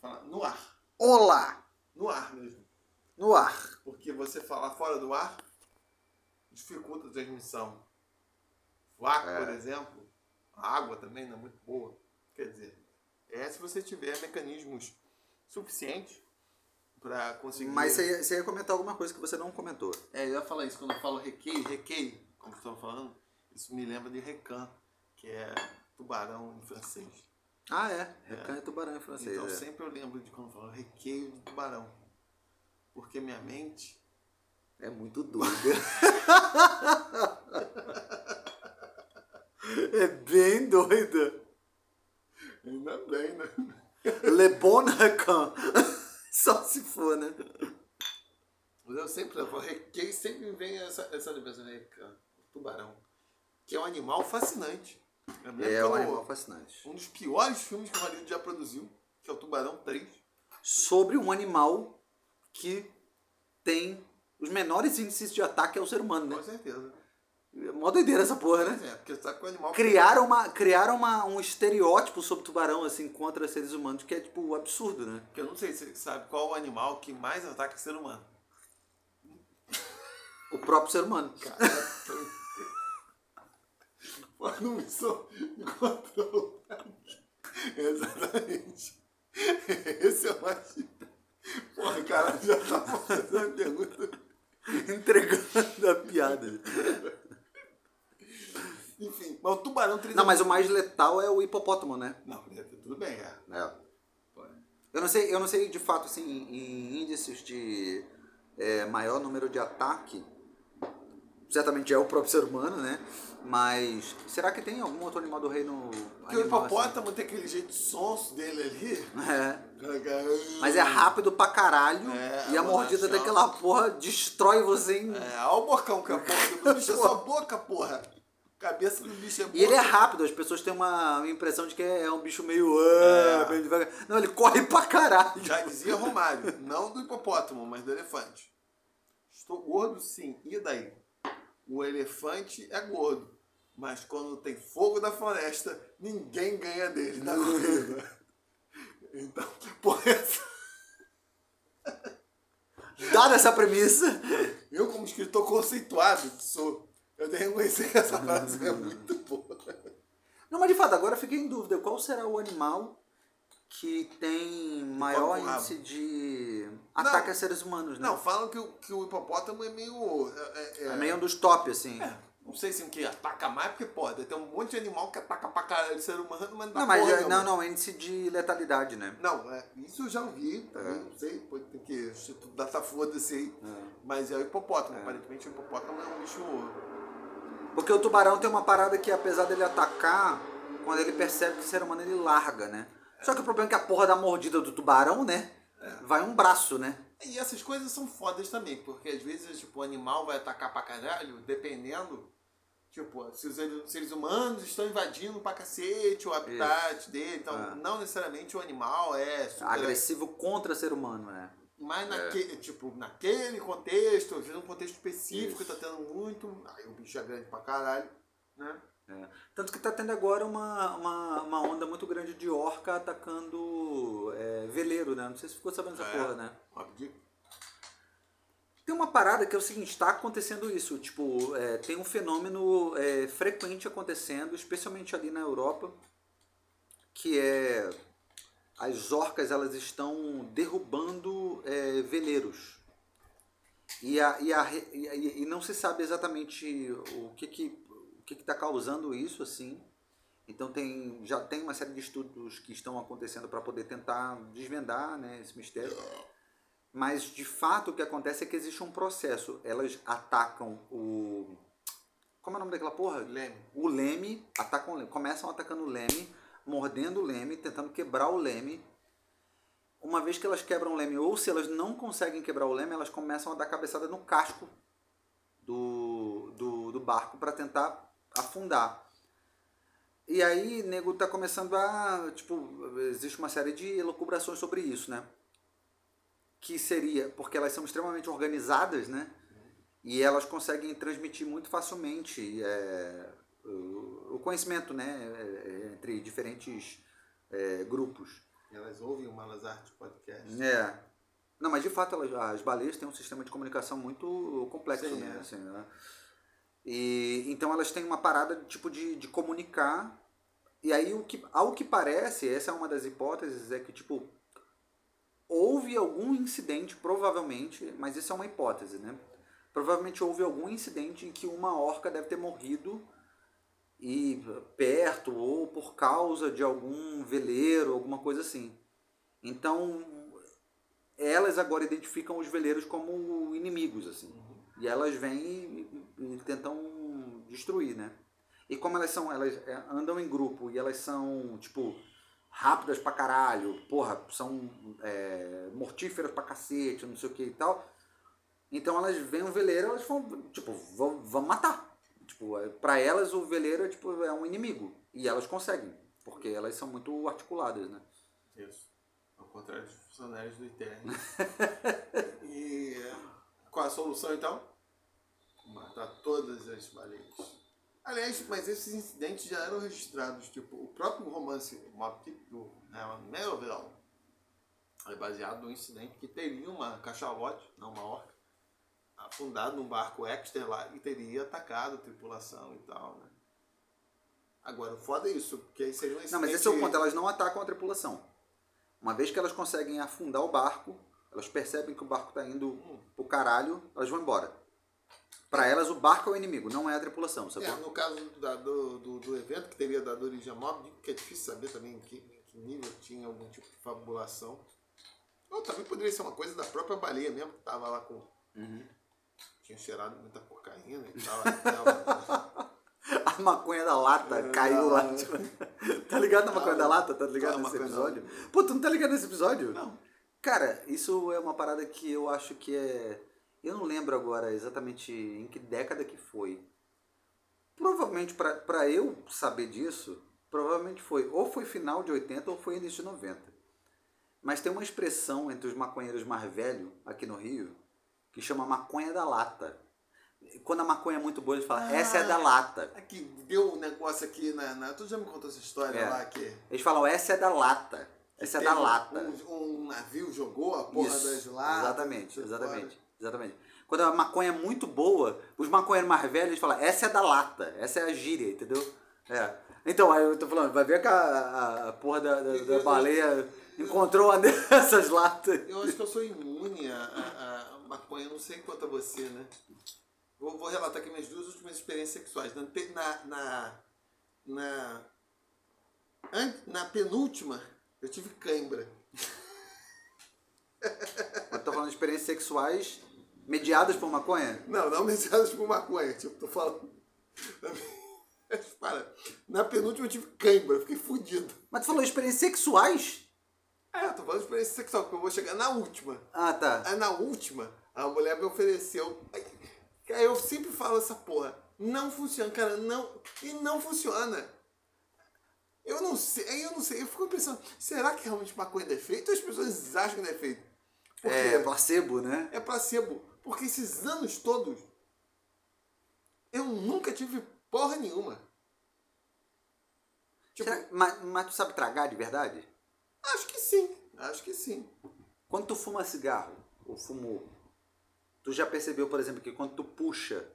Fala no ar. Olá! No ar mesmo. No ar. Porque você falar fora do ar dificulta a transmissão. O ar, É. por exemplo, a água também não é muito boa. Quer dizer, é se você tiver mecanismos suficientes para conseguir. Mas você ia, você ia comentar alguma coisa que você não comentou. É, eu ia falar isso quando eu falo requeio, requeio, como estão falando, isso me lembra de recan, que é tubarão em francês. Ah, é. Recan e tubarão em francês. Então é. sempre eu lembro de quando falo requeio de tubarão. Porque minha mente É muito doido. é bem doido. ainda bem, né? Le bon recan. Só se for, né? Mas eu sempre eu falo requeio sempre me vem essa, essa lembrança de recan, tubarão. Que é um animal fascinante. Lembro É um animal fascinante. Um dos piores filmes que o Hollywood já produziu, que é o Tubarão 3. Sobre um animal que tem os menores índices de ataque ao ser humano, Com né? certeza. É mó doideira essa porra, né? É, porque sabe que o animal. Criaram, uma, criaram uma, um estereótipo sobre tubarão, assim, contra seres humanos, que é, tipo, absurdo, né? Porque eu não sei se você sabe qual o animal que mais ataca ser humano. O próprio ser humano. Mas não sou controlado. Exatamente. Esse é o mais. Porra, cara, já tava fazendo a pergunta. Entregando a piada. Enfim, mas o tubarão 3 Não, mas o mais letal é o hipopótamo, né? Não, tudo bem, é. É. Eu não sei, eu não sei de fato, assim, em índices de é, maior número de ataque, certamente é o próprio ser humano, né? Mas será que tem algum outro animal do reino Porque o assim? hipopótamo tem aquele jeito sonso dele ali. É. Mas é rápido pra caralho É, e a uma mordida daquela porra destrói você em... É, olha o bocão que é a porra do bicho é só boca, porra. Cabeça do bicho é boca. E ele é rápido, as pessoas têm uma impressão de que é um bicho meio... ah, É. Não, ele corre pra caralho. Já dizia Romário, não do hipopótamo, mas do elefante. Estou gordo sim, e daí? O elefante é gordo, mas quando tem fogo da floresta, ninguém ganha dele na corrida. Então, por essa, Dada essa premissa... eu como escritor conceituado sou, eu tenho que reconhecer que essa frase é muito boa. Não, mas de fato, agora eu fiquei em dúvida. Qual será o animal que tem maior índice de ataque a seres humanos, né? Não, falam que o, que o hipopótamo é meio... É, é- É meio um dos top, assim. é, não sei se o que ataca mais, porque pode. Tem um monte de animal que ataca pra caralho ser humano, mas não dá Não, mas porra é- nenhuma. não, não, índice de letalidade, né? Não, é, isso eu já ouvi, também, É. não sei, pode ter que o Instituto Data foda-se aí. Mas é o hipopótamo, aparentemente o hipopótamo é um bicho. Porque o tubarão tem uma parada que, apesar dele atacar, quando ele percebe que o ser humano, ele larga, né? Só que o problema é que a porra da mordida do tubarão, né? Vai um braço, né? E essas coisas são fodas também, porque às vezes tipo, o animal vai atacar pra caralho, dependendo. Tipo, se os seres humanos estão invadindo pra cacete o habitat dele, então É. não necessariamente o animal é super Agressivo contra ser humano, né? Mas naquele, tipo, naquele contexto, às vezes um contexto específico Isso. tá tendo muito, aí o bicho é grande pra caralho, né? É. Tanto que tá tendo agora uma, uma, uma onda muito grande de orca atacando é, veleiro, né? Não sei se ficou sabendo dessa É. porra, né? Óbvio. Tem uma parada que é o seguinte, está acontecendo isso, tipo, é, tem um fenômeno é, frequente acontecendo, especialmente ali na Europa, que é as orcas elas estão derrubando é, veleiros. E, a, e, a, e, e não se sabe exatamente o que que que está causando isso, assim. Então tem, já tem uma série de estudos que estão acontecendo para poder tentar desvendar né, esse mistério. Mas de fato o que acontece é que existe um processo. Elas atacam o. Como é o nome daquela porra? Leme. O leme, atacam o leme, começam atacando o leme, mordendo o leme, tentando quebrar o leme. Uma vez que elas quebram o leme, ou se elas não conseguem quebrar o leme, elas começam a dar cabeçada no casco do, do, do barco para tentar afundar. E aí, nego tá começando a. Tipo, existe uma série de elucubrações sobre isso, né? Que seria, porque elas são extremamente organizadas, né? E elas conseguem transmitir muito facilmente é, o conhecimento, né? é, é, Entre diferentes é, grupos. Elas ouvem o Malas Artes Podcast. É. Não, mas de fato elas, as baleias têm um sistema de comunicação muito complexo, Sim, né? é. Assim, né? E então elas têm uma parada de, tipo de, de comunicar. E aí o que, ao que parece, essa é uma das hipóteses, é que tipo houve algum incidente, provavelmente, mas isso é uma hipótese, né? Provavelmente houve algum incidente em que uma orca deve ter morrido e perto ou por causa de algum veleiro, alguma coisa assim. Então, elas agora identificam os veleiros como inimigos, assim. E elas vêm e, e tentam destruir, né? E como elas são, elas é, andam em grupo e elas são, tipo, rápidas pra caralho, porra, são é, mortíferas pra cacete, não sei o que e tal. Então elas veem um veleiro, elas vão, tipo, vão, vão matar. Tipo, é, pra elas o veleiro é, tipo, é um inimigo. E elas conseguem, porque elas são muito articuladas, né? Isso. Ao contrário dos funcionários do ITER. e qual a solução então? Matar todas as baleias. Aliás, mas esses incidentes já eram registrados. Tipo, o próprio romance Mob Dick do né, Melville é baseado num incidente que teria uma cachalote, não uma orca, afundado num barco Exter lá e teria atacado a tripulação e tal, né? Agora, foda é isso, porque aí seria um incidente... Não, mas esse é o ponto, elas não atacam a tripulação. Uma vez que elas conseguem afundar o barco, elas percebem que o barco tá indo pro caralho, elas vão embora. Pra elas, o barco é o inimigo, não é a tripulação, sacou? É, no caso da- do, do, do evento, que teria dado origem a Mob que é difícil saber também em que, que nível tinha algum tipo de fabulação. Ou também poderia ser uma coisa da própria baleia mesmo, que tava lá com... Uhum. Tinha cheirado muita cocaína e tal. A maconha da lata caiu lá. tipo, tá ligado na maconha Ah, da lata? Tá ligado nesse episódio? Pô, tu não tá ligado nesse episódio? Não. Cara, isso é uma parada que eu acho que é. Eu não lembro agora exatamente em que década que foi. Provavelmente, pra eu saber disso, provavelmente foi ou foi final de 80 ou foi início de 90. Mas tem uma expressão entre os maconheiros mais velhos aqui no Rio que chama maconha da lata. Quando a maconha é muito boa, eles falam, essa é da lata. Aqui, deu um negócio aqui na, na... Tu já me contou essa história É. lá que... Eles falam, essa é da lata. Essa é da lata. Um, um navio jogou a porra Isso, das latas. Exatamente, lá. Exatamente. Quando a maconha é muito boa, os maconheiros mais velhos falam, essa é da lata, essa é a gíria, entendeu? É. Então, aí eu tô falando, vai ver que a, a- a porra da, da, da baleia encontrou uma dessas latas. Eu acho que eu sou imune a, a, maconha, não sei quanto a você, né? Vou, vou relatar aqui minhas duas últimas experiências sexuais. Na, na, na, na penúltima, eu tive cãibra. Eu tô falando de experiências sexuais mediadas por maconha? Não, não mencionadas por maconha. Tipo, tô falando. Para. Na penúltima eu tive cãibra, fiquei fudido. Mas tu falou experiências sexuais? É, eu tô falando de experiência sexual, porque eu vou chegar na última. Ah, tá. Aí na última, a mulher me ofereceu. Aí, Cara, eu sempre falo essa porra. Não funciona, cara, não. E não funciona. Eu não sei, aí eu não sei. Eu fico pensando, será que realmente maconha é defeito? Ou as pessoas acham que é defeito? Porque É placebo, né? é placebo. Porque esses anos todos, eu nunca tive porra nenhuma. Tipo, Será- mas, mas tu sabe tragar de verdade? acho que sim. Acho que sim. Quando tu fuma cigarro, ou fumou, tu já percebeu, por exemplo, que quando tu puxa,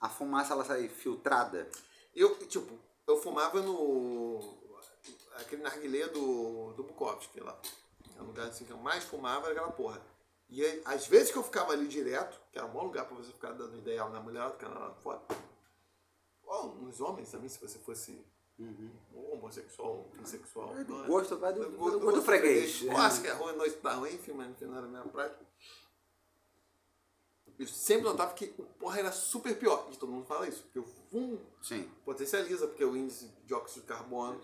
a fumaça ela sai filtrada? Eu, tipo, eu fumava no. aquele narguilé do, do Bukowski lá. É um lugar assim que eu mais fumava, era aquela porra. E aí, às vezes que eu ficava ali direto, que era um bom lugar pra você ficar dando ideal na mulher, que era lá fora. Ou nos homens também, se você fosse homossexual, bissexual. É do não é? gosto, vai do- Do do gosto do freguês. Eu acho que é ruim, noite tá ruim, enfim, mas no final era a minha prática. Eu sempre notava que o porra era super pior. E todo mundo fala isso, porque o fumo Sim. potencializa, porque o índice de óxido de carbono.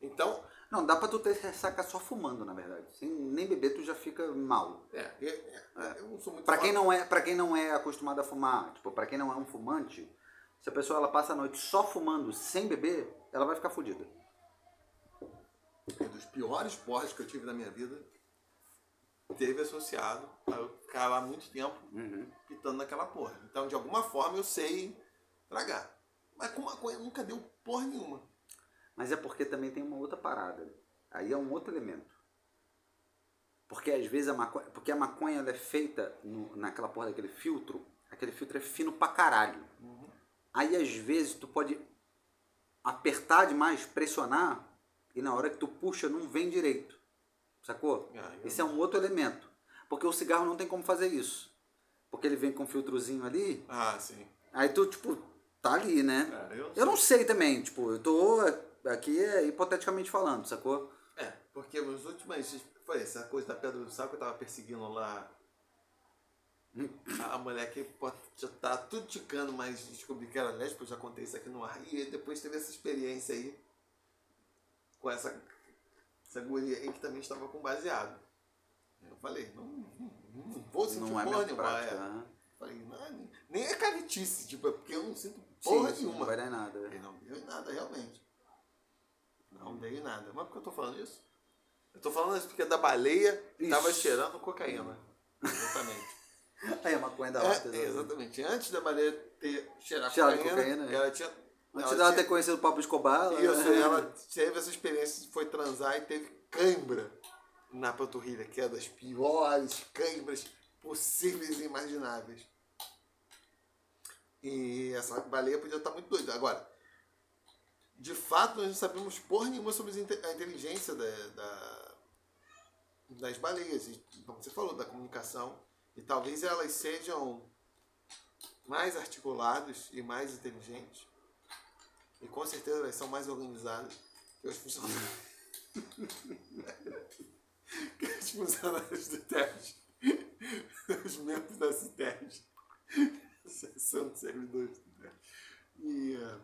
Então, Não, dá pra tu ter ressaca só fumando, na verdade. Sem nem beber, tu já fica mal. é, é, é, eu não sou muito. Pra quem não é, para quem não é acostumado a fumar, tipo, para quem não é um fumante, se a pessoa ela passa a noite só fumando, sem beber, ela vai ficar fodida. Um dos piores porras que eu tive na minha vida teve associado a eu ficar lá muito tempo pitando naquela porra. Então, de alguma forma, eu sei tragar. Mas com maconha nunca deu porra nenhuma. Mas é porque também tem uma outra parada. Aí é um outro elemento. Porque às vezes a maconha, porque a maconha ela é feita no, naquela porra daquele filtro, aquele filtro é fino pra caralho. Uhum. Aí às vezes tu pode apertar demais, pressionar, e na hora que tu puxa não vem direito. Sacou? Ah, Esse é um outro elemento. Porque o cigarro não tem como fazer isso. Porque ele vem com um filtrozinho ali, Ah, sim. aí tu, tipo, tá ali, né? Eu, Eu não sei também, tipo, eu tô aqui é, hipoteticamente falando, sacou? É, porque nos últimos. Foi essa coisa da pedra do que eu tava perseguindo lá. A mulher que já tá tudo ticando, mas descobri que era lésbica, eu já contei isso aqui no ar. E depois teve essa experiência aí com essa, essa guria aí que também estava com baseado. Eu falei, não, não, não vou sentir não é porra nenhuma. prática. é. né? Falei, não, é nem- é caritice, tipo, é porque eu não sinto porra Sim, nenhuma. não vai dar nada. Não deu nada, realmente. Não em nada. Mas por que eu tô falando isso? Eu tô falando isso porque da baleia Isso. tava cheirando cocaína. Exatamente. Aí a maconha da É, horta. é, exatamente. Antes da baleia ter cheirado cocaína, cocaína, é. ela tinha. Antes ela dela tinha- ter conhecido o Pablo Escobar, ela- Isso, ela teve essa experiência, foi transar e teve cãibra na panturrilha, que é das piores cãibras possíveis e imagináveis. E essa baleia podia estar muito doida. Agora, de fato, nós não sabemos porra nenhuma sobre a inteligência da, da- das baleias. E, como você falou, da comunicação. E talvez elas sejam mais articuladas e mais inteligentes. E com certeza elas são mais organizadas que os funcionários. que os funcionários do TED. Os membros da CITED. São servidores do TED. E, eh,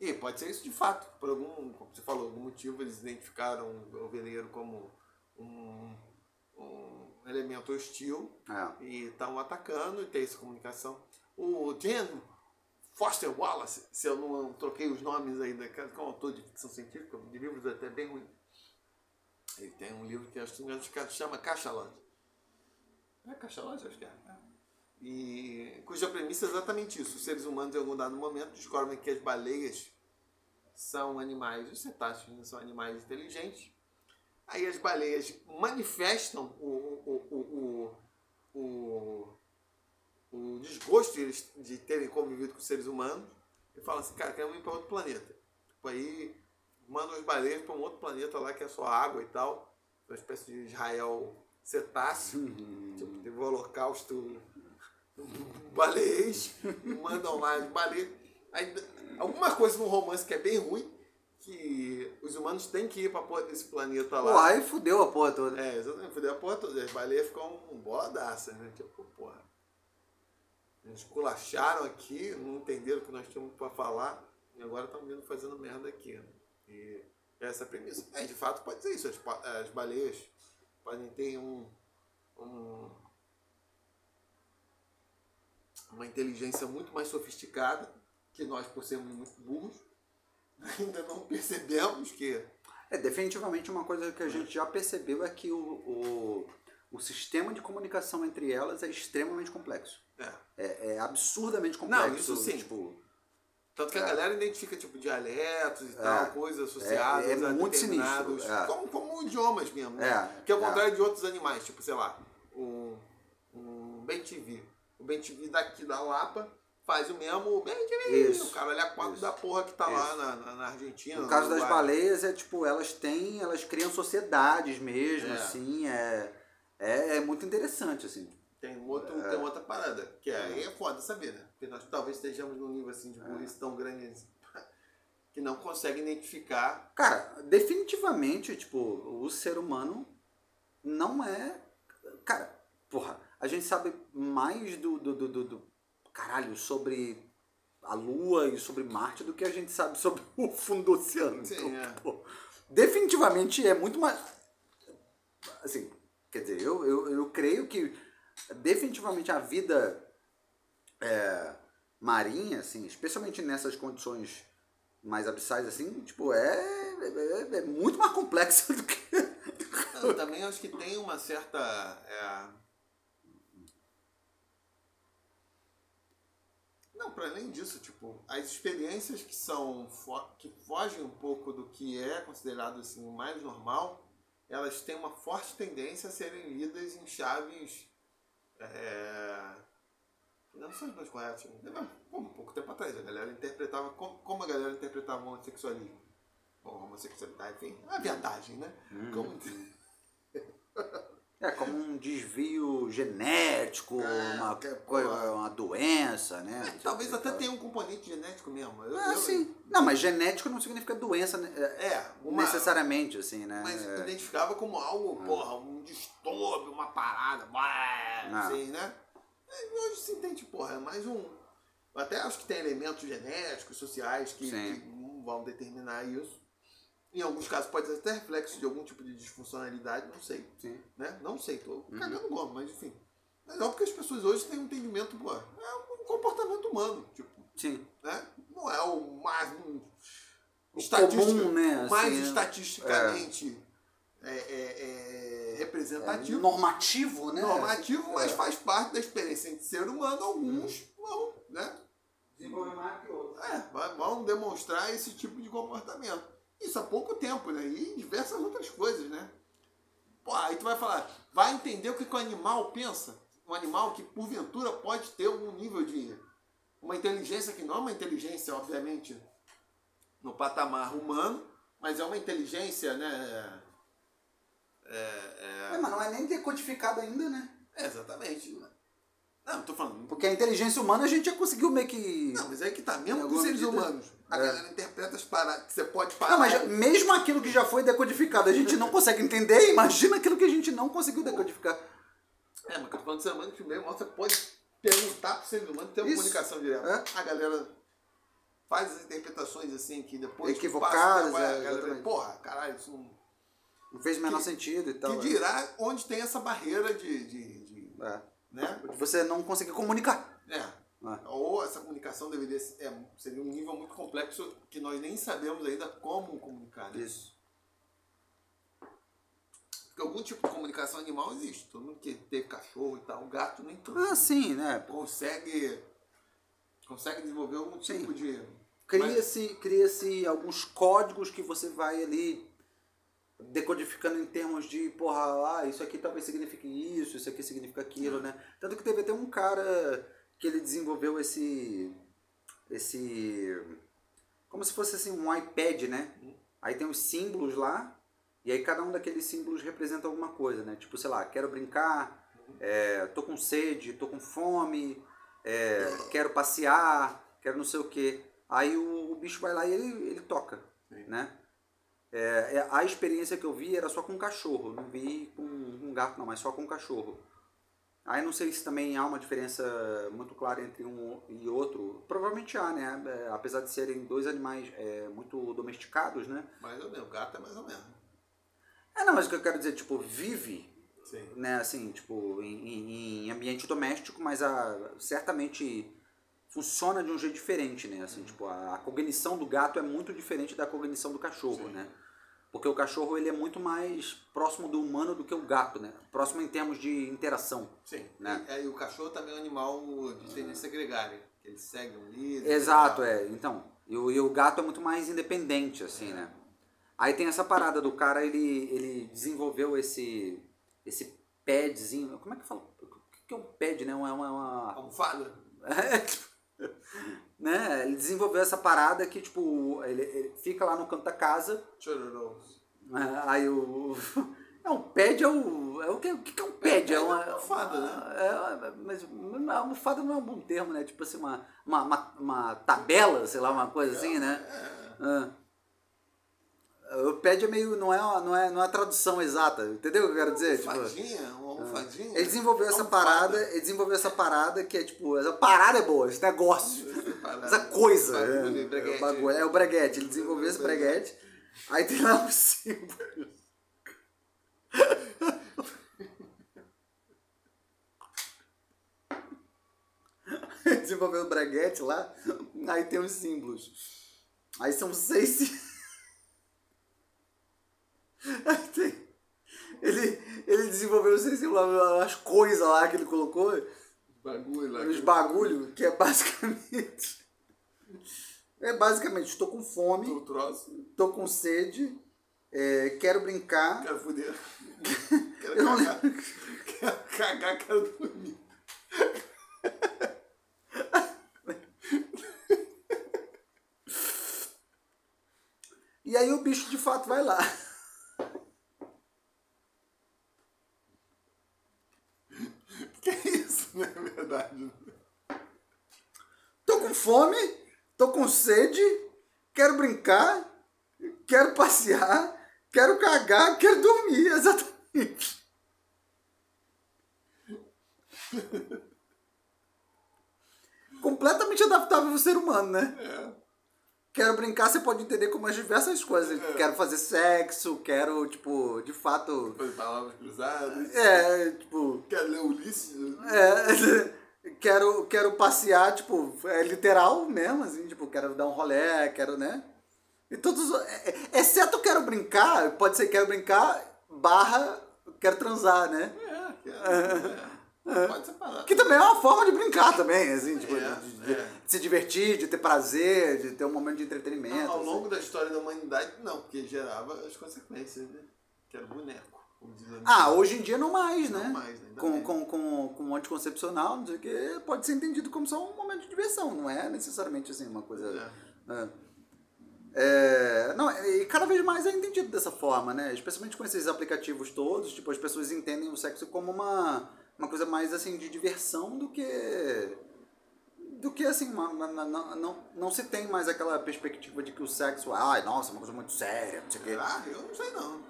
e pode ser isso de fato. Por algum, como você falou, algum motivo eles identificaram o veleiro como um, um elemento hostil É. e estão atacando e tem essa comunicação. O Jen Foster Wallace, se eu não troquei os nomes ainda, que é um autor de ficção científica, de livros até bem ruim. Ele tem um livro que acho que chama Cachalot. É Cachalot, acho que é. E cuja premissa é exatamente isso. Os seres humanos, em algum dado momento, descobrem que as baleias são animais, os cetáceos né, são animais inteligentes. Aí as baleias manifestam o, o, o, o, desgosto de, terem convivido com os seres humanos e falam assim, cara, queremos ir para outro planeta. Tipo, aí mandam as baleias para um outro planeta lá que é só água e tal. Uma espécie de Israel cetáceo. Tipo, teve o holocausto baleias. mandam lá as baleias. Aí, alguma coisa no romance que é bem ruim, que os humanos têm que ir para porra desse planeta lá. Aí fudeu a porra toda. É, exatamente. Fudeu a porra toda. As baleias ficam um boladaças, né? Tipo, porra. Eles culacharam aqui, não entenderam o que nós tínhamos pra falar, e agora estão vindo fazendo merda aqui. Né? E essa é a premissa. É, de fato pode ser isso. As, as baleias podem ter um, um- uma inteligência muito mais sofisticada que nós, por sermos muito burros, ainda não percebemos que É, definitivamente uma coisa que a gente já percebeu é que o, o, o sistema de comunicação entre elas é extremamente complexo. é, É, é absurdamente complexo. Não, isso sim. Tipo, Tanto que a É. galera identifica tipo dialetos e É. tal, coisas associadas É- é a muito sinistro, é. Como, como idiomas mesmo. né? É, Que ao é. contrário de outros animais, tipo, sei lá, um, um bem-TV. O bem-TV daqui da Lapa faz o mesmo bem-TV. Isso, O cara olha a quatro isso, da porra que tá lá na, na, na Argentina. no caso das Uruguai. baleias, é tipo, elas têm, elas criam sociedades mesmo, É. assim, é, é, é muito interessante, assim. Tem, um outro, tem outra parada, que aí é foda saber, né? Porque nós talvez estejamos num nível assim de burrice tão grande assim, que não consegue identificar. Cara, definitivamente, tipo, o ser humano não é. Cara, porra, a gente sabe mais do, do, do, do- do- caralho, sobre a Lua e sobre Marte do que a gente sabe sobre o fundo do oceano. Sim, Então, é. pô, definitivamente é muito mais. Assim, quer dizer, eu, eu, eu creio que definitivamente a vida é, marinha, assim, especialmente nessas condições mais abissais, assim, tipo, é, é, é muito mais complexa do que. Eu também acho que tem uma certa. é, Não para além disso, tipo, as experiências que são fo- que fogem um pouco do que é considerado assim o mais normal, elas têm uma forte tendência a serem lidas em chaves é, não são as mais corretas. Né? Um pouco tempo atrás, a galera interpretava como, como a galera interpretava o homossexualismo. Ou homossexualidade, enfim, a viadagem, né? Como, É como um desvio genético, É, uma, é, coisa, uma doença, né? É, talvez até tenha um componente genético mesmo. Eu- Ah, eu- sim. Não, mas genético não significa doença né? É, É, uma, necessariamente, assim, né? Mas É. identificava como algo, porra, um distúrbio, uma parada, blá, Ah. assim, né? E hoje se entende, porra, é mais um. Até acho que tem elementos genéticos, sociais que, que não vão determinar isso. Em alguns casos pode ser até reflexo de algum tipo de disfuncionalidade, não sei. Sim. Né? Não sei, tô Uhum. cagando goma, mas enfim. Mas é óbvio que as pessoas hoje têm um entendimento, pô, é um comportamento humano, tipo, Sim. né? Não é o mais. Um, comum, né, o mais assim, é- estatisticamente é, é- é representativo, normativo, né? normativo, mas É. faz parte da experiência de ser humano. Alguns vão, né? Desenvolver mais que outro. É, vão demonstrar esse tipo de comportamento. Isso há pouco tempo, né? E diversas outras coisas, né? Pô, aí tu vai falar, vai entender o que, que o animal pensa. Um animal que, porventura, pode ter algum nível de. Uma inteligência que não é uma inteligência, obviamente, no patamar humano, mas é uma inteligência, né? É, É, mas não é nem decodificado ainda, né? é, exatamente. Não, tô falando. Porque a inteligência humana a gente já conseguiu meio que. Não, mas é que tá, mesmo com seres medida, humanos. A é. galera interpreta as paradas que você pode parar. Não, mas mesmo aquilo que já foi decodificado a gente não consegue entender, imagina aquilo que a gente não conseguiu decodificar. É, mas que eu tô falando de ser humano que primeiro você pode perguntar pro ser humano ter uma Isso. comunicação direta. É. A galera faz as interpretações assim que depois Equivocadas, passa é, a galera, porra, caralho, isso não. Não fez o menor Que- sentido e tal. que dirá onde tem essa barreira de. de, de É. né? De Você não conseguir comunicar. É. É. Ou essa comunicação deveria ser, é, seria um nível muito complexo que nós nem sabemos ainda como comunicar. Né? Isso. Porque algum tipo de comunicação animal existe. Todo mundo que teve cachorro e tal, gato nem tanto. Ah, sim, né? consegue consegue desenvolver algum Sim. tipo de Cria-se cria alguns códigos que você vai ali decodificando em termos de, porra, ah, isso aqui talvez signifique isso, isso aqui significa aquilo, né? Tanto que teve até um cara que ele desenvolveu esse esse como se fosse assim um iPad, né? Aí tem os símbolos lá e aí cada um daqueles símbolos representa alguma coisa, né? Tipo, sei lá, quero brincar, é, tô com sede, tô com fome, é, quero passear, quero não sei o quê. Aí o, o bicho vai lá e ele, ele toca, né? É, é, a experiência que eu vi era só com cachorro, não vi com um gato não, mas só com cachorro. Aí não sei se também há uma diferença muito clara entre um e outro. Provavelmente há, né? É, apesar de serem dois animais é, muito domesticados, né? mais ou menos, gato é mais ou menos. É, não, mas o que eu quero dizer, tipo, vive, Sim. né, assim, tipo, em, em- ambiente doméstico, mas a, certamente funciona de um jeito diferente, né? Assim, tipo, a, a cognição do gato é muito diferente da cognição do cachorro, Sim. né? Porque o cachorro ele é muito mais próximo do humano do que o gato, né? Próximo em termos de interação. Sim. Né? E, é, e o cachorro também é um animal de tendência gregária. que Ele segue um líder. Exato, e tal. é. Então, e o, e o gato é muito mais independente, assim, né? Aí tem essa parada do cara, ele, ele desenvolveu esse, esse padzinho. Como é que fala? O que é um pad, né? Uma, uma, uma- Almofada. né? Ele desenvolveu essa parada que, tipo, ele, ele fica lá no canto da casa. Chororô. né? Aí o. É, um pad é o. É o, que, o que é um pad? É uma. almofada, né? É, mas a almofada não é um bom termo, né? Tipo assim, uma, uma, uma, uma tabela, sei lá, uma coisa assim, né? Ah. É meio. Não é, não, é, não é a tradução exata, entendeu o que eu quero dizer? Tipo, Almofadinha, uma almofadinha. ele desenvolveu essa parada, ele desenvolveu essa parada que é tipo, essa parada é boa, esse negócio, essa coisa. É, é, o bagulho, é o breguete, ele desenvolveu esse breguete, aí tem lá o símbolo. Ele desenvolveu o breguete lá, aí tem os símbolos. Aí são seis. sí- Aí tem. Ele, ele desenvolveu, não sei se lá, as coisas lá que ele colocou. Bagulho lá. Os bagulho, que é basicamente. É basicamente, estou com fome, O troço. estou com sede, é, quero brincar. Quero foder. Quero Eu não cagar. Quero cagar, quero dormir. E aí o bicho de fato vai lá. Que isso, não é verdade? Tô com fome, tô com sede, quero brincar, quero passear, quero cagar, quero dormir, exatamente. Completamente adaptável ao ser humano, né? É. Quero brincar, você pode entender como as diversas coisas. Quero fazer sexo, quero, tipo, de fato. Fazer palavras cruzadas. É, tipo. Quero ler Ulisses. É, quero, quero passear, tipo, é literal mesmo, assim, tipo, quero dar um rolé, quero, né? E todos. é- é- Exceto quero brincar, pode ser quero brincar, barra, quero transar, né? É, quero. É. Pode separar. Que também é uma forma de brincar também, assim, tipo, É, de, de- é. de se divertir, de ter prazer, de ter um momento de entretenimento. Ao assim. longo da história da humanidade, não, porque gerava as consequências, né? Que era boneco, diz a Ah, hoje em dia não mais, né? Não mais, ainda com, com, com, com um anticoncepcional, não sei o que, pode ser entendido como só um momento de diversão, não é necessariamente assim uma coisa. É. É, não, e cada vez mais é entendido dessa forma, né? Especialmente com esses aplicativos todos, tipo, as pessoas entendem o sexo como uma, uma coisa mais assim de diversão do que do que assim, uma, uma- não, não, não se tem mais aquela perspectiva de que o sexo, ai, nossa, uma coisa muito séria, não sei o quê. Ah, eu não sei não.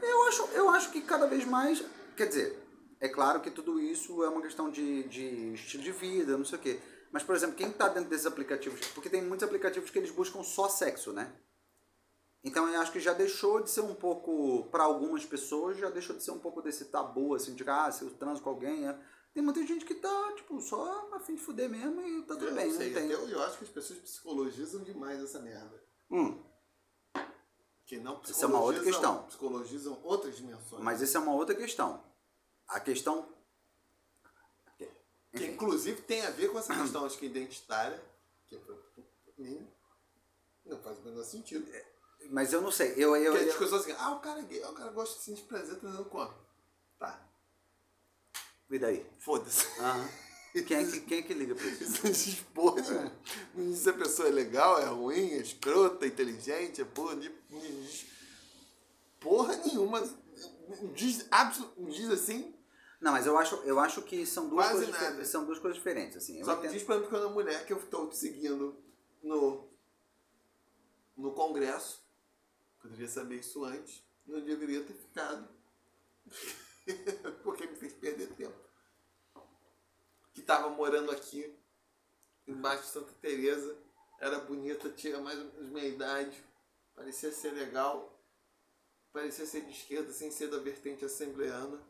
Eu acho, eu acho que cada vez mais. Quer dizer, é claro que tudo isso é uma questão de, de estilo de vida, não sei o quê. Mas, por exemplo, quem está dentro desses aplicativos. Porque tem muitos aplicativos que eles buscam só sexo, né? Então eu acho que já deixou de ser um pouco. Para algumas pessoas, já deixou de ser um pouco desse tabu, assim, de ah, se eu transo com alguém. é- Tem muita gente que tá, tipo, só a fim de fuder mesmo e tá tudo eu bem, não sei, não tem. eu, eu acho que as pessoas psicologizam demais essa merda. Hum, Que não Isso é uma outra questão. Psicologizam outras dimensões. mas isso é uma outra questão. A questão. Que inclusive tem a ver com essa questão, acho que identitária, que é pra mim não faz o menor sentido. Mas eu não sei. Eu, eu, Porque a eu, discussão assim, ah, o cara é gay, o cara gosta assim, de prazer transando com homem. Tá, E daí? foda-se. Aham. Quem, é que, quem é que liga pra isso? Isso nenhuma. Não diz se a pessoa é legal, é ruim, é escrota, é inteligente, é porra, diz porra nenhuma. Não diz, não diz assim, Não, mas eu acho, eu acho que são duas, Quase coisas, nada. são duas coisas diferentes. Assim. Eu Só entendo- diz pra mim que quando a mulher que eu estou seguindo no, no congresso, poderia saber isso antes, não deveria ter ficado. Porque me fez perder tempo. Que tava morando aqui, embaixo de Santa Teresa, era bonita, tinha mais ou menos minha idade, parecia ser legal, parecia ser de esquerda sem ser da vertente assembleana.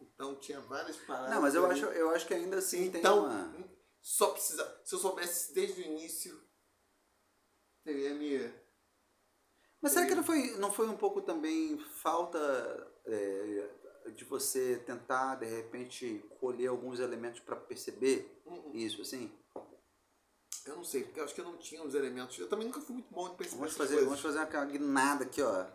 Então tinha várias paradas. Não, mas eu ali. acho, eu acho que ainda assim tem Então, uma... só precisa. Se eu soubesse desde o início, teria me. Mas será que não foi, não foi um pouco também falta é, de você tentar, de repente, colher alguns elementos para perceber Hum, isso, assim? Eu não sei, porque eu acho que eu não tinha os elementos. Eu também nunca fui muito bom em perceber Vamos fazer, coisas. vamos fazer uma guinada aqui, ó.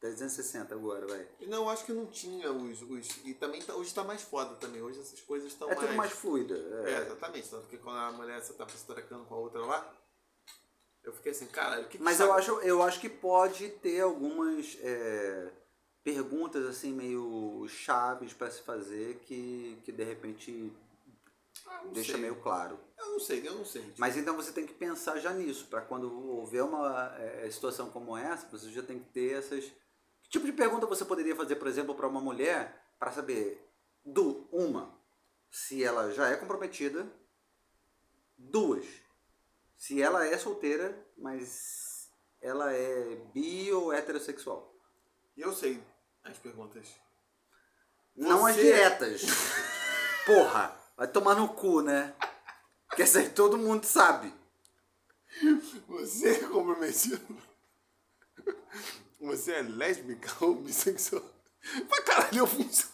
360 agora, vai. Não, eu acho que não tinha os. os e também tá- hoje tá mais foda também. Hoje essas coisas estão É mais. tudo mais fluido. É, É. exatamente. Tanto que quando a mulher você tá se trocando com a outra lá, eu fiquei assim, caralho, o que que Mas sabe- eu acho, eu acho que pode ter algumas é, perguntas assim meio chaves para se fazer que, que de repente Ah, deixa sei. meio claro. Eu não sei, eu não sei. Mas então você tem que pensar já nisso, para quando houver uma é, situação como essa, você já tem que ter essas. Que tipo de pergunta você poderia fazer, por exemplo, para uma mulher para saber do uma se ela já é comprometida, duas se ela é solteira, mas ela é bi ou heterossexual. E eu sei as perguntas. Não as Você- diretas. Porra, vai tomar no cu, né? Essa aí todo mundo sabe. Você é comprometido? Você é lésbica ou bissexual? Pra caralho, eu funciono.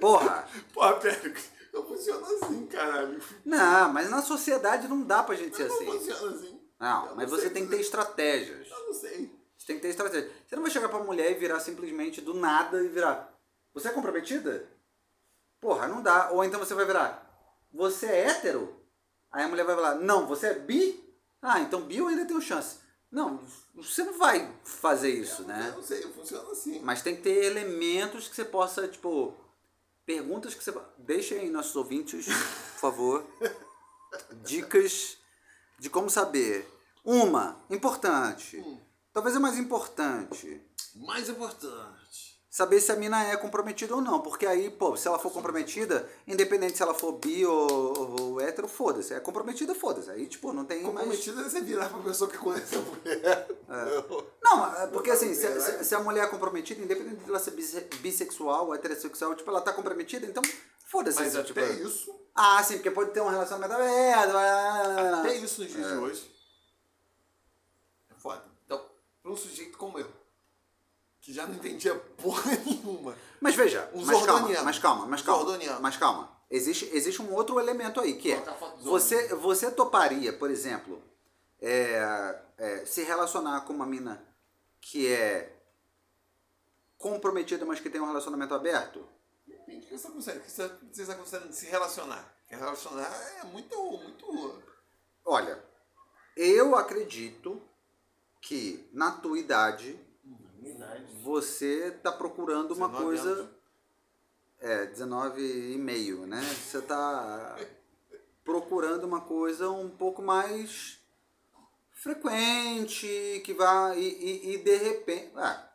Porra! Porra, pera, não funciona assim, caralho. Não, mas na sociedade não dá pra gente ser Não assim. funciona assim. Não, Eu mas não você tem que ter estratégias. Eu não sei. Você tem que ter estratégia. Você não vai chegar pra mulher e virar simplesmente do nada e virar. Você é comprometida? Porra, não dá. Ou então você vai virar. Você é hétero? Aí a mulher vai falar, não, você é bi? Ah, então bi eu ainda tenho chance. Não, você não vai fazer isso, Eu né? não sei, funciona assim. Mas tem que ter elementos que você possa, tipo, perguntas que você. Deixem aí nossos ouvintes, por favor, dicas de como saber. Uma, importante. Hum. Talvez a mais importante. Mais importante. Saber se a mina é comprometida ou não. Porque aí, pô, se ela for comprometida, independente se ela for bi ou, ou hétero, foda-se. É comprometida, foda-se. Aí, tipo, não tem mais. Comprometida é você virar pra pessoa que conhece a mulher. Não, é porque assim, se, se- se a mulher é comprometida, independente de ela ser bisse- bissexual ou heterossexual, tipo, ela tá comprometida, então foda-se. Mas isso, tipo, até isso, Ah, sim, porque pode ter um relacionamento até isso nos dias de hoje, é foda. Então, pra um sujeito como eu, que já não entendia porra nenhuma, Mas veja, Um mas calma, mas calma, mas calma. Zordoniano. Mas calma. Existe, existe um outro elemento aí, que é. Você, você toparia, por exemplo, é, é, se relacionar com uma mina que é comprometida, mas que tem um relacionamento aberto? Depende do que você consegue. O que você está conseguindo se relacionar? Relacionar é muito, muito. Olha, eu acredito que na tua idade você tá procurando uma 19 coisa. anos. É, 19 e meio, né? Você tá procurando uma coisa um pouco mais frequente, que vá. E, e, e de repente. Ah,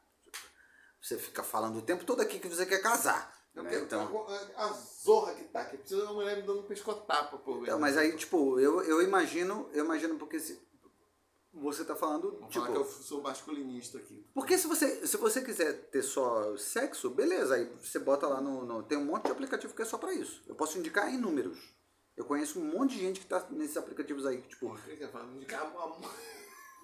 você fica falando o tempo todo aqui que você quer casar. Eu né? quero Então, a, a zorra que tá, que precisa de uma mulher me dando um pescotapa, pô. então, mas aí, tipo, eu, eu imagino, eu imagino porque se você tá falando, Vou tipo, falar que eu sou masculinista aqui. Porque se você, se você quiser ter só sexo, beleza, aí você bota lá no, no- Tem um monte de aplicativo que é só pra isso. Eu posso indicar inúmeros. Eu conheço um monte de gente que tá nesses aplicativos aí, tipo. O que que é indicar uma.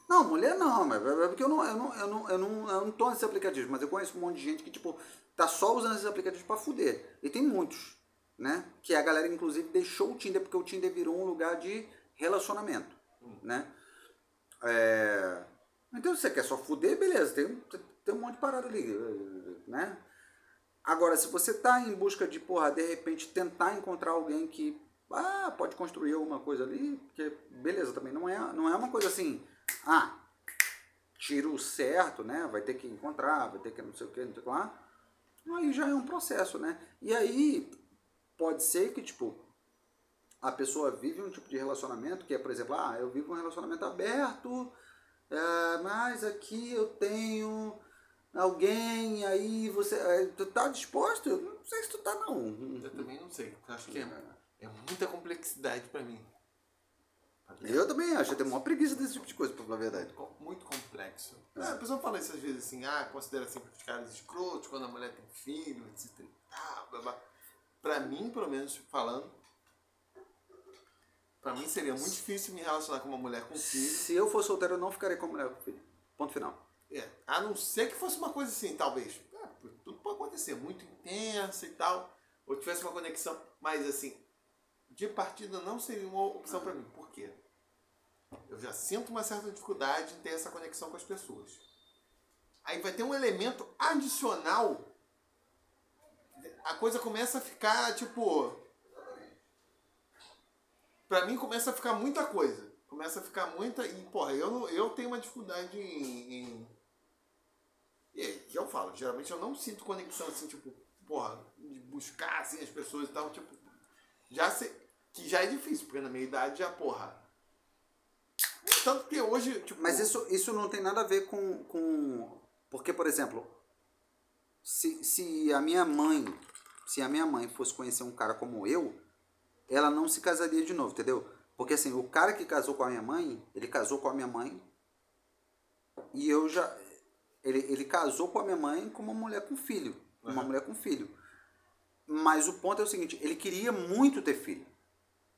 Não, mulher não, mas é porque eu não, eu não, eu não, eu não, eu não tô nesses aplicativos, mas eu conheço um monte de gente que, tipo, tá só usando esses aplicativos pra fuder. E tem muitos, né? Que a galera, inclusive, deixou o Tinder porque o Tinder virou um lugar de relacionamento, né? É... Então, se você quer só fuder, beleza, tem, tem um monte de parada ali, né? Agora, se você tá em busca de, porra, de repente tentar encontrar alguém que, ah, pode construir alguma coisa ali, porque, beleza, também não é, não é uma coisa assim, ah, tiro certo, né? Vai ter que encontrar, vai ter que não sei o que, não sei o que lá. Aí já é um processo, né? E aí pode ser que, tipo, a pessoa vive um tipo de relacionamento que é, por exemplo, ah, eu vivo um relacionamento aberto, é, mas aqui eu tenho alguém, aí você. é, Tu tá disposto? Eu não sei se tu tá, não. Eu também não sei. Eu acho que é, é muita complexidade pra mim. Eu também acho, eu tenho uma preguiça desse tipo de coisa, pra falar a verdade. Muito complexo. Ah, a pessoa fala isso às vezes assim, ah, considera sempre os caras escrotos quando a mulher tem filho, etc tal, blá, blá. Pra mim, pelo menos falando, pra mim seria muito difícil me relacionar com uma mulher com filho. Se eu for solteiro, eu não ficarei com mulher com filho. Ponto final. É, a não ser que fosse uma coisa assim, talvez. É, tudo pode acontecer, muito intensa e tal. Ou tivesse uma conexão, mas assim, de partida não seria uma opção pra mim. Por quê? Eu já sinto uma certa dificuldade em ter essa conexão com as pessoas. Aí vai ter um elemento adicional. A coisa começa a ficar, tipo. Pra mim começa a ficar muita coisa. Começa a ficar muita. E, porra, eu, eu tenho uma dificuldade em. em e que eu falo, geralmente eu não sinto conexão assim, tipo, porra, de buscar assim as pessoas e tal, tipo. Já sei. Que já é difícil, porque na minha idade já, porra. Tanto que hoje, tipo. Mas isso, isso não tem nada a ver com. com porque, por exemplo, se, se a minha mãe. Se a minha mãe fosse conhecer um cara como eu, ela não se casaria de novo, entendeu? Porque assim, o cara que casou com a minha mãe, ele casou com a minha mãe. E eu já. Ele, ele casou com a minha mãe com uma mulher com filho. com Uma Uhum. mulher com filho. Mas o ponto é o seguinte, ele queria muito ter filho.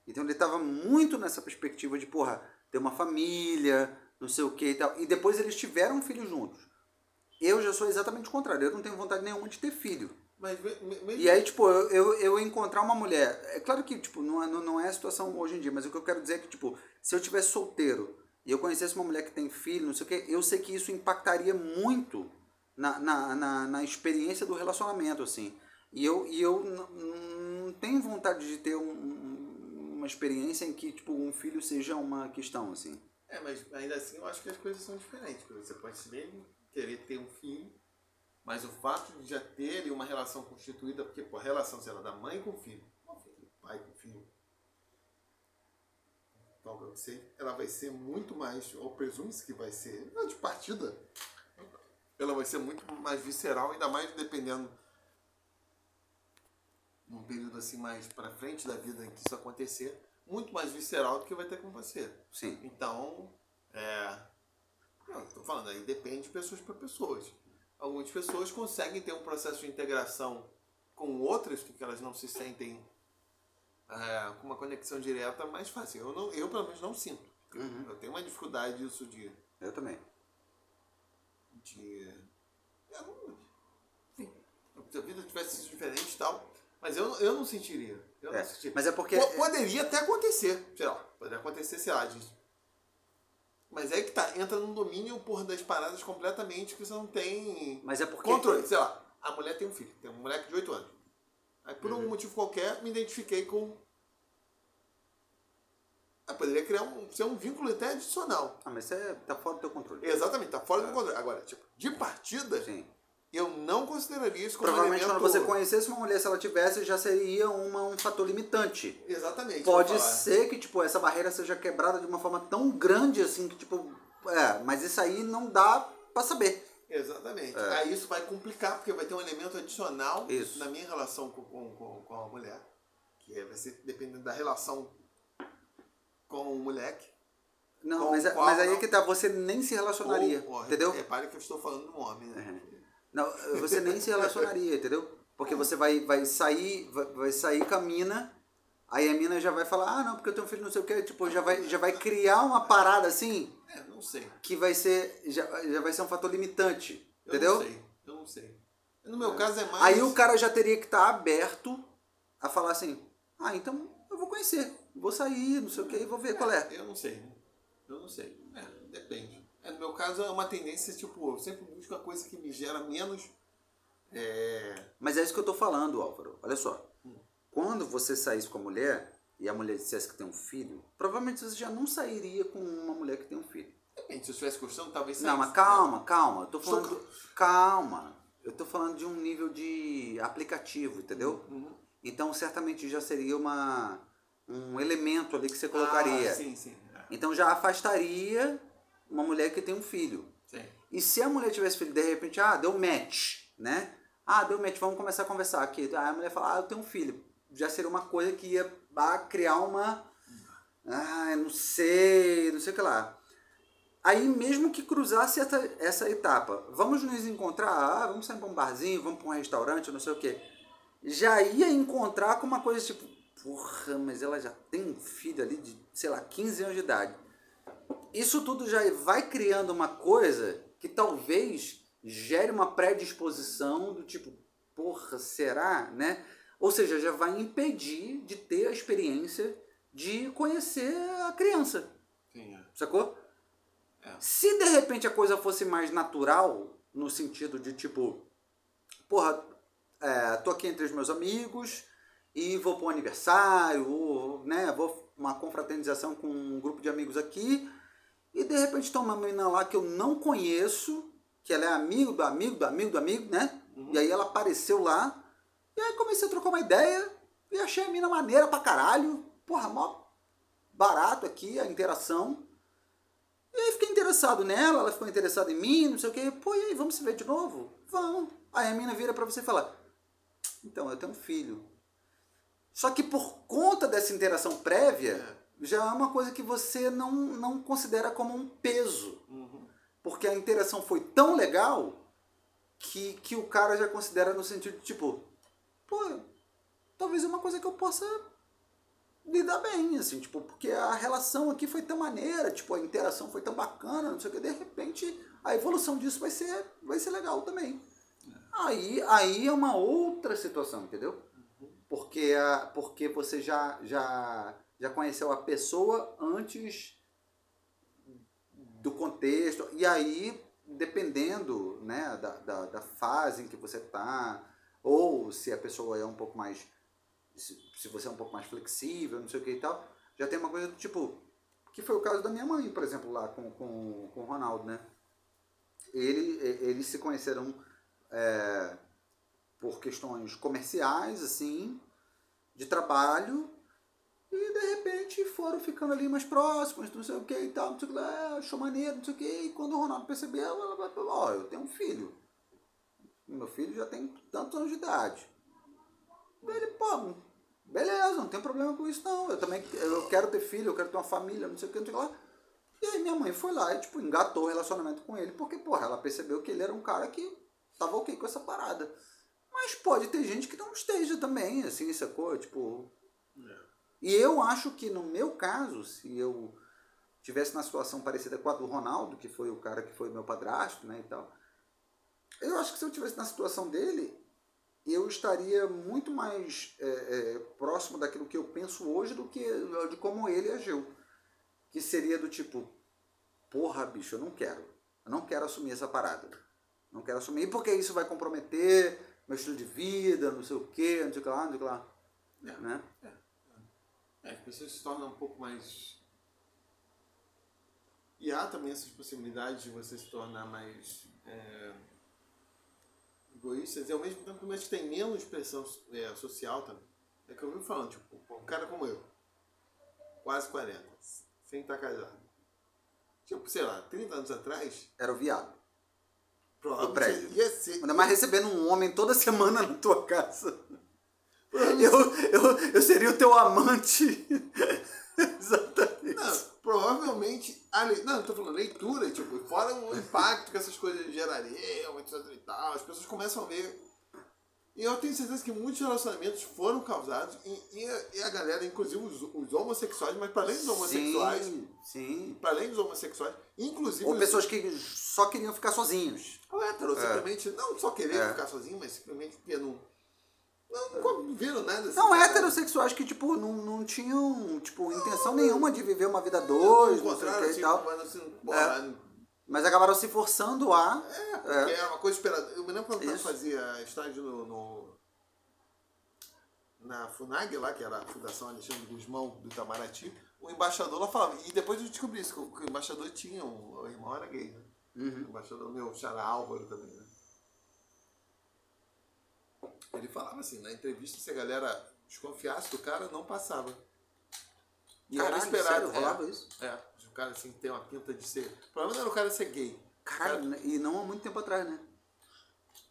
Então ele estava muito nessa perspectiva de, porra, ter uma família, não sei o que e tal. E depois eles tiveram um filho juntos. Eu já sou exatamente o contrário. Eu não tenho vontade nenhuma de ter filho. Mas me- me- me- E aí, tipo, eu, eu, eu encontrar uma mulher. É claro que, tipo, não é, não, não é a situação hoje em dia, mas o que eu quero dizer é que, tipo, se eu tivesse solteiro e eu conhecesse uma mulher que tem filho, não sei o quê, eu sei que isso impactaria muito na, na, na, na experiência do relacionamento, assim. E eu, e eu não tenho vontade de ter um- um- uma experiência em que, tipo, um filho seja uma questão, assim. É, mas ainda assim eu acho que as coisas são diferentes. porque Você pode mesmo querer ter um filho, mas o fato de já ter uma relação constituída, porque pô, a relação, da mãe com o filho, não, filho, pai com o filho, então ela vai ser muito mais, ou presume-se que vai ser, não, de partida, ela vai ser muito mais visceral, ainda mais dependendo num período assim mais para frente da vida em que isso acontecer, muito mais visceral do que vai ter com você. Sim. Então, é. Não, tô falando aí, depende de pessoas para pessoas. Algumas pessoas conseguem ter um processo de integração com outras, porque elas não se sentem é, com uma conexão direta mais fácil. Eu, não, eu pelo menos, não sinto. Eu- Uhum. Eu tenho uma dificuldade disso de. Eu também. de eu enfim, se a vida tivesse sido diferente e tal. Mas eu, eu não sentiria. Eu É, não sentiria. mas é porque- Po- Poderia até acontecer, sei lá, poderia acontecer, sei lá, de... Mas é que tá, entra num domínio, porra, das paradas completamente que você não tem Mas é porque. controle. Sei lá, a mulher tem um filho, tem um moleque de 8 anos. Aí por Uhum. um motivo qualquer, me identifiquei com. Aí poderia criar um, ser um vínculo até adicional. Ah, mas isso é, tá fora do teu controle. Exatamente, tá fora do controle. Agora, tipo, de partida, Sim. Eu não consideraria isso como Provavelmente um elemento... quando você conhecesse uma mulher, se ela tivesse, já seria uma, um fator limitante. Exatamente. Pode ser que, tipo, essa barreira seja quebrada de uma forma tão grande assim que, tipo, é, mas isso aí não dá pra saber. Exatamente. É. Aí isso vai complicar, porque vai ter um elemento adicional Isso. na minha relação com, com, com, a mulher. Que é- vai ser dependendo da relação com o moleque. Não, mas, é- mas aí é que tá, você nem se relacionaria, Ou- ou- entendeu? Repare que eu estou falando do homem, né? Não, você nem se relacionaria, entendeu? Porque você vai, vai sair, vai, vai sair com a mina, aí a mina já vai falar, ah não, porque eu tenho um filho não sei o que, tipo, já vai, já vai criar uma parada assim É, não sei. que vai ser, já, já vai ser um fator limitante, Eu entendeu? não sei. Eu não sei. No meu caso é mais. Aí o cara já teria que estar aberto a falar assim, ah, então eu vou conhecer, vou sair, não sei o que, vou ver qual é. Eu não sei. Eu não sei. É, depende. É, no meu caso é uma tendência, tipo, eu sempre busco a coisa que me gera menos. É, Mas é isso que eu tô falando, Álvaro. Olha só. Quando você saísse com a mulher e a mulher dissesse que tem um filho, provavelmente você já não sairia com uma mulher que tem um filho. depende, se eu estivesse gostando, talvez Não, mas saísse. calma, calma. Eu tô Estou falando. Calma. Eu tô falando de um nível de aplicativo, entendeu? Uhum. Então certamente já seria uma, um elemento ali que você colocaria. Ah, sim, sim. É, Então já afastaria uma mulher que tem um filho. sim. E se a mulher tivesse filho, de repente, ah, deu match, né? Ah, deu match, vamos começar a conversar aqui. Aí a mulher fala, ah, eu tenho um filho. Já seria uma coisa que ia criar uma. Ah, não sei, não sei o que lá. Aí mesmo que cruzasse essa, essa etapa, vamos nos encontrar, ah, vamos sair para um barzinho, vamos para um restaurante, não sei o que. Já ia encontrar com uma coisa tipo, porra, mas ela já tem um filho ali de, sei lá, 15 anos de idade isso tudo já vai criando uma coisa que talvez gere uma predisposição do tipo, porra, será, né? Ou seja, já vai impedir de ter a experiência de conhecer a criança, Sim, é. sacou? É. Se de repente a coisa fosse mais natural, no sentido de tipo, porra, é, tô aqui entre os meus amigos e vou para um aniversário, ou, né, vou uma confraternização com um grupo de amigos aqui, e de repente tem uma menina lá que eu não conheço, que ela é amigo do amigo do amigo do amigo, né? E aí ela apareceu lá, e aí comecei a trocar uma ideia, e achei a mina maneira pra caralho, porra, mó barato aqui a interação. E aí fiquei interessado nela, ela ficou interessada em mim, não sei o que. Pô, e aí, vamos se ver de novo? Vamos. Aí a mina vira pra você e fala, então, eu tenho um filho. Só que por conta dessa interação prévia, já é uma coisa que você não, não considera como um peso. Uhum. Porque a interação foi tão legal que, que o cara já considera no sentido de tipo, pô, talvez é uma coisa que eu possa lidar bem, assim, tipo, porque a relação aqui foi tão maneira, tipo, a interação foi tão bacana, não sei o que, de repente a evolução disso vai ser, vai ser legal também. Aí, aí é uma outra situação, entendeu? Porque, a, porque você já, já, já conheceu a pessoa antes do contexto, e aí, dependendo né, da, da, da fase em que você está, ou se a pessoa é um pouco mais se, se você é um pouco mais flexível, não sei o que e tal, já tem uma coisa do tipo, que foi o caso da minha mãe, por exemplo, lá com, com, com o Ronaldo, né? Ele, eles se conheceram é, por questões comerciais, assim, de trabalho, e de repente foram ficando ali mais próximos, não sei o que e tal, não sei o que lá, achou maneiro, não sei o que, e quando o Ronaldo percebeu, ela falou, ó, eu tenho um filho. Meu filho já tem tantos anos de idade. Ele, pô, beleza, não tem problema com isso não. Eu também eu quero ter filho, eu quero ter uma família, não sei o que, não sei o que lá. E aí minha mãe foi lá e, tipo, engatou o relacionamento com ele, porque, porra, ela percebeu que ele era um cara que tava ok com essa parada. Mas pode ter gente que não esteja também, assim, sacou? Tipo. E eu acho que no meu caso, se eu tivesse na situação parecida com a do Ronaldo, que foi o cara que foi meu padrasto, né, e tal. Eu acho que se eu tivesse na situação dele, eu estaria muito mais é, é, próximo daquilo que eu penso hoje do que de como ele agiu. Que seria do tipo, porra, bicho, eu não quero. Eu não quero assumir essa parada. Não quero assumir porque isso vai comprometer meu estilo de vida, não sei o quê, não sei o que lá, não sei o que lá. É, né? é. As pessoas se tornam um pouco mais. E há também essas possibilidades de você se tornar mais. É egoístas e ao mesmo tempo mas tem menos pressão é, social também. É que eu vi falando, tipo, um cara como eu, quase 40, sem estar casado. Tipo, sei lá, 30 anos atrás. Era o viado. Provavelmente prédio. ia ser. Ainda mais recebendo um homem toda semana na tua casa. Eu, eu, eu seria o teu amante. Exatamente. Não, provavelmente. A le... Não, tô falando leitura, tipo, fora o impacto que essas coisas gerariam, etc e tal, as pessoas começam a ver. E eu tenho certeza que muitos relacionamentos foram causados, e, e, a, galera, inclusive os, os, homossexuais, mas para além dos homossexuais. Sim, sim. Para além dos homossexuais, inclusive. Ou pessoas que só queriam ficar sozinhos. Ou hétero, é. simplesmente, não só queriam é. ficar sozinhos, mas simplesmente porque não não, não viram nada assim. Não, heterossexuais que, tipo, não, não tinham, tipo, intenção nenhuma de viver uma vida dois, não sei assim, e tal. Mas, assim, é. mas acabaram se forçando a... É, porque é, uma coisa esperada. Eu me lembro quando eu fazia estágio no, no, na FUNAG lá, que era a Fundação Alexandre Guzmão do Itamaraty, o embaixador lá falava, e depois eu descobri isso, que o embaixador tinha, um, o irmão era gay, né? Uhum. O embaixador, meu xará Álvaro também, né? Ele falava assim, na entrevista, se a galera desconfiasse do cara, não passava. E Caralho, era esperado. Sério, rolava é, isso? É, o cara assim tem uma pinta de ser. O problema não era o cara ser gay. Caralho, cara... e não há muito tempo atrás, né?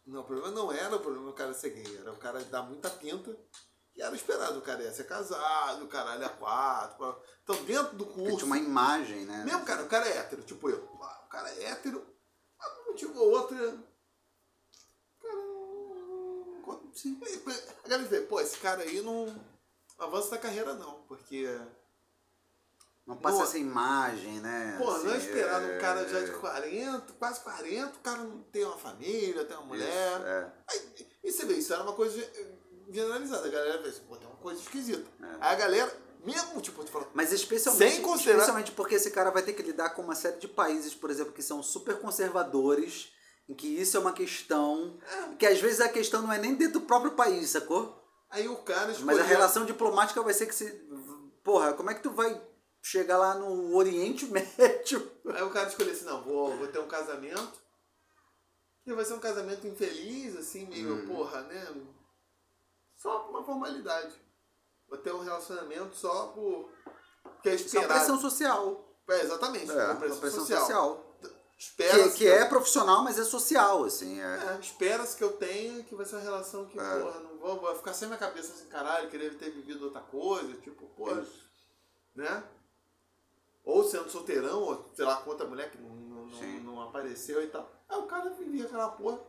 Não, o problema não era o problema do cara ser gay, era o cara dar muita pinta. E era esperado, o cara ia ser casado, o caralho é quatro. Então, dentro do curso. Tinha uma imagem, né? Mesmo, cara, o cara é hétero, tipo eu. O cara é hétero, por um motivo ou outro. A galera vê, pô, esse cara aí não avança na carreira não, porque... Não passa não, essa imagem, né? Pô, assim, não é esperado é... um cara já de 40, quase 40, o cara não tem uma família, tem uma mulher. Isso, é. Aí, e você vê, isso era uma coisa generalizada. A galera vê assim, pô, tem uma coisa esquisita. É. Aí a galera, mesmo, tipo, fala, Mas especialmente, sem considerar... especialmente porque esse cara vai ter que lidar com uma série de países, por exemplo, que são super conservadores em que isso é uma questão. É. Que às vezes a questão não é nem dentro do próprio país, sacou? Aí o cara escolheu... Mas a relação diplomática vai ser que se. Porra, como é que tu vai chegar lá no Oriente Médio? Aí o cara escolheu assim: não, vou, vou ter um casamento. E vai ser um casamento infeliz, assim, meio, hum. porra, né? Só uma formalidade. Vou ter um relacionamento só por. Que é esperado. Só pressão social. É, exatamente. É, pressão, pressão social. social. Espera que, que é profissional, mas é social, assim. É. é Espera-se que eu tenha, que vai ser uma relação que, é. porra, não vou, vou ficar sem minha cabeça assim, caralho, querer ter vivido outra coisa, tipo, porra, né? Ou sendo solteirão, ou sei lá, com outra mulher que não, não, não, não apareceu e tal. Aí o cara vivia aquela porra.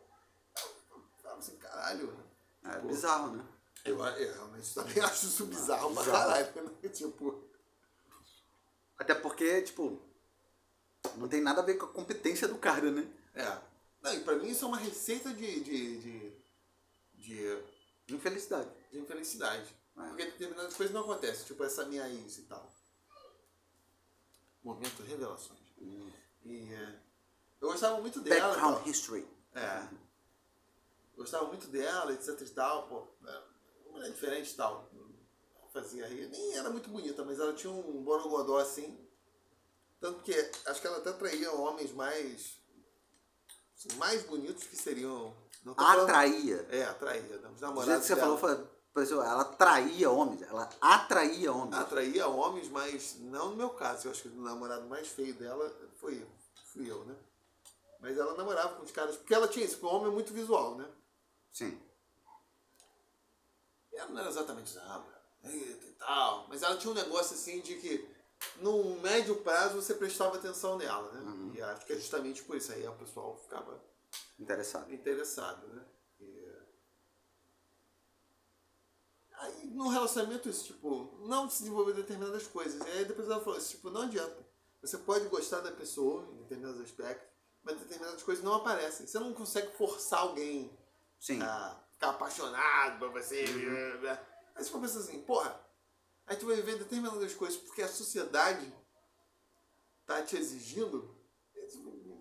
Falava assim, caralho. É bizarro, né? Eu, eu realmente também acho isso bizarro pra Bizarro. caralho. Né? Tipo, Até porque, tipo, não tem nada a ver com a competência do cara, né? é. Não, e pra mim isso é uma receita de. de, de, de, Infelicidade. de infelicidade. É. Porque determinadas coisas não acontecem, tipo essa minha ex e tal. Momento revelações. E é, eu gostava muito dela. Background tal. history. É. Gostava muito dela, etc e tal, pô. é, Uma mulher diferente e tal. Fazia rir. Nem era muito bonita, mas ela tinha um borogodó assim. Tanto que acho que ela até atraía homens mais. assim, mais bonitos que seriam. Não tô falando- Atraía. É, atraía. né? Os Do jeito namorados que você dela. falou, foi, pareceu, ela atraía homens. Ela atraía homens. Atraía homens, mas não no meu caso. Eu acho que o namorado mais feio dela foi eu. Fui eu, né? Mas ela namorava com os caras. Porque ela tinha isso, porque o homem é muito visual, né? Sim. Ela não era exatamente eita e tal, mas ela tinha um negócio assim de que no médio prazo você prestava atenção nela, né? E acho que é justamente por isso aí o pessoal ficava Interessado. interessado, né? E... Aí no relacionamento isso, tipo, não se desenvolver determinadas coisas. E aí depois ela falou tipo, não adianta. Você pode gostar da pessoa em determinados aspectos, mas determinadas coisas não aparecem. Você não consegue forçar alguém Sim. a ficar apaixonado por você. Uhum. Aí você pensando assim, porra, aí tu vai viver determinadas coisas porque a sociedade tá te exigindo.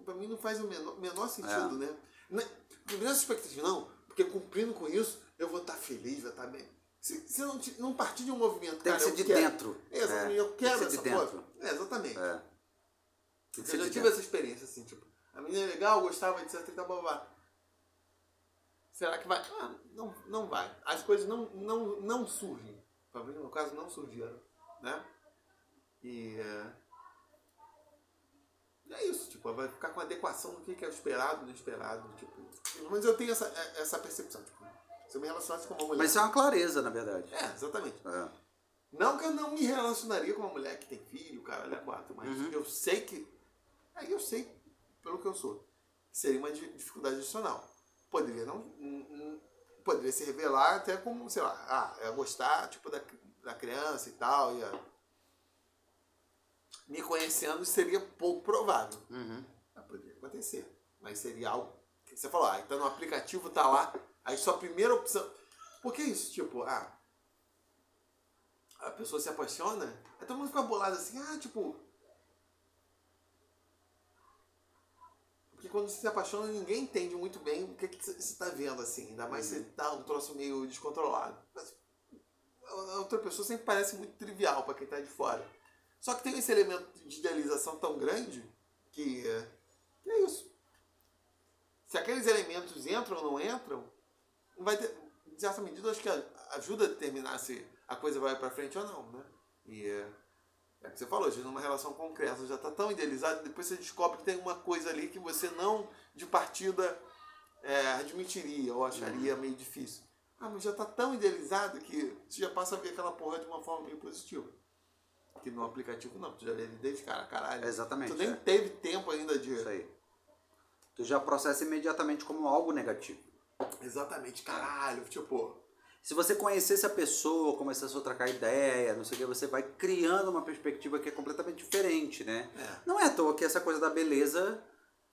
Pra mim não faz o menor, menor sentido, né? Não, não é expectativa, não, porque cumprindo com isso eu vou estar feliz, vou estar bem. Se, se não, não partir de um movimento, Tem cara, que ser eu de quero. dentro. É, exatamente, É, eu tem que quero ser de essa dentro. É, exatamente. É. Eu já tive dentro. essa experiência, assim, tipo, a menina é legal, gostava, etc e tal, blá, blá. Será que vai? Ah, não, não vai. As coisas não, não, não surgem. Mim, no caso, não surgiram, né? E é... e é isso, tipo, vai ficar com adequação do que é o esperado, do esperado, tipo... Mas eu tenho essa, essa percepção, tipo, se eu me relacionasse com uma mulher... Mas isso é uma clareza, na verdade. É, exatamente. É. Não que eu não me relacionaria com uma mulher que tem filho, caralho, é quatro, mas Uhum. eu sei que. Aí eu sei, pelo que eu sou, seria uma di- dificuldade adicional. Poderia não. Poderia se revelar até como, sei lá, ah, é gostar, tipo, da, da criança e tal, ia. Me conhecendo seria pouco provável. Uhum. Poderia acontecer. Mas seria algo. que Você falou, ah, então no aplicativo tá lá, aí sua primeira opção. Por que isso? Tipo, ah. A pessoa se apaixona, aí todo mundo fica bolado assim, ah, tipo. Porque quando você se apaixona, ninguém entende muito bem o que, que você está vendo, assim. Ainda mais se tá um troço meio descontrolado. Mas a outra pessoa sempre parece muito trivial para quem tá de fora. Só que tem esse elemento de idealização tão grande que é, é isso. Se aqueles elementos entram ou não entram, vai ter, de certa medida, acho que ajuda a determinar se a coisa vai para frente ou não, né? E é, é o que você falou, às vezes numa relação concreta já está tão idealizado, depois você descobre que tem uma coisa ali que você não, de partida, é, admitiria ou acharia meio difícil. Ah, mas já está tão idealizado que você já passa a ver aquela porra de uma forma meio positiva. Que no aplicativo não, tu já vê ele desde cara, caralho. Exatamente, Tu nem é. teve tempo ainda de. Isso aí. Tu já processa imediatamente como algo negativo. Exatamente, caralho. Tipo, Se você conhecesse a pessoa, começasse a trocar ideia, não sei o que, você vai criando uma perspectiva que é completamente diferente, né? É. Não é à toa que essa coisa da beleza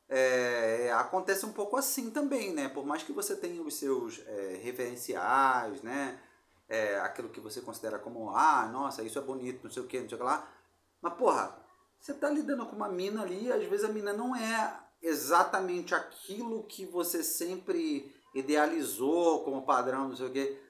é, acontece um pouco assim também, né? Por mais que você tenha os seus é, referenciais, né? É, aquilo que você considera como, ah, nossa, isso é bonito, não sei o que, não sei o que lá. Mas, porra, você tá lidando com uma mina ali, às vezes a mina não é exatamente aquilo que você sempre idealizou como padrão, não sei o que.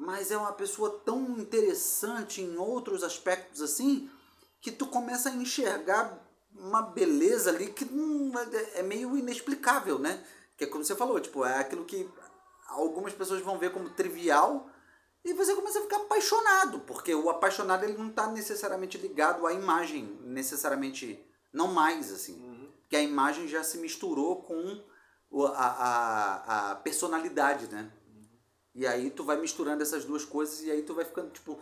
Mas é uma pessoa tão interessante em outros aspectos assim, que tu começa a enxergar uma beleza ali que hum, é meio inexplicável, né? Que é como você falou, tipo, é aquilo que algumas pessoas vão ver como trivial e você começa a ficar apaixonado, porque o apaixonado ele não está necessariamente ligado à imagem, necessariamente, não mais, assim. Porque a imagem já se misturou com a, a, a personalidade, né? E aí tu vai misturando essas duas coisas e aí tu vai ficando tipo,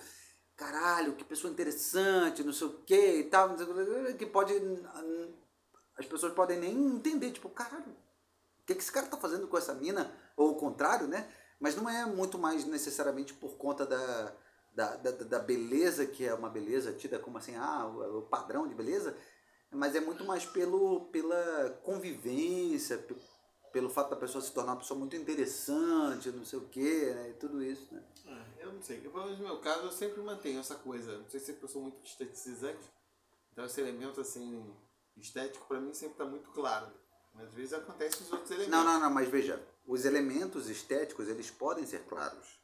caralho, que pessoa interessante, não sei o que e tal, quê, que pode. As pessoas podem nem entender, tipo, caralho, o que, que esse cara tá fazendo com essa mina? Ou o contrário, né? Mas não é muito mais necessariamente por conta da, da, da, da beleza, que é uma beleza tida como assim, ah, o padrão de beleza, mas é muito mais pelo, pela convivência, pelo fato da pessoa se tornar uma pessoa muito interessante, não sei o quê, né? E tudo isso, né? É, eu não sei. Eu, no meu caso, eu sempre mantenho essa coisa. Não sei se é eu sou muito esteticizante. Então, esse elemento, assim, estético, para mim, sempre está muito claro. Mas, às vezes, acontece os outros elementos. Não, não, não. Mas, veja. Os elementos estéticos, eles podem ser claros.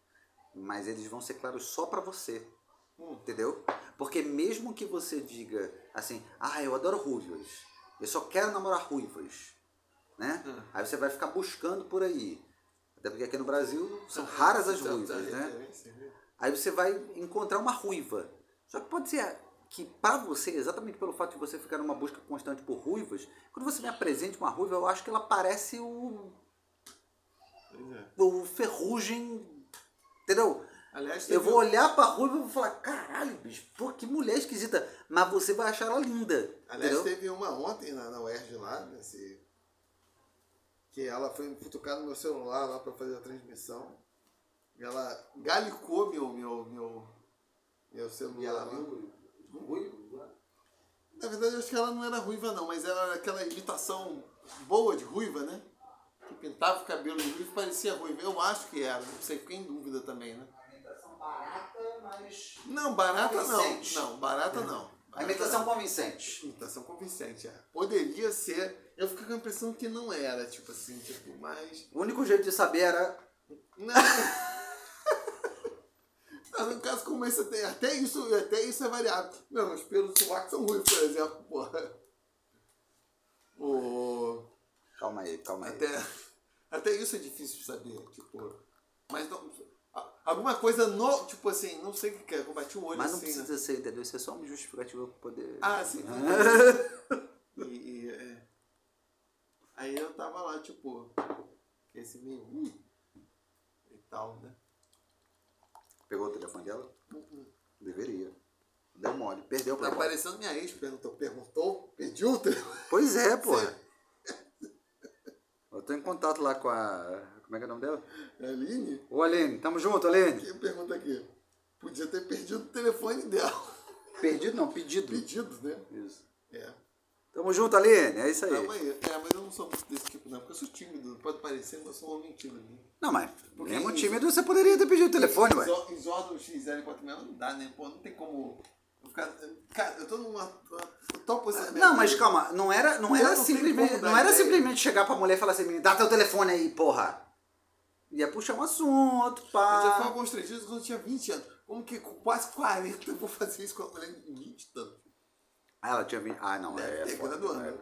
Mas eles vão ser claros só para você. Hum. Entendeu? Porque mesmo que você diga assim, ah, eu adoro ruivas. Eu só quero namorar ruivas né? Hum. Aí você vai ficar buscando por aí. Até porque aqui no Brasil são raras as ruivas, né? Aí você vai encontrar uma ruiva. Só que pode ser que para você, exatamente pelo fato de você ficar numa busca constante por ruivas, quando você me apresente uma ruiva, eu acho que ela parece o. É. O ferrugem. Entendeu? Aliás, eu vou olhar pra ruiva e vou falar, caralho, bicho, pô, que mulher esquisita. Mas você vai achar ela linda. Aliás, entendeu? teve uma ontem na, na UERJ lá, nesse que ela foi futucar no meu celular lá para fazer a transmissão. E ela galicou meu, meu, meu, meu celular. E ela viu ruiva? Na verdade, acho que ela não era ruiva, não, mas era aquela imitação boa de ruiva, né? Que pintava o cabelo de ruiva e parecia ruiva. Eu acho que era, não sei, fiquei em dúvida também, né? Barata, mas. Não, barata não. Não, barata não. A imitação convincente. Imitação convincente, é. Poderia ser. Eu fiquei com a impressão que não era, tipo assim, tipo, mas. O único jeito de saber era. Não! no caso como esse, até, até, isso, até isso é variável. Não, os pelos do sovaco são ruins, por exemplo, porra. O... Calma aí, calma aí. Até, até isso é difícil de saber, tipo. Mas não, Alguma coisa no. Tipo assim, não sei o que é, eu bati o olho Mas não assim, precisa né? ser, entendeu? Isso é só uma justificativa pra poder. Ah, sim. e, e é. Aí eu tava lá, tipo, esse meio. Uh, e tal, né? Pegou o telefone dela? Uh Deveria. Deu mole. Perdeu pra Tá parecendo minha ex, perguntou, perguntou, pediu o telefone. Pois é, pô. Eu tô em contato lá com a como é que é o nome dela? É Aline? Ô Aline, tamo junto, Aline. Quem pergunta aqui? Podia ter perdido o telefone dela. Perdido não, pedido. Pedido, né? Isso. É. Tamo junto, Aline, é isso aí. Tamo aí. É, mas eu não sou desse tipo, não, porque eu sou tímido. Pode parecer, mas eu sou um homem tímido. Né? Não, mas porque mesmo tímido você poderia ter pedido o telefone, ué. Em Zordo XL46 não dá, né? Pô, não tem como Cara, eu tô numa. Tô não, mas calma, não era, não era não simplesmente. Não era simplesmente chegar pra mulher e falar assim, dá teu telefone aí, porra. Ia puxar um assunto, pá. Eu já fui dias quando eu tinha 20 anos. Como que com quase 40 eu vou fazer isso com a mulher de 20 tanto? Ah, ela tinha 20. Ah, não, é. É, foda, do é,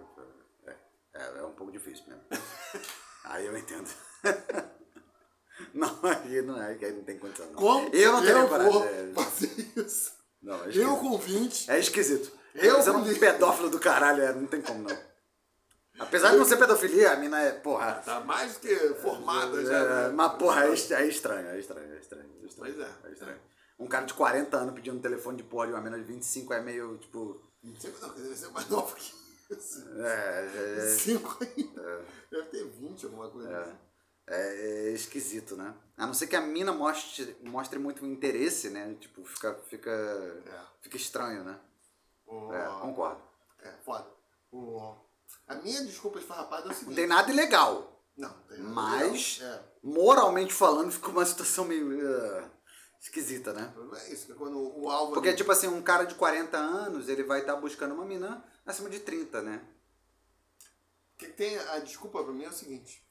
é, é, é um pouco difícil mesmo. aí eu entendo. não, aí não é, que aí não tem condição. Não. Como eu não tenho coragem. É. fazer isso? Não, é eu com 20. É esquisito. Eu Você é um pedófilo do caralho, é, não tem como não. Apesar de não ser pedofilia, a mina é, porra. Tá mais que formada é, já. Né? Mas, porra, é, é, estranho, é estranho, é estranho, é estranho. Pois é. É estranho. Um cara de 40 anos pedindo um telefone de porra de uma mina de 25 é meio, tipo. 25 não, deve ser mais novo que isso. É, é. 5 ainda. É. Deve ter 20, alguma coisa é. assim. É, é esquisito, né? A não ser que a mina mostre, mostre muito interesse, né? Tipo, fica, fica, é. fica estranho, né? Oh. É, concordo. É, foda. Oh. A minha desculpa esfarrapada é o seguinte. Não tem nada ilegal. Não, tem nada Mas, é. moralmente falando, ficou uma situação meio uh, esquisita, né? É isso, que quando o alvo. Porque, tipo assim, um cara de 40 anos, ele vai estar tá buscando uma mina acima de 30, né? Que tem a desculpa pra mim é o seguinte.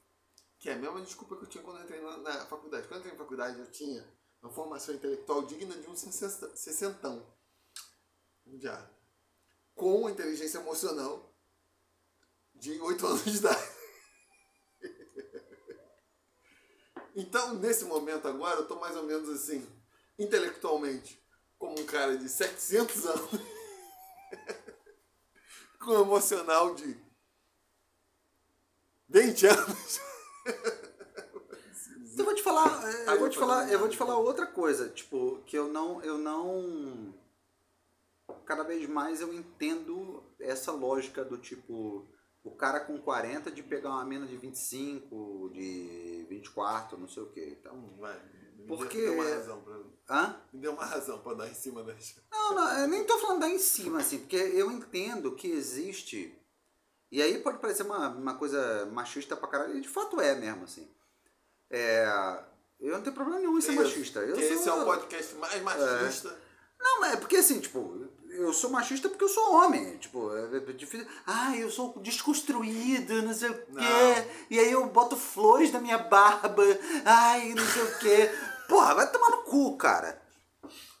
Que é a mesma desculpa que eu tinha quando eu entrei na, na faculdade. Quando eu entrei na faculdade, eu tinha uma formação intelectual digna de um sessentão. Já. Com inteligência emocional de 8 anos de idade. Então, nesse momento agora, eu estou mais ou menos assim, intelectualmente, como um cara de 700 anos, com um emocional de 20 anos. Então, eu vou te falar, é, eu vou te falar, eu vou te falar outra coisa, tipo, que eu não, eu não cada vez mais eu entendo essa lógica do tipo o cara com 40 de pegar uma mina de 25, de 24, não sei o que e tal. Hum, vai. Me Porque- deu uma razão pra, Hã? me deu uma razão pra dar em cima das. Não, não, eu nem tô falando da em cima, assim, porque eu entendo que existe. E aí pode parecer uma, uma coisa machista pra caralho, e de fato é mesmo, assim. É, eu não tenho problema nenhum em ser Isso, machista. Eu sou... esse é o podcast mais machista. Não, é porque assim, tipo, eu sou machista porque eu sou homem. Tipo, é é difícil. Ah, eu sou desconstruído, não sei o quê. E aí eu boto flores na minha barba. Ai, não sei o quê. Porra, vai tomar no cu, cara.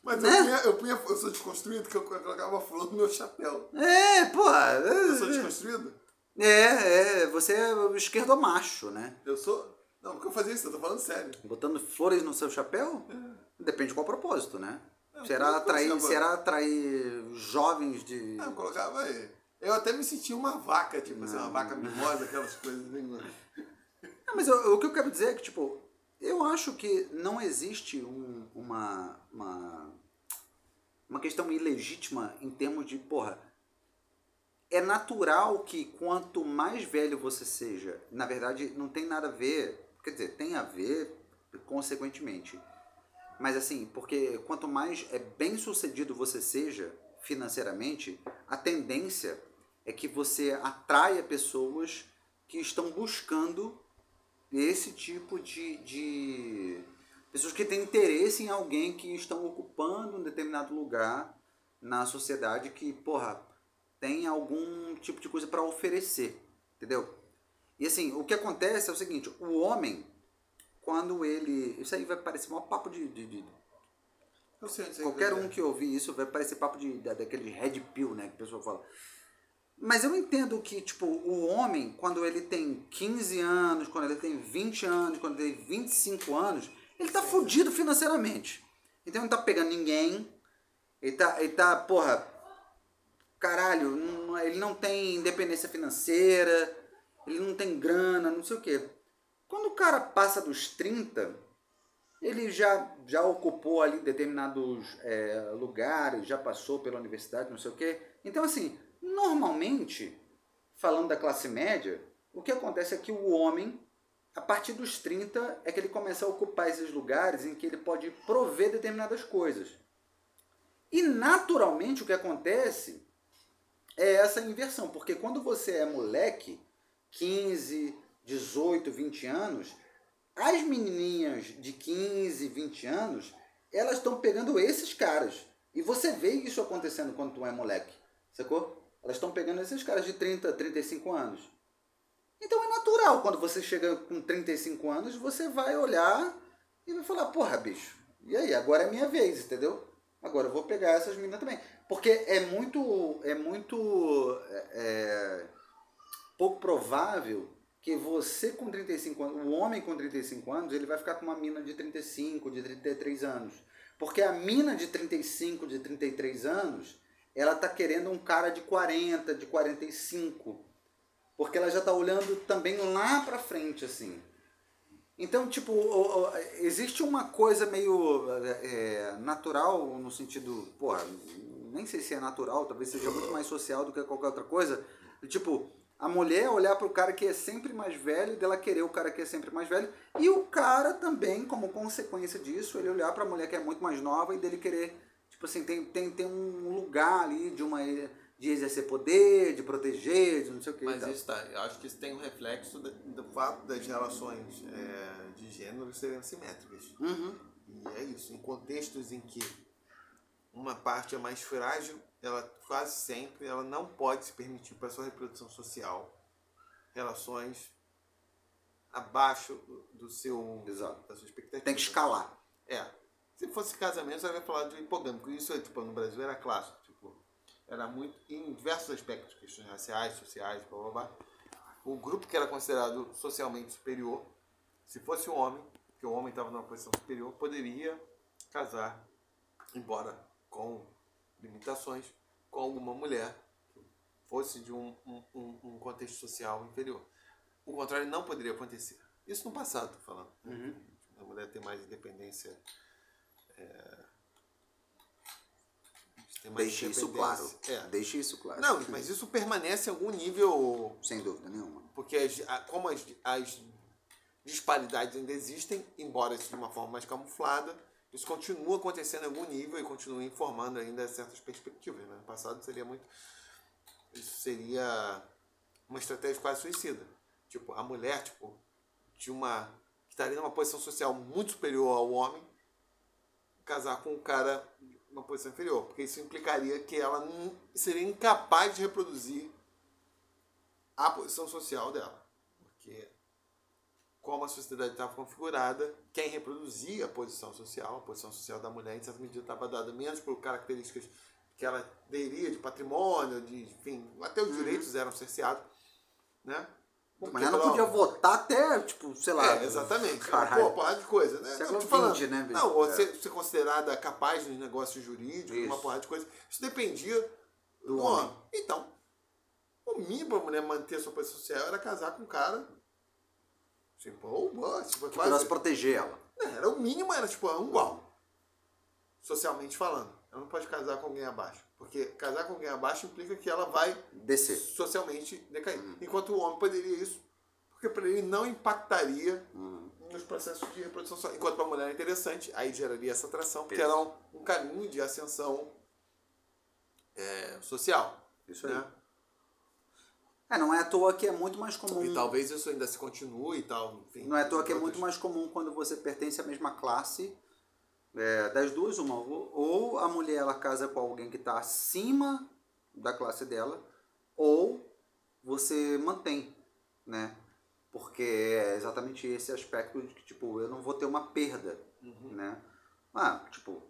Mas Né? eu, punha, eu, punha, eu sou desconstruído porque eu colocava flor no meu chapéu. É, porra. Eu sou é- desconstruído? É, é, você é o esquerdomacho, né? Eu sou. Não, porque eu fazia isso, eu tô falando sério. Botando flores no seu chapéu? Depende de qual propósito, né? Será, atrair, será atrair jovens de. Ah, eu colocava aí. Eu até me sentia uma vaca, tipo assim, uma vaca mimosa, aquelas coisas. Assim, Não, mas eu- o que eu quero dizer é que, tipo, eu acho que não existe um- uma, uma, uma questão ilegítima em termos de, porra, é natural que quanto mais velho você seja, na verdade não tem nada a ver, quer dizer, tem a ver consequentemente, mas assim, porque quanto mais é bem sucedido você seja financeiramente, a tendência é que você atraia pessoas que estão buscando esse tipo de, de pessoas que têm interesse em alguém que estão ocupando um determinado lugar na sociedade que, porra, tem algum tipo de coisa para oferecer, entendeu? E assim, o que acontece é o seguinte, o homem, quando ele... Isso aí vai parecer um papo de... de- de- Eu sei, sei qualquer um que ouvir isso vai parecer papo de, da- daquele red pill, né, que o pessoal fala. Mas eu entendo que, tipo, o homem, quando ele tem 15 anos, quando ele tem 20 anos, quando ele tem 25 anos, ele tá fudido financeiramente. Então ele não tá pegando ninguém, ele tá, ele tá porra, caralho, ele não tem independência financeira, ele não tem grana, não sei o quê. Quando o cara passa dos 30, ele já, já ocupou ali determinados é, lugares, já passou pela universidade, não sei o quê. Então, assim, normalmente, falando da classe média, o que acontece é que o homem, a partir dos 30, é que ele começa a ocupar esses lugares em que ele pode prover determinadas coisas. E naturalmente o que acontece é essa inversão, porque quando você é moleque, 15, 18, 20 anos, as menininhas de 15, 20 anos, elas estão pegando esses caras. E você vê isso acontecendo quando tu é moleque, sacou? Elas estão pegando esses caras de 30, 35 anos. Então é natural, quando você chega com 35 anos, você vai olhar e vai falar, porra, bicho, e aí, agora é minha vez, entendeu? Agora eu vou pegar essas meninas também. Porque é muito, é muito é, é, pouco provável que você com 35 anos, o homem com 35 anos, ele vai ficar com uma mina de 35, de 33 anos. Porque a mina de 35, de 33 anos, ela tá querendo um cara de 40, de 45. Porque ela já tá olhando também lá pra frente, assim. Então, tipo, existe uma coisa meio é, natural no sentido, porra, nem sei se é natural, talvez seja muito mais social do que qualquer outra coisa. Tipo, a mulher olhar pro cara que é sempre mais velho, dela querer o cara que é sempre mais velho, e o cara também, como consequência disso, ele olhar pra mulher que é muito mais nova e dele querer, tipo assim, tem, tem, tem um lugar ali de uma de exercer poder, de proteger, de não sei o que. Mas isso tá, eu acho que isso tem um reflexo do, do fato das relações é, de gênero serem assimétricas. Uhum. E é isso, em contextos em que uma parte é mais frágil, ela quase sempre ela não pode se permitir para sua reprodução social relações abaixo do- seu Exato. da sua expectativa. Tem que escalar. É. Se fosse casamento, você vai falar de hipogâmico. Isso, tipo, no Brasil era clássico. Tipo, era muito, em diversos aspectos, questões raciais, sociais, blá blá blá. O grupo que era considerado socialmente superior, se fosse um homem, que o homem estava numa posição superior, poderia casar, embora com limitações, com alguma mulher que fosse de um, um, um- contexto social inferior. O contrário não poderia acontecer. Isso no passado, falando. Uhum. A mulher ter mais independência. é, ter mais Deixe isso claro. É. Deixe isso claro. Não, mas isso permanece em algum nível Sem dúvida nenhuma. porque as, como as, as disparidades ainda existem, embora de uma forma mais camuflada. Isso continua acontecendo em algum nível e continua informando ainda certas perspectivas. Né? No passado seria muito. Isso seria uma estratégia quase suicida. Tipo, a mulher, tipo, de uma. que estaria numa posição social muito superior ao homem, casar com um cara uma posição inferior. Porque isso implicaria que ela seria incapaz de reproduzir a posição social dela. Como a sociedade estava configurada, quem reproduzia a posição social, a posição social da mulher, em certa medida, estava dada menos por características que ela teria de patrimônio, de, enfim, até os uhum. direitos eram cerceados, né? Mas ela não podia votar até, tipo, sei lá. É, exatamente. Caralho. Pô, porrada de coisa, né? Século não, falando, 20, né, Não, é. ser, ser considerada capaz de negócios jurídicos, Isso. uma porrada de coisa. Isso dependia do, do homem. homem. Então, o mínimo para a mulher manter a sua posição social era casar com um cara Tipo, ou tipo, que quase... proteger ela. É, era o mínimo, era tipo, um igual. Socialmente falando. Ela não pode casar com alguém abaixo. Porque casar com alguém abaixo implica que ela vai descer. Socialmente decair. Uhum. Enquanto o homem poderia isso, porque para ele não impactaria uhum. nos processos de reprodução social. Enquanto para a mulher é interessante, aí geraria essa atração, porque era um, um caminho de ascensão é, social. Isso aí. É, não é à toa que é muito mais comum. E talvez isso ainda se continue e tal. Enfim, não é à toa que é muito mais comum quando você pertence à mesma classe. É, das duas, uma. Ou a mulher ela casa com alguém que está acima da classe dela, ou você mantém, né? Porque é exatamente esse aspecto de que, tipo, eu não vou ter uma perda, uhum. né? Ah, tipo,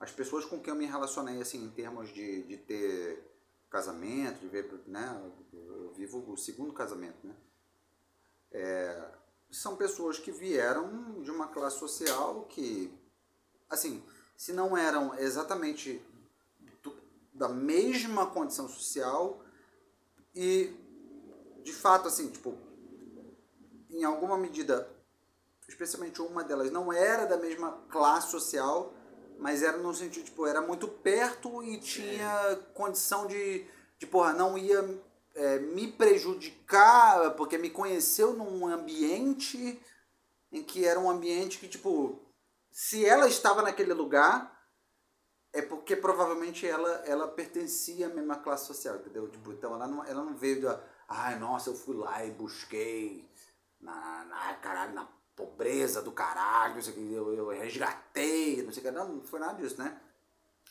as pessoas com quem eu me relacionei, assim, em termos de, de ter casamento, de ver, né? Eu vivo o segundo casamento, né? É, são pessoas que vieram de uma classe social que, assim, se não eram exatamente do, da mesma condição social e, de fato, assim, tipo, em alguma medida, especialmente uma delas não era da mesma classe social, mas era no sentido, tipo, era muito perto e tinha condição de, de porra, não ia é, me prejudicar, porque me conheceu num ambiente em que era um ambiente que, tipo, se ela estava naquele lugar, é porque provavelmente ela, ela pertencia à mesma classe social, entendeu? Tipo, então ela não, ela não veio da, ai, nossa, eu fui lá e busquei na, na caralho, na pobreza do caralho, não sei o que, eu, eu resgatei, não sei o que, não, não foi nada disso, né?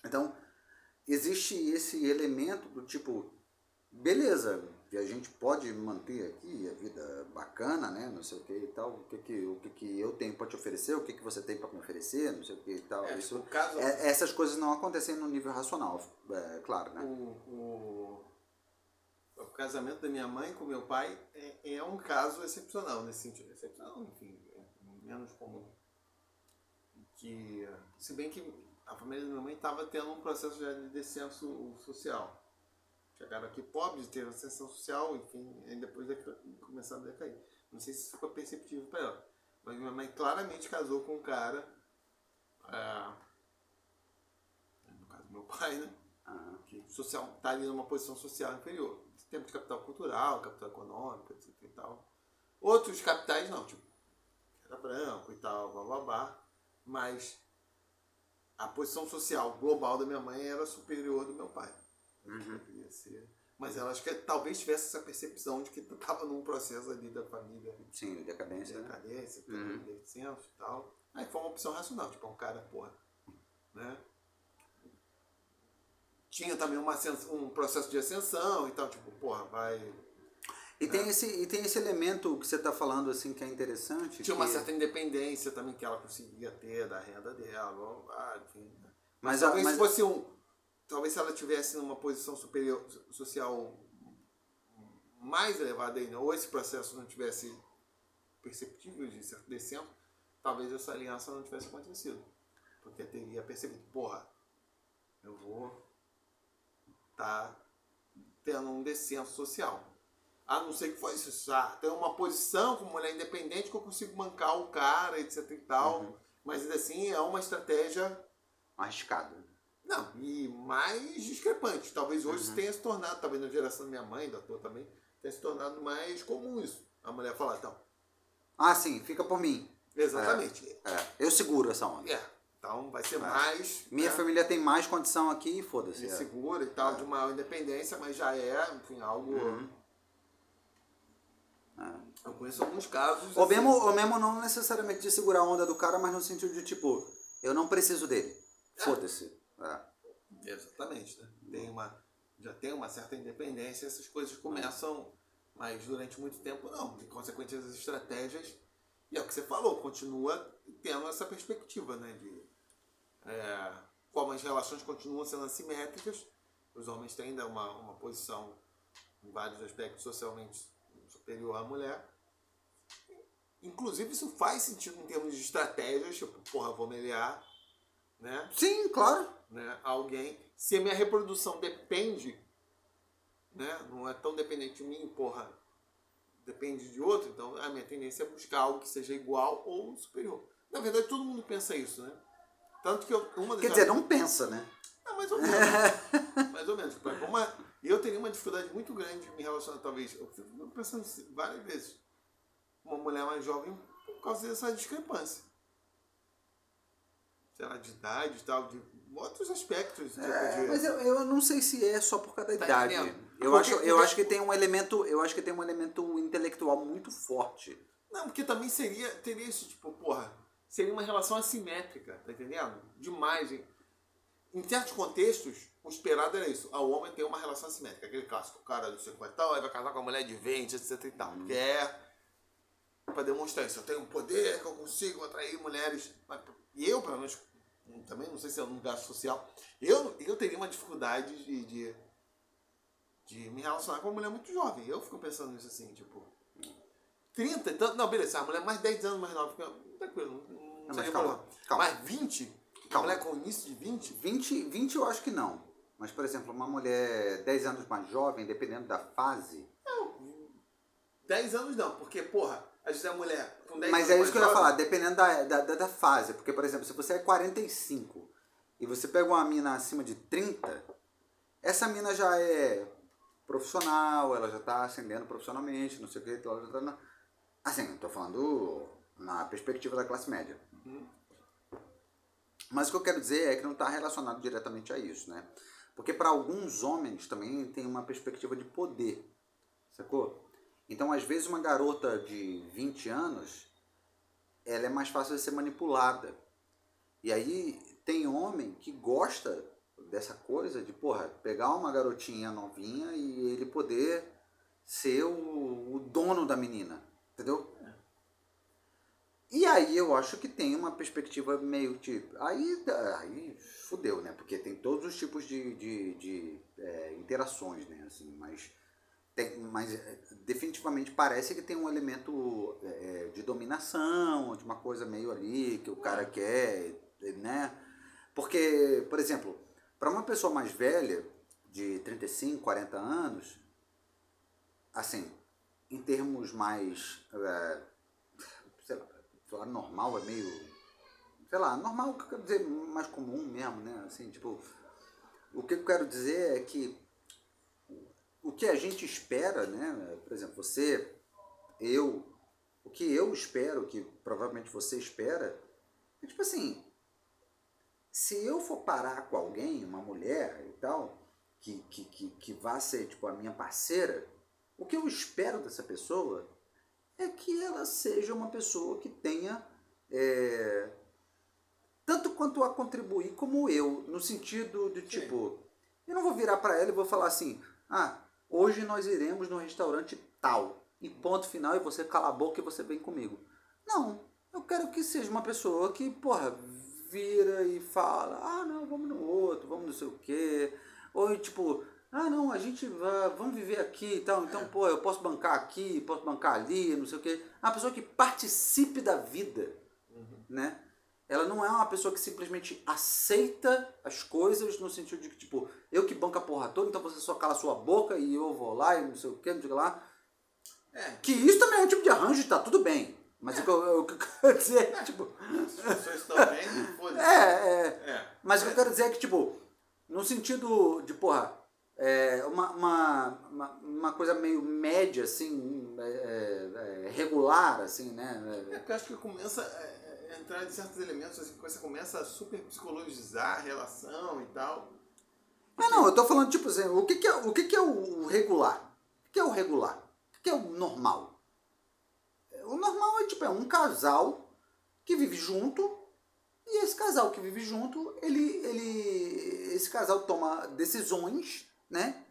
Então, existe esse elemento do tipo, beleza, a gente pode manter aqui a vida bacana, né, não sei o que e tal, o que que, o que, que eu tenho para te oferecer, o que que você tem para me oferecer, não sei o que e tal, é, isso, caso... é, essas coisas não acontecem no nível racional, é, claro, né? O, o, o, casamento da minha mãe com meu pai é, é um caso excepcional nesse sentido, excepcional, enfim, menos comum. Que, se bem que a família da minha mãe estava tendo um processo de descenso social. Chegaram aqui pobres, tiveram ascensão social, enfim, e depois começaram a decair. Não sei se isso ficou perceptível para ela. Mas minha mãe claramente casou com um cara, é, no caso do meu pai, né? Que social, está ali numa posição social inferior. Tempo de capital cultural, capital econômico, etc e tal. Outros capitais não, tipo era branco e tal, blá blá blá. Mas a posição social global da minha mãe era superior do meu pai. Uhum. Ser. Mas ela acho que talvez tivesse essa percepção de que estava num processo ali da família. Sim, decadência. Né? Decadência, né? uhum. descenso e tal. Aí foi uma opção racional, tipo, um cara, porra, né? Tinha também uma um processo de ascensão e tal, tipo, porra, vai e, tem esse, e tem esse elemento que você está falando assim que é interessante. Tinha uma certa independência também que ela conseguia ter da renda dela, ah, enfim. Né? Mas, mas talvez mas... fosse um. Talvez se ela tivesse numa posição superior social mais elevada ainda, ou esse processo não tivesse perceptível de certo descendo, talvez essa aliança não tivesse acontecido. Porque teria percebido, porra, eu vou estar tá tendo um descenso social. A não ser que fosse isso. Ah, tem uma posição como mulher independente que eu consigo mancar o cara, etc e tal. Uhum. Mas ainda assim é uma estratégia. Arriscada. Não, e mais discrepante. Talvez hoje uhum. tenha se tornado, talvez na geração da minha mãe, da tua também, tenha se tornado mais comum isso. A mulher falar, então, Ah, sim, fica por mim. Exatamente. É, eu seguro essa onda. É. Então vai ser mais. Minha né, família tem mais condição aqui e foda-se. é. segura e tal, de maior independência, mas já é, enfim, algo. Uhum. Eu conheço alguns casos. Ou assim, mesmo, ou mesmo não necessariamente de segurar a onda do cara, mas no sentido de tipo, eu não preciso dele. Foda-se. É. Exatamente, né? Tem uma, já tem uma certa independência, essas coisas começam, mas durante muito tempo não. E, consequentemente, as estratégias, e é o que você falou, continua tendo essa perspectiva, né? De é, como as relações continuam sendo assimétricas, os homens têm ainda uma, uma posição, em vários aspectos, socialmente superior à mulher. Inclusive, isso faz sentido em termos de estratégias, tipo, porra, vou melear, né? Sim, claro. né, alguém, se a minha reprodução depende, né, não é tão dependente de mim, porra, depende de outro, então a minha tendência é buscar algo que seja igual ou superior. Na verdade, todo mundo pensa isso, né? Tanto que eu, uma das Quer dizer, não pensa, né? ah, mais ou menos. mais ou menos. Tipo, uma, eu teria uma dificuldade muito grande de me relacionar, talvez. Eu fico pensando várias vezes. Uma mulher mais jovem por causa dessa discrepância. Sei lá, de idade e tal, de outros aspectos. tipo, É, de- mas eu, eu não sei se é só por causa da Tá idade. entendendo? Eu Porque- acho, eu porque- acho que tem um elemento, eu acho que tem um elemento intelectual muito forte. Não, porque também seria, teria isso, tipo, porra, seria uma relação assimétrica, tá entendendo? Demais. Em, em certos contextos, o esperado era isso. Ah, o homem tem uma relação assimétrica, aquele clássico, o cara do 50 aí vai casar com a mulher de 20, etc e tal. Que é pra demonstrar isso. Eu tenho um poder que eu consigo atrair mulheres. Mas, E eu, pelo menos, também não sei se é um gasto social, eu, eu teria uma dificuldade de, de, de me relacionar com uma mulher muito jovem. Eu fico pensando nisso assim, tipo... 30, então, não, beleza, a mulher mais 10 anos mais nova, tranquilo, não, não, mas seria calma, calma. Mas 20, Calma. mulher com início de 20, 20, 20 eu acho que não. Mas, por exemplo, uma mulher 10 anos mais jovem, dependendo da fase. 10 anos não, porque, porra, às vezes a mulher com 10 Mas anos é isso que eu ia falar, dependendo da, da, da, fase. Porque, por exemplo, se você é 45 e você pega uma mina acima de 30, essa mina já é profissional, ela já está ascendendo profissionalmente, não sei o que, ela já tá na... Assim, estou falando na perspectiva da classe média. Mas o que eu quero dizer é que não está relacionado diretamente a isso, né? Porque para alguns homens também tem uma perspectiva de poder, sacou? Então, às vezes, uma garota de 20 anos, ela é mais fácil de ser manipulada. E aí, tem homem que gosta dessa coisa de, porra, pegar uma garotinha novinha e ele poder ser o, o dono da menina, entendeu? E aí eu acho que tem uma perspectiva meio tipo. Aí, aí fudeu, né? Porque tem todos os tipos de, de, de é, interações, né? Assim, mas, tem, mas é, definitivamente parece que tem um elemento é, de dominação, de uma coisa meio ali que o cara quer, né? Porque, por exemplo, para uma pessoa mais velha, de 35, 40 anos, assim, em termos mais. É, normal é meio. Sei lá, normal, que eu quero dizer mais comum mesmo, né? Assim, tipo. O que eu quero dizer é que o que a gente espera, né? Por exemplo, você, eu, o que eu espero, que provavelmente você espera, é tipo assim. Se eu for parar com alguém, uma mulher e tal, que, que, que, que vá ser tipo a minha parceira, o que eu espero dessa pessoa é que ela seja uma pessoa que tenha é, tanto quanto a contribuir como eu, no sentido de tipo, eu não vou virar para ela e vou falar assim, ah, hoje nós iremos no restaurante tal, e ponto final, e você cala a boca e você vem comigo. Não, eu quero que seja uma pessoa que, porra, vira e fala, ah, não, vamos no outro, vamos não sei o quê, ou tipo, ah, não, a gente vai, vamos viver aqui e tal. Então, pô, eu posso bancar aqui, posso bancar ali, não sei o quê. É uma pessoa que participe da vida, né? Ela não é uma pessoa que simplesmente aceita as coisas no sentido de que, tipo, eu que banco a porra toda, então você só cala a sua boca e eu vou lá e não sei o quê, não sei o que lá. É, Que isso também é um tipo de arranjo tá tudo bem. Mas o que eu, o que eu quero dizer é, tipo... as pessoas também, foda-se. É, é, É. mas o que eu quero dizer é que, tipo, no sentido de, porra, é, uma, uma, uma, uma coisa meio média, assim, é, é, é regular, assim, né? É porque eu acho que começa a entrar em certos elementos, assim, você começa a super psicologizar a relação e tal. Não, não, eu tô falando, tipo assim, o que, que é, o, que, que é o regular? O que é o regular? O que é o normal? O normal é, tipo, é um casal que vive junto e esse casal que vive junto, ele, ele, esse casal toma decisões, né?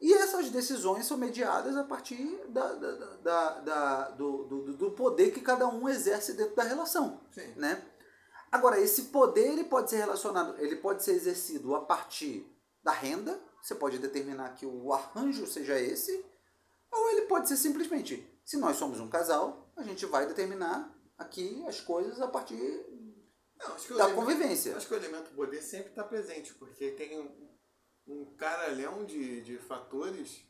E essas decisões são mediadas a partir da, da, da, da do, do, do, poder que cada um exerce dentro da relação, Sim. né? Agora, esse poder ele pode ser relacionado, ele pode ser exercido a partir da renda, você pode determinar que o arranjo seja esse, ou ele pode ser simplesmente, se nós somos um casal, a gente vai determinar aqui as coisas a partir Não, da elemento, convivência. Acho que o elemento poder sempre está presente, porque tem um, um caralhão de, de fatores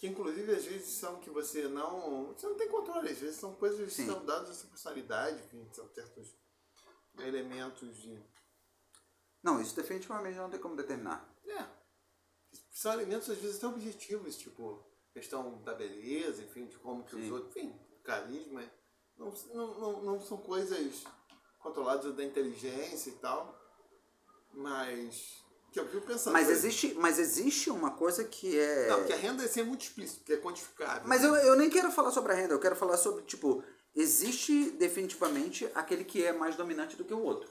que inclusive às vezes são que você não. Você não tem controle, às vezes são coisas que são dadas à sua personalidade, enfim, são certos elementos de. Não, isso definitivamente não tem como determinar. É. São elementos às vezes até objetivos, tipo, questão da beleza, enfim, de como que os Sim. outros. Enfim, carisma. Não, não, não, não são coisas controladas da inteligência e tal. Mas. Que eu fico pensando. Mas por existe, mas existe uma coisa que é. Não, porque a renda é sempre muito explícito, que é quantificável. Mas eu, eu nem quero falar sobre a renda, eu quero falar sobre, tipo, existe definitivamente aquele que é mais dominante do que o outro.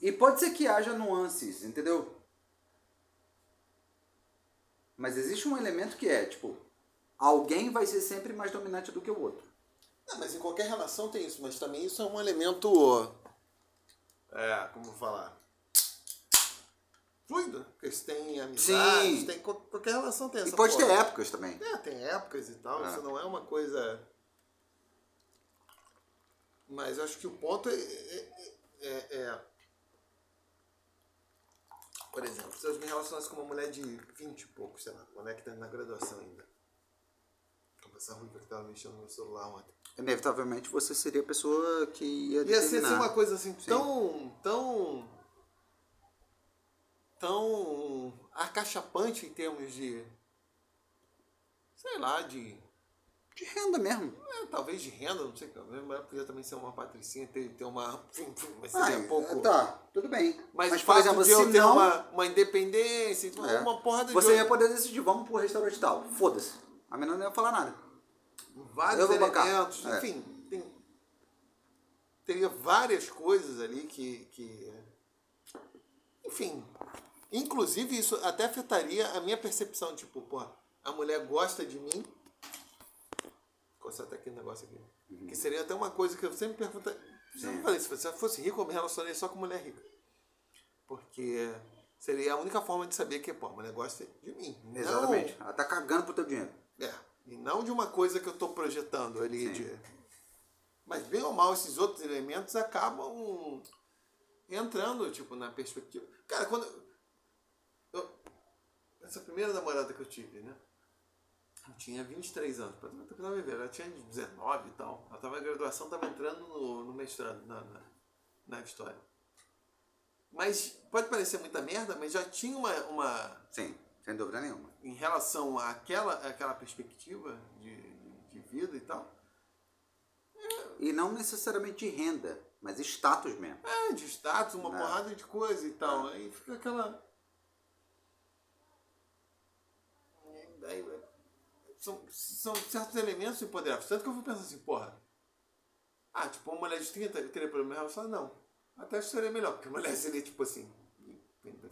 E pode ser que haja nuances, entendeu? Mas existe um elemento que é, tipo, alguém vai ser sempre mais dominante do que o outro. Não, mas em qualquer relação tem isso, mas também isso é um elemento. É, como falar? Fluido. Porque você tem amizade, Sim. tem. qual- Qualquer relação tem essa E pode ter porra. épocas também. É, tem épocas e tal, É. isso não é uma coisa. Mas eu acho que o ponto é. é- é- é- Por exemplo, se eu me relacionasse com uma mulher de 20 e poucos, sei lá, uma mulher que tá na graduação ainda. Essa ruiva que tava mexendo no meu celular ontem. Inevitavelmente você seria a pessoa que ia Ia ser assim, uma coisa assim Sim. tão. tão. tão acachapante em termos de. sei lá, de. De renda mesmo. é, talvez de renda, não sei, mas podia também ser uma patricinha, ter, ter uma. mas seria Ah, um pouco. Tá, tudo bem. Mas, o por fato exemplo, de eu se ter não, uma, uma independência, É. uma porrada de você ia poder decidir, vamos pro restaurante tal. Foda-se. A menina não ia falar nada. Vários elementos, É. enfim, tem- teria várias coisas ali que, que. Enfim. Inclusive, isso até afetaria a minha percepção, tipo, pô, a mulher gosta de mim. Coçar até aquele negócio aqui. Uhum. Que seria até uma coisa que eu sempre pergunto. Sempre falei, se você fosse rico, eu me relacionaria só com mulher rica. Porque seria a única forma de saber que, pô, a mulher gosta de mim. Não- Exatamente. Ela tá cagando pro teu dinheiro. é, e não de uma coisa que eu estou projetando ali. De... Mas bem ou mal, esses outros elementos acabam entrando, tipo, na perspectiva. Cara, quando. eu- Essa primeira namorada que eu tive, né? Eu tinha 23 anos, pra tentar viver. Ela tinha 19 e tal. Ela tava em graduação, tava entrando no, no mestrado, na, na, na história. Mas pode parecer muita merda, mas já tinha uma, uma Sim, sem dúvida nenhuma. Em relação àquela, àquela perspectiva de, de vida e tal, E não necessariamente de renda, mas status mesmo. é, de status, uma Não. porrada de coisa e tal. Aí fica aquela. Daí, são, são certos elementos empoderados. Tanto que eu fui pensando assim, porra. Ah, tipo, uma mulher de 30 eu teria problema em relação? Não. Até acho que seria melhor, porque mulher seria tipo assim.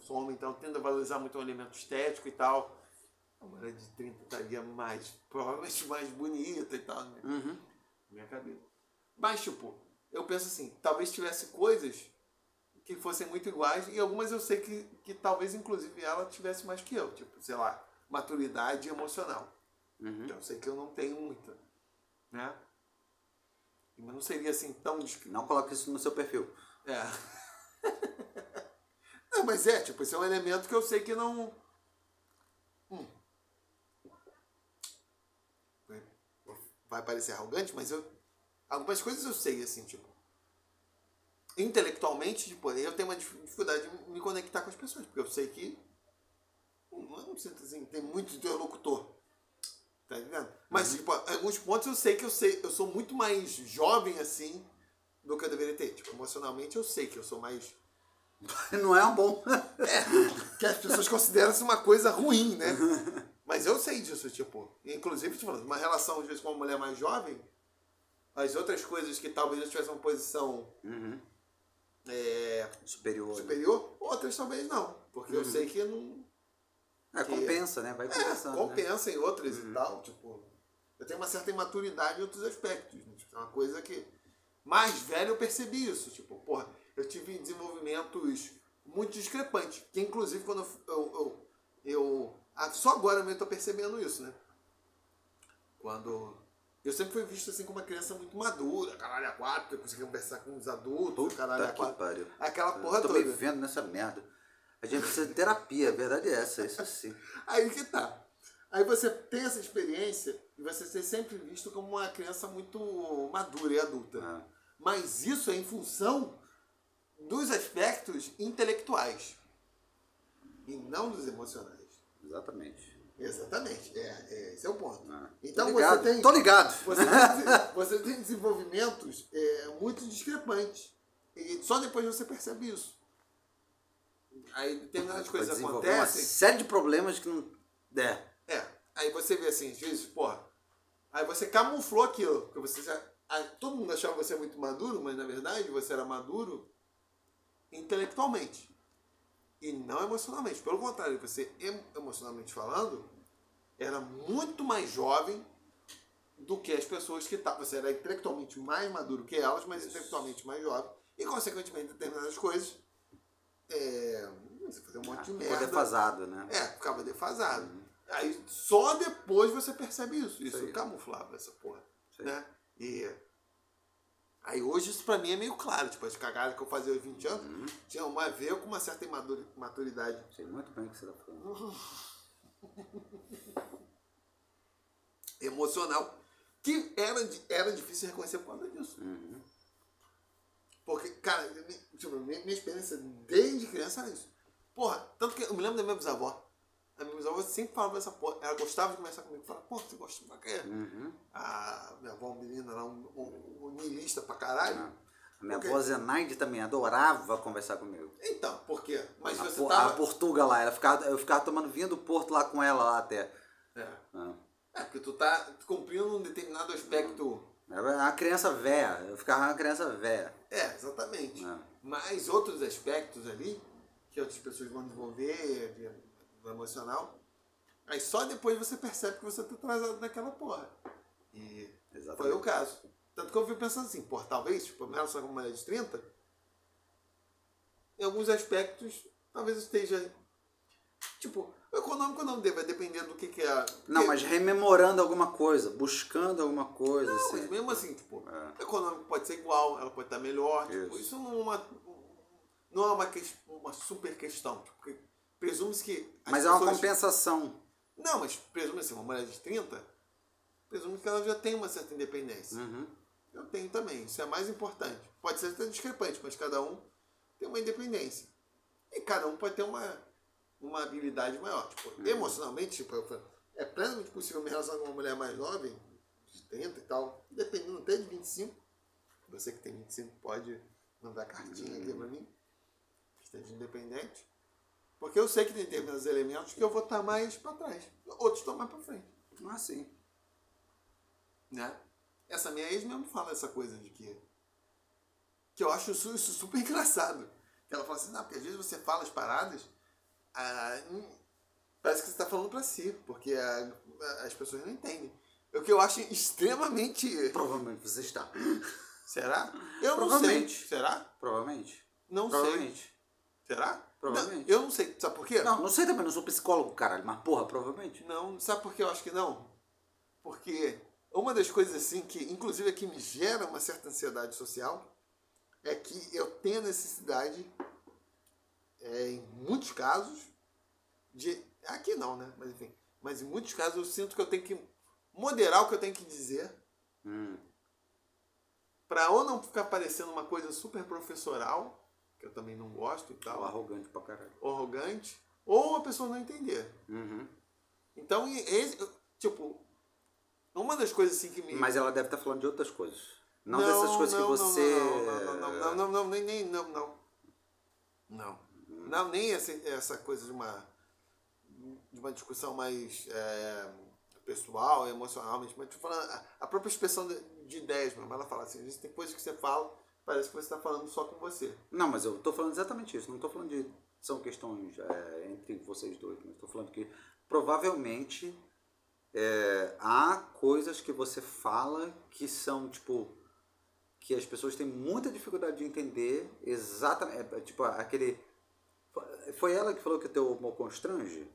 Sou homem, então tendo a valorizar muito o elemento estético e tal. A mulher de 30 estaria mais, provavelmente mais bonita e tal, né? Uhum. minha cabeça. Mas, tipo, eu penso assim, talvez tivesse coisas que fossem muito iguais e algumas eu sei que, que talvez, inclusive, ela tivesse mais que eu. Tipo, sei lá, maturidade emocional. Uhum. Então, eu sei que eu não tenho muita, né? Mas não seria assim tão... Não coloque isso no seu perfil. É. não, mas é, tipo, esse é um elemento que eu sei que não... Hum. Vai parecer arrogante, mas eu... Algumas coisas eu sei, assim, tipo... intelectualmente, tipo, eu tenho uma dificuldade de me conectar com as pessoas, porque eu sei que não sei assim, tem muito interlocutor. Tá ligado? Mas, uhum. tipo, alguns pontos eu sei que eu sei, eu sou muito mais jovem assim do que eu deveria ter. Tipo, emocionalmente eu sei que eu sou mais. Não é um bom. é, que as pessoas consideram isso uma coisa ruim, né? Mas eu sei disso, tipo. Inclusive, tipo, uma relação, às vezes, com uma mulher mais jovem, as outras coisas que talvez eu tivesse uma posição uhum. é, superior, superior, outras talvez não. Porque uhum. eu sei que não. É, que, compensa, né? Vai é, compensando. É, compensa né? em outras uhum. e tal. Tipo, eu tenho uma certa imaturidade em outros aspectos. Né? Tipo, é uma coisa que. Mais velho eu percebi isso. Tipo, porra, eu tive desenvolvimentos muito discrepantes. Que inclusive quando eu. eu, eu, eu só agora mesmo eu tô percebendo isso, né? Quando eu sempre fui visto assim como uma criança muito madura, caralho a quatro, eu conseguia conversar com os adultos, caralho a quatro. Pariu. Aquela porra eu tô toda. me vendo nessa merda. A gente precisa de terapia, a verdade é essa, isso sim. Aí que tá. Aí você tem essa experiência e você ser sempre visto como uma criança muito madura e adulta. Ah. Mas isso é em função dos aspectos intelectuais e não dos emocionais. Exatamente. Exatamente, é, é, esse é o ponto. Ah, então você tem. Tô ligado. Você tem, você tem desenvolvimentos é, muito discrepantes. E só depois você percebe isso. Aí determinadas coisas acontecem. Uma série de problemas que não. É. É. Aí você vê assim, às vezes, porra. Aí você camuflou aquilo. Porque você já. Aí, todo mundo achava você muito maduro, mas na verdade você era maduro intelectualmente e não emocionalmente. Pelo contrário, você emocionalmente falando era muito mais jovem do que as pessoas que estavam. Você era intelectualmente mais maduro que elas, mas intelectualmente mais jovem. E, consequentemente, determinadas coisas. É, você fazia um monte de ah, merda. Ficava defasado, né? É, ficava defasado. Uhum. Aí só depois você percebe isso. Isso, isso camuflava essa porra. Né? E Aí hoje isso pra mim é meio claro, tipo, as cagadas que eu fazia aos 20 anos uhum. tinha uma a ver com uma certa maturidade. Sei muito bem o que você tá falando. Emocional. Que era, era difícil reconhecer por causa disso. Uhum. Porque, cara, tipo, minha, minha experiência desde criança era isso. Porra, tanto que eu me lembro da minha bisavó. A minha avó sempre falava essa porra. Ela gostava de conversar comigo. Falava, pô, você gosta de quê? Uhum. A minha avó, menina, era um, um, um niilista pra caralho. Ah. A minha avó Zenaide também adorava conversar comigo. Então, por quê? Mas a, você por, tava... A Portuga lá, ela ficava, eu ficava tomando vinho do Porto lá com ela lá até. É. Ah. É, porque tu tá cumprindo um determinado aspecto... Era uma criança velha, eu ficava uma criança velha. É, exatamente. É. Mas outros aspectos ali, que outras pessoas vão desenvolver, no emocional. Aí só depois você percebe que você tá atrasado naquela porra. E Exatamente. foi o caso. Tanto que eu fui pensando assim, pô, talvez, tipo, em relação a uma mulher de 30, em alguns aspectos, talvez esteja. Tipo, o econômico não deve, depender do que, que é. Não, mas rememorando alguma coisa, buscando alguma coisa. Não, assim. mas mesmo assim, tipo, é. o econômico pode ser igual, ela pode estar melhor. Isso, tipo, isso não é uma, não é uma, uma super questão. Tipo, presume-se que. Mas é uma compensação. Não, mas presume-se, uma mulher de 30, presume que ela já tem uma certa independência. Uhum. Eu tenho também, isso é mais importante. Pode ser até discrepante, mas cada um tem uma independência. E cada um pode ter uma, uma habilidade maior. Tipo, uhum. emocionalmente, tipo, é plenamente possível me relacionar com uma mulher mais jovem, de 30 e tal, dependendo até de 25. Você que tem 25 pode mandar cartinha uhum. aqui pra mim, que esteja independente. Porque eu sei que tem determinados elementos que eu vou estar mais para trás. Outros estão mais para frente. Não é assim. Né? Essa minha ex mesmo fala essa coisa de que. Que eu acho isso, isso super engraçado. Ela fala assim, não, porque às vezes você fala as paradas, ah, hum, parece que você está falando para si, porque a, a, as pessoas não entendem. O que eu acho extremamente. Provavelmente você está. Será? Eu não sei. Será? Provavelmente. Não Provavelmente. sei. Será? Provavelmente. Não, eu não sei. Sabe por quê? Não, não sei também, não sou psicólogo, caralho, mas porra, provavelmente. Não, sabe por que eu acho que não? Porque uma das coisas assim que, inclusive, aqui me gera uma certa ansiedade social é que eu tenho a necessidade, é, em muitos casos, de. Aqui não, né? Mas enfim. Mas em muitos casos eu sinto que eu tenho que moderar o que eu tenho que dizer hum. Pra ou não ficar parecendo uma coisa super professoral, que eu também não gosto e tal. Ou arrogante pra caralho. Ou arrogante. Ou a pessoa não entender. Uhum. Então, esse, tipo, uma das coisas assim que me. Mas ela deve estar falando de outras coisas. Não, dessas coisas não, que você. Não, não, não, não, não, não, não, nem, nem, não, não. Não. Não, nem essa, essa coisa de uma, de uma discussão mais é, pessoal, emocional, mas mas tô falando, a, a própria expressão de, de ideias mesmo. Ela fala assim, tem coisas que você fala, parece que você está falando só com você. Não, mas eu tô falando exatamente isso. Não tô falando de. São questões é, entre vocês dois, mas tô falando que provavelmente é, há coisas que você fala que são, tipo. que as pessoas têm muita dificuldade de entender exatamente. é, tipo, aquele. Foi ela que falou que o teu humor constrange?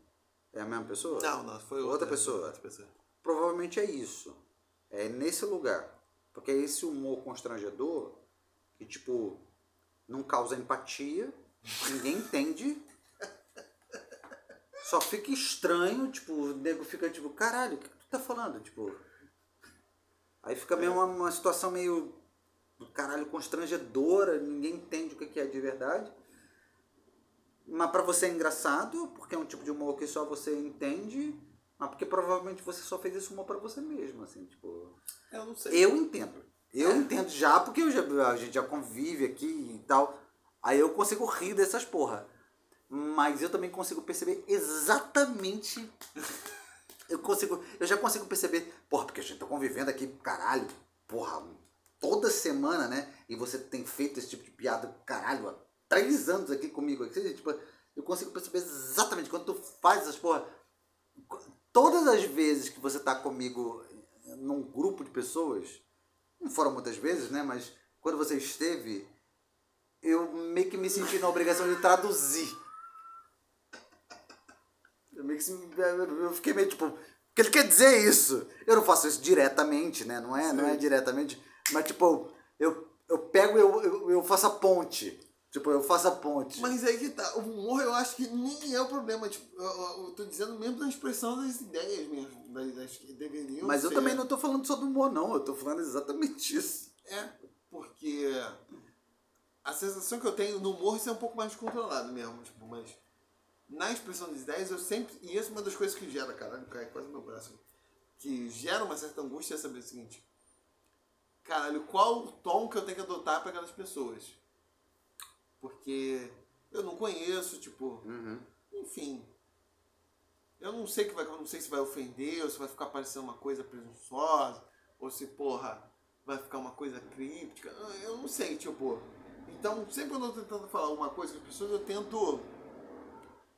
É a mesma pessoa? Não, não, foi Outra outra, pessoa. Outra pessoa. Provavelmente é isso. É nesse lugar. Porque é esse humor constrangedor que, tipo, não causa empatia, ninguém entende. Só fica estranho, tipo, o nego fica tipo, caralho, o que tu tá falando? Tipo. Aí fica meio uma, uma situação meio. Caralho, constrangedora, ninguém entende o que que é de verdade. Mas pra você é engraçado, porque é um tipo de humor que só você entende, mas porque provavelmente você só fez esse humor pra você mesmo, assim, tipo. Eu não sei. Eu entendo. Eu entendo já, porque eu já, a gente já convive aqui e tal. Aí eu consigo rir dessas porra. Mas eu também consigo perceber exatamente. Eu consigo. Eu já consigo perceber. Porra, porque a gente tá convivendo aqui, caralho. Porra, toda semana, né? E você tem feito esse tipo de piada, caralho, há três anos aqui comigo. Tipo, eu consigo perceber exatamente quando tu faz essas porra. Todas as vezes que você tá comigo num grupo de pessoas, não foram muitas vezes, né? Mas quando você esteve, eu meio que me senti na obrigação de traduzir. Eu, meio que eu fiquei meio tipo, o que ele quer dizer isso? Eu não faço isso diretamente, né? Não é, não é diretamente, mas tipo, eu, eu pego e eu, eu, eu faço a ponte. Tipo, eu faço a ponte. Mas aí que tá. O humor eu acho que nem é o problema. Tipo, eu, eu, eu tô dizendo mesmo da expressão das ideias mesmo. Das, das que deveriam Mas eu ser. também não tô falando só do humor, não. Eu tô falando exatamente isso. É, porque a sensação que eu tenho no humor isso é um pouco mais controlado mesmo. Tipo, mas na expressão das ideias eu sempre. E essa é uma das coisas que gera, caralho, cai quase no meu braço. Que gera uma certa angústia é saber o seguinte. Caralho, qual o tom que eu tenho que adotar para aquelas pessoas? Porque eu não conheço, tipo. Uhum. Enfim. Eu não sei que vai, não sei se vai ofender, ou se vai ficar parecendo uma coisa presunçosa, ou se, porra, vai ficar uma coisa críptica. Eu- não sei, tipo. Então, sempre quando eu tô tentando falar uma coisa com as pessoas, eu tento.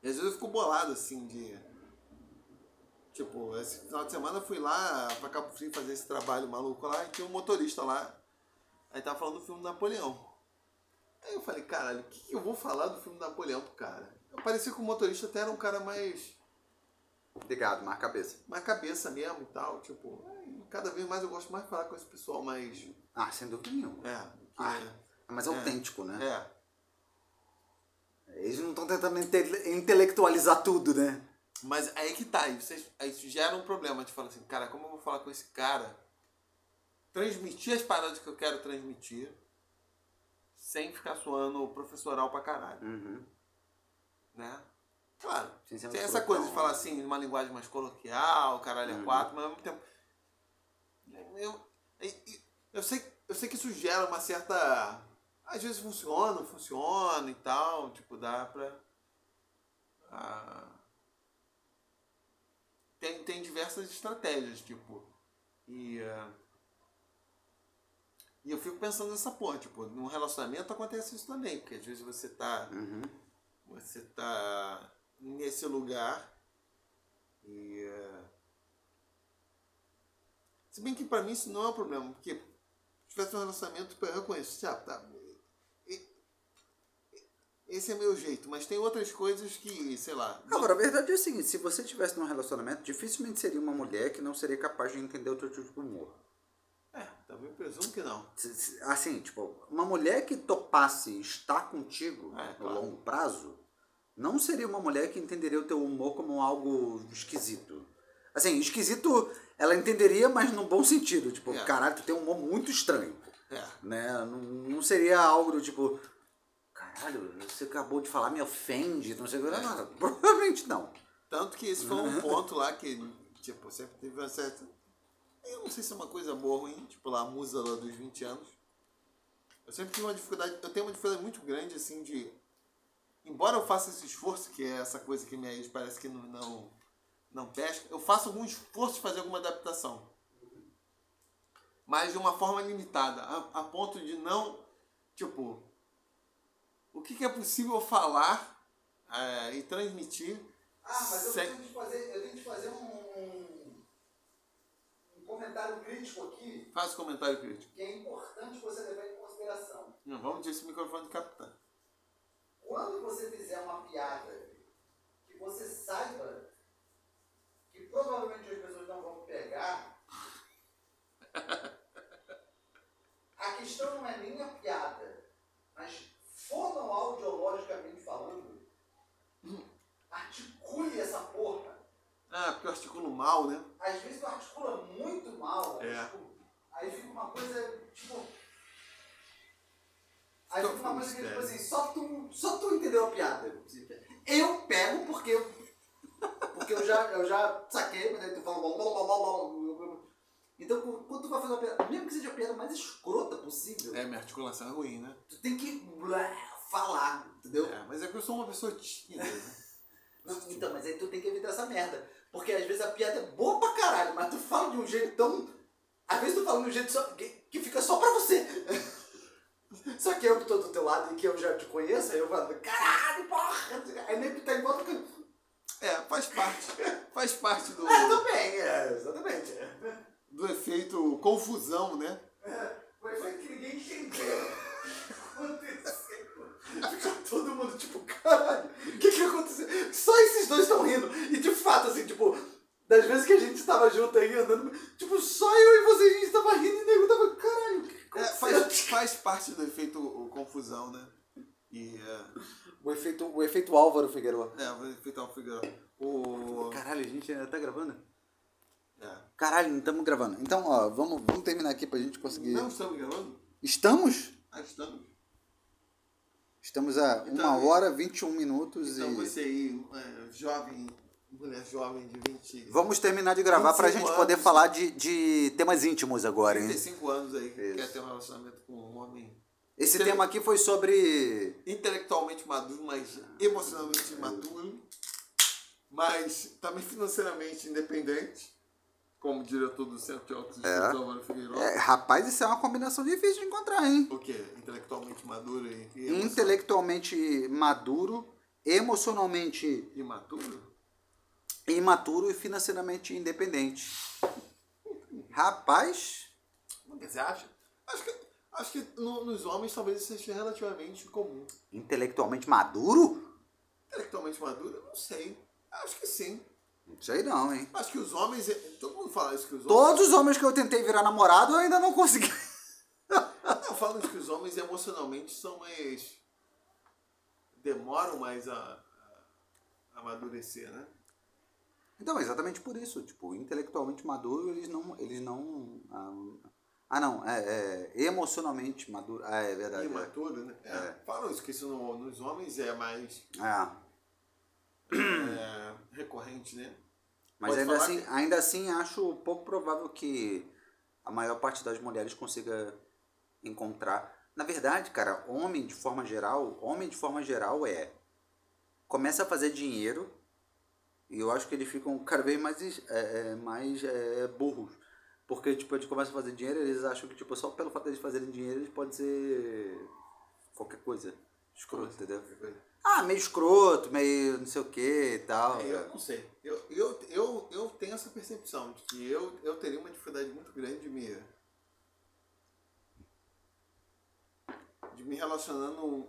E às vezes eu fico bolado, assim, de. Tipo, esse final de semana eu fui lá pra Cabo Frio fazer esse trabalho maluco lá e tinha um motorista lá. Aí tava falando do filme Napoleão. Aí eu falei, caralho, o que, que eu vou falar do filme Napoleão pro cara? Eu parecia que o motorista até era um cara mais. Obrigado, marca a cabeça. mais cabeça mesmo e tal. Tipo, cada vez mais eu gosto mais de falar com esse pessoal mais. Ah, sem dúvida nenhuma. É. Ah, É mais autêntico, né? é. Eles não estão tentando inte- intelectualizar tudo, né? Mas aí que tá, aí, vocês, aí isso gera um problema de falar assim, cara, como eu vou falar com esse cara? Transmitir as paradas que eu quero transmitir sem ficar soando professoral pra caralho, Uhum. né? Claro, tem essa coisa de falar assim, numa linguagem mais coloquial, caralho é Uhum. quatro, mas ao mesmo tempo. Eu, eu, eu, sei, eu sei que isso gera uma certa. Às vezes funciona, funciona e tal, tipo, dá pra. ah, tem, tem diversas estratégias, tipo. E. ah, e eu fico pensando nessa porra, tipo, num relacionamento acontece isso também, porque às vezes você tá Uhum. você tá nesse lugar e é, se bem que pra mim isso não é um problema porque se tivesse um relacionamento eu reconheço ah, tá esse é meu jeito mas tem outras coisas que sei lá Agora, a verdade é o seguinte, se você tivesse num relacionamento, dificilmente seria uma mulher que não seria capaz de entender o teu tipo de humor. Também presumo que não Assim, tipo, uma mulher que topasse estar contigo É, no claro. longo prazo, não seria uma mulher que entenderia o teu humor como algo esquisito. Assim, esquisito ela entenderia, mas no bom sentido. Tipo, É. caralho, tu tem um humor muito estranho. É. Né? Não, não seria algo do tipo, caralho, você acabou de falar, me ofende, não sei o que. É. Não, provavelmente não. Tanto que esse foi um ponto lá que, tipo, sempre teve uma certa. Eu não sei se é uma coisa boa ou ruim, tipo lá a musa lá dos 20 anos. Eu sempre tive uma dificuldade, eu tenho uma dificuldade muito grande, assim, de. Embora eu faça esse esforço, que é essa coisa que minha ex parece que não, não, não pesca, eu faço algum esforço de fazer alguma adaptação. Mas de uma forma limitada, a, a ponto de não. Tipo, o que, que é possível falar é, e transmitir Ah, mas eu tenho que fazer, eu tenho que fazer um comentário crítico aqui Faz comentário crítico. que é importante você levar em consideração. Não, vamos ter esse microfone de capitão. Quando você fizer uma piada que você saiba que provavelmente as pessoas não vão pegar, a questão não é nem a piada, mas fonoaudiologicamente falando, articule essa porra. Ah, porque eu articulo mal, né? Às vezes tu articula muito mal, É. tipo, aí fica uma coisa, tipo. Aí fica uma coisa que, tipo assim, só tu, só tu entendeu a piada. Eu pego porque eu. Porque eu já, eu já saquei, mas aí tu fala. blá, blá, blá, blá, blá, blá. Então, quando tu vai fazer uma piada, mesmo que seja a piada mais escrota possível, É, minha articulação é ruim, né? tu tem que blá, falar, entendeu? É, mas é que eu sou uma pessoa tímida. né? Não, então, mas aí tu tem que evitar essa merda. Porque às vezes a piada é boa pra caralho, mas tu fala de um jeito tão. Às vezes tu fala de um jeito só, que, que fica só pra você. Só que eu que tô do teu lado e que eu já te conheço, aí eu falo, caralho, porra! Aí nem que tá volta que. É, faz parte. Faz parte do, É, também, é, exatamente. do efeito confusão, né? Foi, foi que ninguém entendeu. Aconteceu. Fica todo mundo tipo, caralho, o que que aconteceu? Só esses dois estão rindo. E de fato, assim, tipo, das vezes que a gente estava junto aí andando, tipo, só eu e você a gente tava rindo e o nego tava, caralho, o que que É, aconteceu? faz, faz parte do efeito o, confusão, né? E é, O efeito, o efeito Álvaro Figueiredo. é o efeito Alfigurão. O. Caralho, a gente ainda tá gravando? É. Caralho, não estamos gravando. Então, ó, vamos, vamos terminar aqui pra gente conseguir. Não estamos gravando? Estamos? Ah, estamos. Estamos a Então, 1 hora 21 minutos Então e. você aí, é, jovem, mulher jovem de 20, Vamos terminar de gravar pra 25 gente poder anos. falar de, de temas íntimos agora, hein? 35 anos aí, que Isso. quer ter um relacionamento com um homem Esse Intele- tema aqui foi sobre. intelectualmente maduro, mas emocionalmente imaturo, mas também financeiramente independente, como diretor do Centro de Autoestima É. Álvaro Figueiredo. É, rapaz, isso é uma combinação difícil de encontrar, hein? O quê? Intelectualmente maduro e, e Intelectualmente maduro, emocionalmente imaturo? imaturo e financeiramente independente. Rapaz, Você acha? Acho que, acho que no- nos homens talvez isso seja relativamente comum. intelectualmente maduro? Intelectualmente maduro, eu não sei. Acho que sim. Não sei não, hein? Acho que os homens. Todo mundo fala isso que os homens. Todos os homens que eu tentei virar namorado eu ainda não consegui. Não, falam que os homens emocionalmente são mais. demoram mais a, a amadurecer, né? Então, exatamente por isso. Tipo, intelectualmente maduro, eles não. Eles não. Ah, ah, não. É, é, emocionalmente maduro. Ah, é verdade. é. Imaturo, né? É, Falam isso, que isso no- nos homens é mais É. é, recorrente, né? Mas Pode ainda assim, que- ainda assim acho pouco provável que a maior parte das mulheres consiga encontrar. Na verdade, cara, homem de forma geral, homem de forma geral é começa a fazer dinheiro e eu acho que eles ficam cada vez mais é, é, mais é, burros. Porque tipo, eles começam a fazer dinheiro, eles acham que tipo, só pelo fato de eles fazerem dinheiro, eles podem ser qualquer coisa. Escroto, entendeu? Ah, meio escroto, meio não sei o que e tal. É, eu não sei. Eu, eu, eu, eu tenho essa percepção de que eu, eu teria uma dificuldade muito grande de me. de me relacionar num,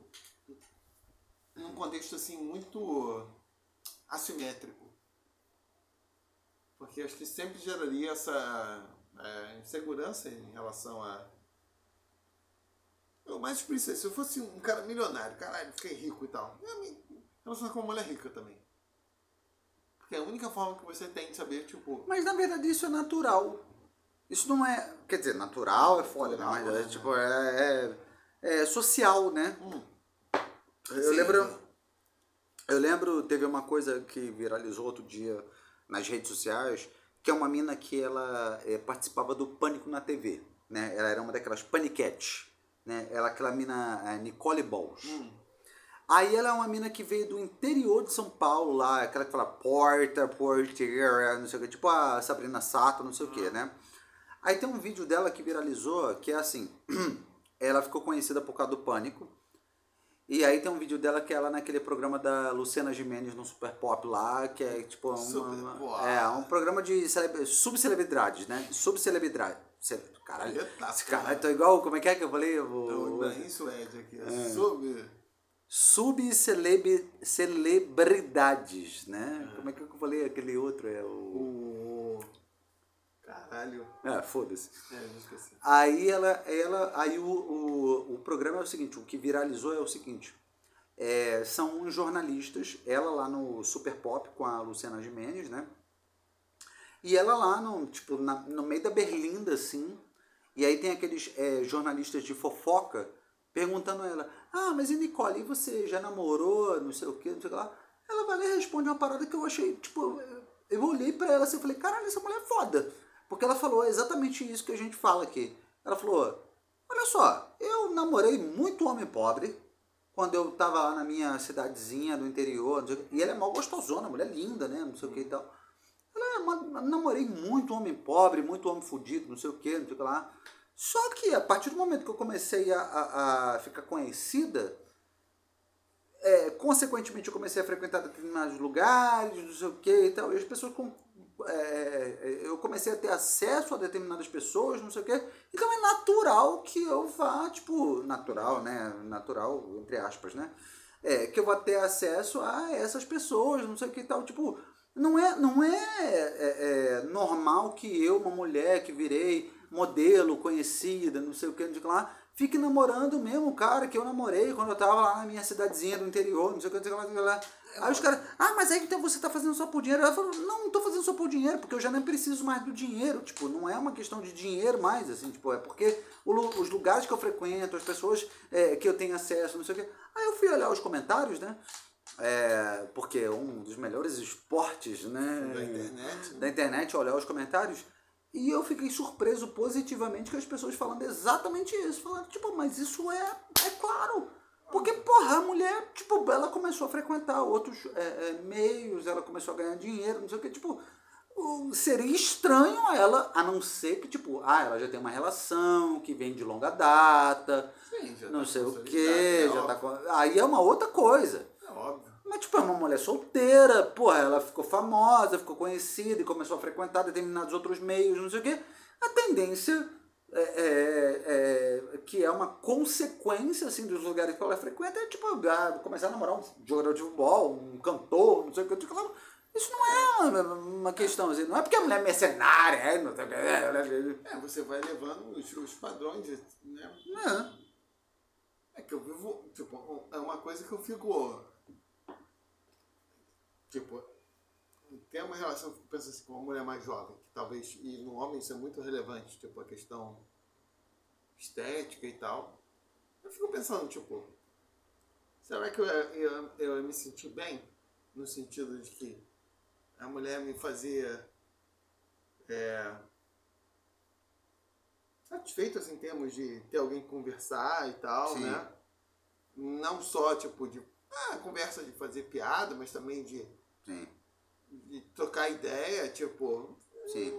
num contexto assim muito assimétrico. Porque acho que sempre geraria essa é, insegurança em relação a. Eu mais por isso, se eu fosse um cara milionário, caralho, fiquei rico e tal, eu me relacionar com uma mulher rica também. Porque é a única forma que você tem de saber, tipo. Mas na verdade isso é natural. Isso não é. Quer dizer, natural é foda, né? Natural, Mas é, né? tipo, é, é, é social, né? Hum. Eu Sim. lembro. Eu lembro, teve uma coisa que viralizou outro dia nas redes sociais, que é uma mina que ela eh, participava do Pânico na TV, né? Ela era uma daquelas paniquetes, né? Ela aquela mina eh, Nicole Balls. Hum. Aí ela é uma mina que veio do interior de São Paulo lá, aquela que fala porta, porteira, não sei o que, tipo a Sabrina Sato, não sei o que, né? Aí tem um vídeo dela que viralizou, que é assim, ela ficou conhecida por causa do pânico. E aí tem um vídeo dela que é ela naquele programa da Luciana Gimenez no Super Pop lá, que é tipo uma, Super uma- é, um programa de celeb- subcelebridades, né? Subcelebridade. Ce- Caralho, Eita, esse porra. caralho, tô igual, como é que é que eu falei? Então, O, Ibrahim Suede aqui. É. Sobre. subcelebridades, né? Como é que eu falei aquele outro? É o... O. Caralho. Ah, foda-se. É, eu esqueci. Aí ela, ela, aí o, o, o programa é o seguinte, o que viralizou é o seguinte, é, são uns jornalistas, ela lá no Super Pop com a Luciana Gimenez, né? E ela lá no, tipo, na- no meio da berlinda, assim, e aí tem aqueles é, jornalistas de fofoca perguntando a ela, ah, mas e Nicole, e você já namorou, não sei o que, não sei o que lá? Ela vai lá e responde uma parada que eu achei, tipo, eu olhei pra ela assim e falei, caralho, essa mulher é foda. Porque ela falou exatamente isso que a gente fala aqui. Ela falou, olha só, eu namorei muito homem pobre quando eu tava lá na minha cidadezinha do interior, e ela é mal gostosona, mulher linda, né, não sei o que e tal. Ela, "É, ma- namorei muito homem pobre, muito homem fudido, não sei o que, não sei o que lá. Só que a partir do momento que eu comecei a, a, a ficar conhecida, é, consequentemente eu comecei a frequentar determinados lugares, não sei o que e tal, e as pessoas com, é, eu comecei a ter acesso a determinadas pessoas, não sei o que, então é natural que eu vá, tipo, natural, né, natural, entre aspas, né, é, que eu vá ter acesso a essas pessoas, não sei o que e tal, tipo, não é, não é, é, é normal que eu, uma mulher que virei modelo, conhecida, não sei o que, não sei o que lá, fique namorando o mesmo cara que eu namorei quando eu tava lá na minha cidadezinha do interior, não sei o que, não sei o que lá, Aí os caras, ah, mas aí então você tá fazendo só por dinheiro. Ela falou, não, não tô fazendo só por dinheiro, porque eu já nem preciso mais do dinheiro. Tipo, não é uma questão de dinheiro mais, assim, tipo, é porque os lugares que eu frequento, as pessoas é, que eu tenho acesso, não sei o que. Aí eu fui olhar os comentários, né? É, porque é um dos melhores esportes, né? Da internet. né? da internet, olhar os comentários. E eu fiquei surpreso positivamente com as pessoas falando exatamente isso. Falando, tipo, mas isso é, é claro. Porque, porra, a mulher, tipo, ela começou a frequentar outros é, é, meios, ela começou a ganhar dinheiro, não sei o que, tipo, seria estranho ela, a não ser que, tipo, ah, ela já tem uma relação que vem de longa data, Sim, já não tá sei o que, é já tá óbvio. com... Aí é uma outra coisa. É óbvio. Mas, tipo, é uma mulher solteira, porra, ela ficou famosa, ficou conhecida e começou a frequentar determinados outros meios, não sei o quê. A tendência é, é- é- que é uma consequência, assim, dos lugares que ela frequenta é, tipo, ah, começar a namorar um jogador de futebol, um cantor, não sei o que. Isso não é uma, uma questão, assim, não é porque a mulher é mercenária, é, não sei o que, é, É, você vai levando os, os padrões, né? é, É que eu vivo. Tipo, é uma coisa que eu fico. Tipo, tem uma relação que eu penso assim com uma mulher mais jovem, que talvez. E no homem isso é muito relevante, tipo, a questão estética e tal. Eu fico pensando, tipo, será que eu, eu, eu me sentir bem? No sentido de que a mulher me fazia. É, satisfeito assim, em termos de ter alguém conversar e tal, Sim. né? Não só tipo de ah, conversa de fazer piada, mas também de, de trocar ideia, tipo. sim.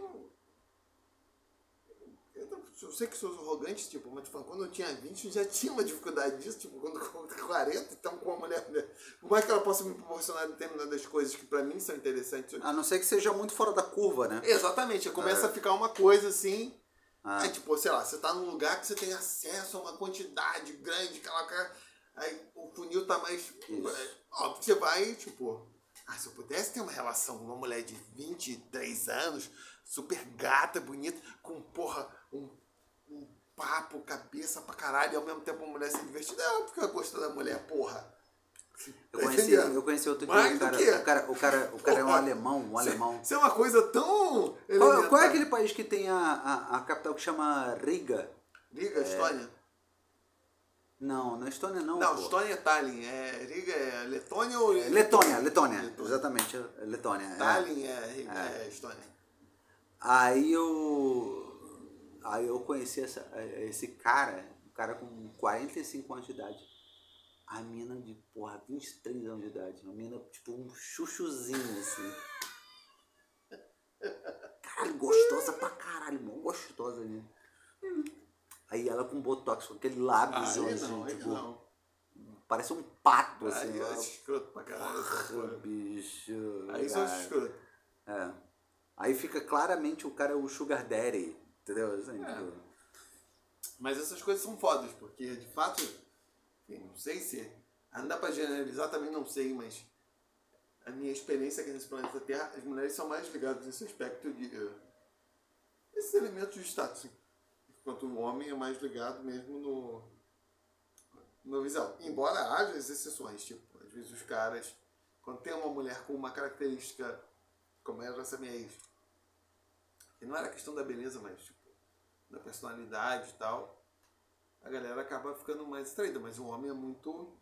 Eu, sei que sou arrogante, tipo, mas tipo, quando eu tinha 20 eu já tinha uma dificuldade disso, tipo, quando eu tenho 40, então com uma mulher. né, Por mais que ela possa me proporcionar determinadas coisas que pra mim são interessantes. A não ser que seja muito fora da curva, né? Exatamente, começa a ficar uma coisa assim. Ah. Aí, tipo, sei lá, você tá num lugar que você tem acesso a uma quantidade grande, aquela cara. Aí o funil tá mais. Isso. é, Óbvio que você vai, tipo. Ah, se eu pudesse ter uma relação com uma mulher de 23 anos, super gata, bonita, com, porra, um, um papo, cabeça pra caralho, e ao mesmo tempo uma mulher se divertida. É eu gosto da mulher, porra. Eu conheci, eu conheci outro dia, cara, o cara, o cara, o cara é um alemão, um alemão. Isso é uma coisa tão. Qual, qual é aquele país que tem a, a, a capital que chama Riga? Riga, Estônia. Não, na Estônia não. Não, pô. Estônia é Tallinn. É, Riga é Letônia ou. É Letônia, Letônia, Letônia. exatamente, é Letônia. é. Tallinn é, Riga, é. Estônia. Aí eu. Aí eu conheci essa, esse cara, um cara com 45 anos de idade. A mina de, porra, 23 anos de idade. Uma mina, tipo, um chuchuzinho, assim. Caralho, gostosa pra caralho, mó gostosa, né? Aí ela com botox, com aquele lábiozão, Aí assim, não, tipo, não. parece um pato, assim. Aí ó. acho escroto pra caralho. essa Porra, bicho. Aí cara. escroto. É. Aí fica claramente o cara o sugar daddy, entendeu? Assim, É. tipo, Mas essas coisas são fodas, porque de fato, não sei se. ah, Não dá pra generalizar, também não sei, mas a minha experiência aqui nesse planeta Terra, as mulheres são mais ligadas nesse aspecto de. eh, esses elementos de status. Enquanto o homem é mais ligado mesmo no. no visual. Embora haja as exceções, tipo, às vezes os caras, quando tem uma mulher com uma característica, como era essa minha ex, que não era questão da beleza, mas tipo, da personalidade e tal, a galera acaba ficando mais atraída. Mas o homem é muito.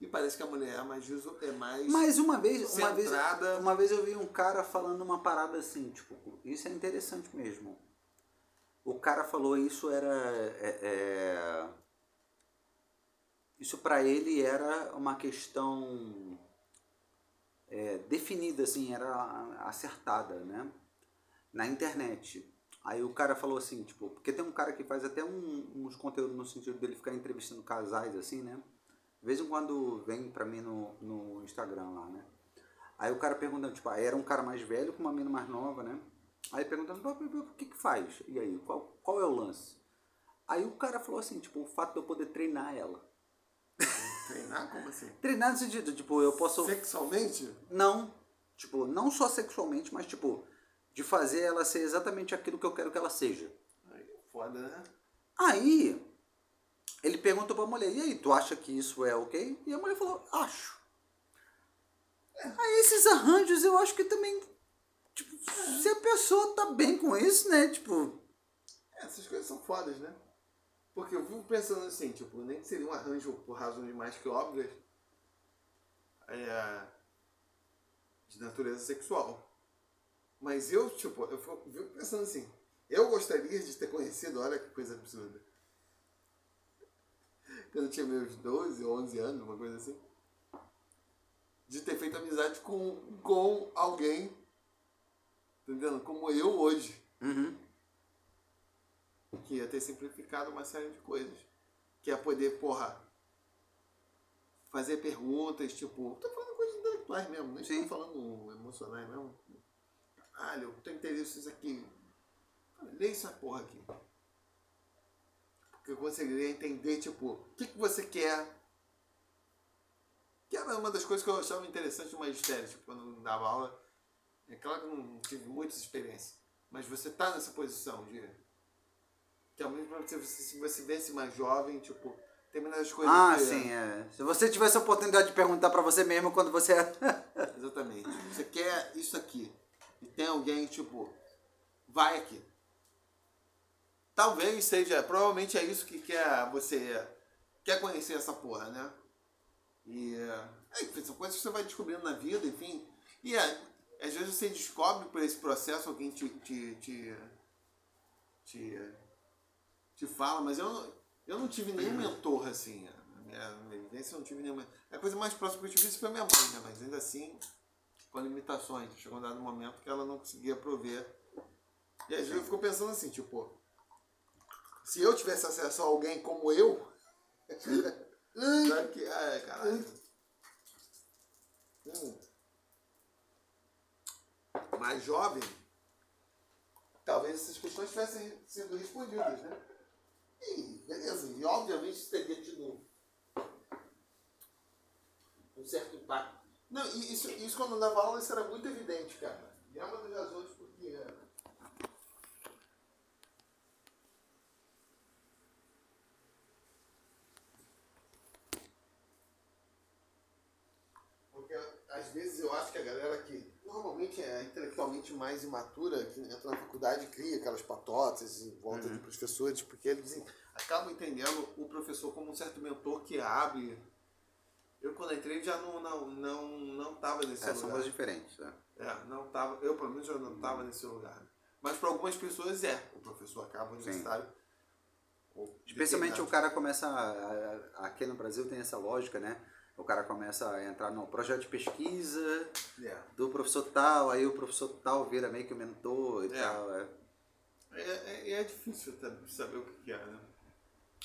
E parece que a mulher é mais. É mais Mas uma vez, uma vez, centrada. uma vez eu vi um cara falando uma parada assim, tipo, isso é interessante mesmo. O cara falou isso era. é- é, isso pra ele era uma questão é, definida, assim, era acertada, né? Na internet. Aí o cara falou assim, tipo, porque tem um cara que faz até um- uns conteúdos no sentido dele ficar entrevistando casais, assim, né? De vez em quando vem pra mim no, no Instagram lá, né? Aí o cara perguntando, tipo, aí era um cara mais velho com uma menina mais nova, né? Aí perguntando, "Pô, pô, pô, o que que faz? E aí, qual, qual é o lance? Aí o cara falou assim, tipo, o fato de eu poder treinar ela. Treinar? Como assim? Treinar no sentido, tipo, eu posso... Sexualmente? Não, tipo, não só sexualmente, mas tipo, de fazer ela ser exatamente aquilo que eu quero que ela seja. Aí, é foda, né? Aí, ele perguntou pra mulher, e aí, tu acha que isso é ok? E a mulher falou, acho. Aí esses arranjos eu acho que também, tipo, se a pessoa tá bem com isso, né, tipo, É, Essas coisas são fodas, né? Porque eu fico pensando assim, tipo, nem que seria um arranjo por razões mais que óbvias é, de natureza sexual. Mas eu, tipo, eu fico pensando assim, eu gostaria de ter conhecido, olha que coisa absurda. Quando eu tinha meus 12 ou 11 anos, uma coisa assim. De ter feito amizade com, com alguém, entendendo? Como eu hoje uhum, que ia ter simplificado uma série de coisas. Que é poder, porra, fazer perguntas, tipo, tô falando coisas intelectuais mesmo, não Sim. estou falando emocionais, não. Caralho, eu tenho interesse nisso aqui. Lê essa porra aqui. Porque eu conseguiria entender, tipo, o que, que você quer. Que era uma das coisas que eu achava interessante no magistério, tipo, quando dava aula. É claro que eu não tive muitas experiências, mas você tá nessa posição de que ao mesmo tempo, você, se você vê-se mais jovem, tipo, determinadas coisas. ah, que- sim, é. Se você tivesse a oportunidade de perguntar pra você mesmo quando você é... Exatamente. Você quer isso aqui. E tem alguém, tipo, vai aqui. Talvez seja, provavelmente é isso que quer você quer conhecer essa porra, né? E é, enfim, são coisas que você vai descobrindo na vida, enfim. E é, às vezes você descobre por esse processo, alguém te, te, te, te, te fala, mas eu, eu não tive nenhum mentor assim. Na minha, minha vivência eu não tive nenhuma. A coisa mais próxima que eu tive foi minha mãe, né? Mas ainda assim, com limitações. Chegou um dado momento que ela não conseguia prover. E às vezes eu fico pensando assim, tipo, se eu tivesse acesso a alguém como eu, que. Ai, caralho. Hum. Mais jovem, talvez essas questões tivessem sido respondidas, né? E beleza, e obviamente teria tido um certo impacto. Não, e isso, isso quando eu dava aula, isso era muito evidente, cara. E é uma das razões porque. galera que normalmente é intelectualmente mais imatura, que entra na faculdade cria aquelas patotas em volta Uhum. de professores, porque eles acabam entendendo o professor como um certo mentor que abre. Eu quando entrei já não não não não tava nesse É, são lugar. coisas diferentes, né? É, não tava, eu pelo menos eu não tava nesse lugar. Mas para algumas pessoas é, o professor acaba universitário. Especialmente o cara começa. a- a- Aqui no Brasil tem essa lógica, né? O cara começa a entrar no projeto de pesquisa É. do professor tal, aí o professor tal vira meio que o mentor e É. tal. É. É, é, é difícil saber o que que é, né?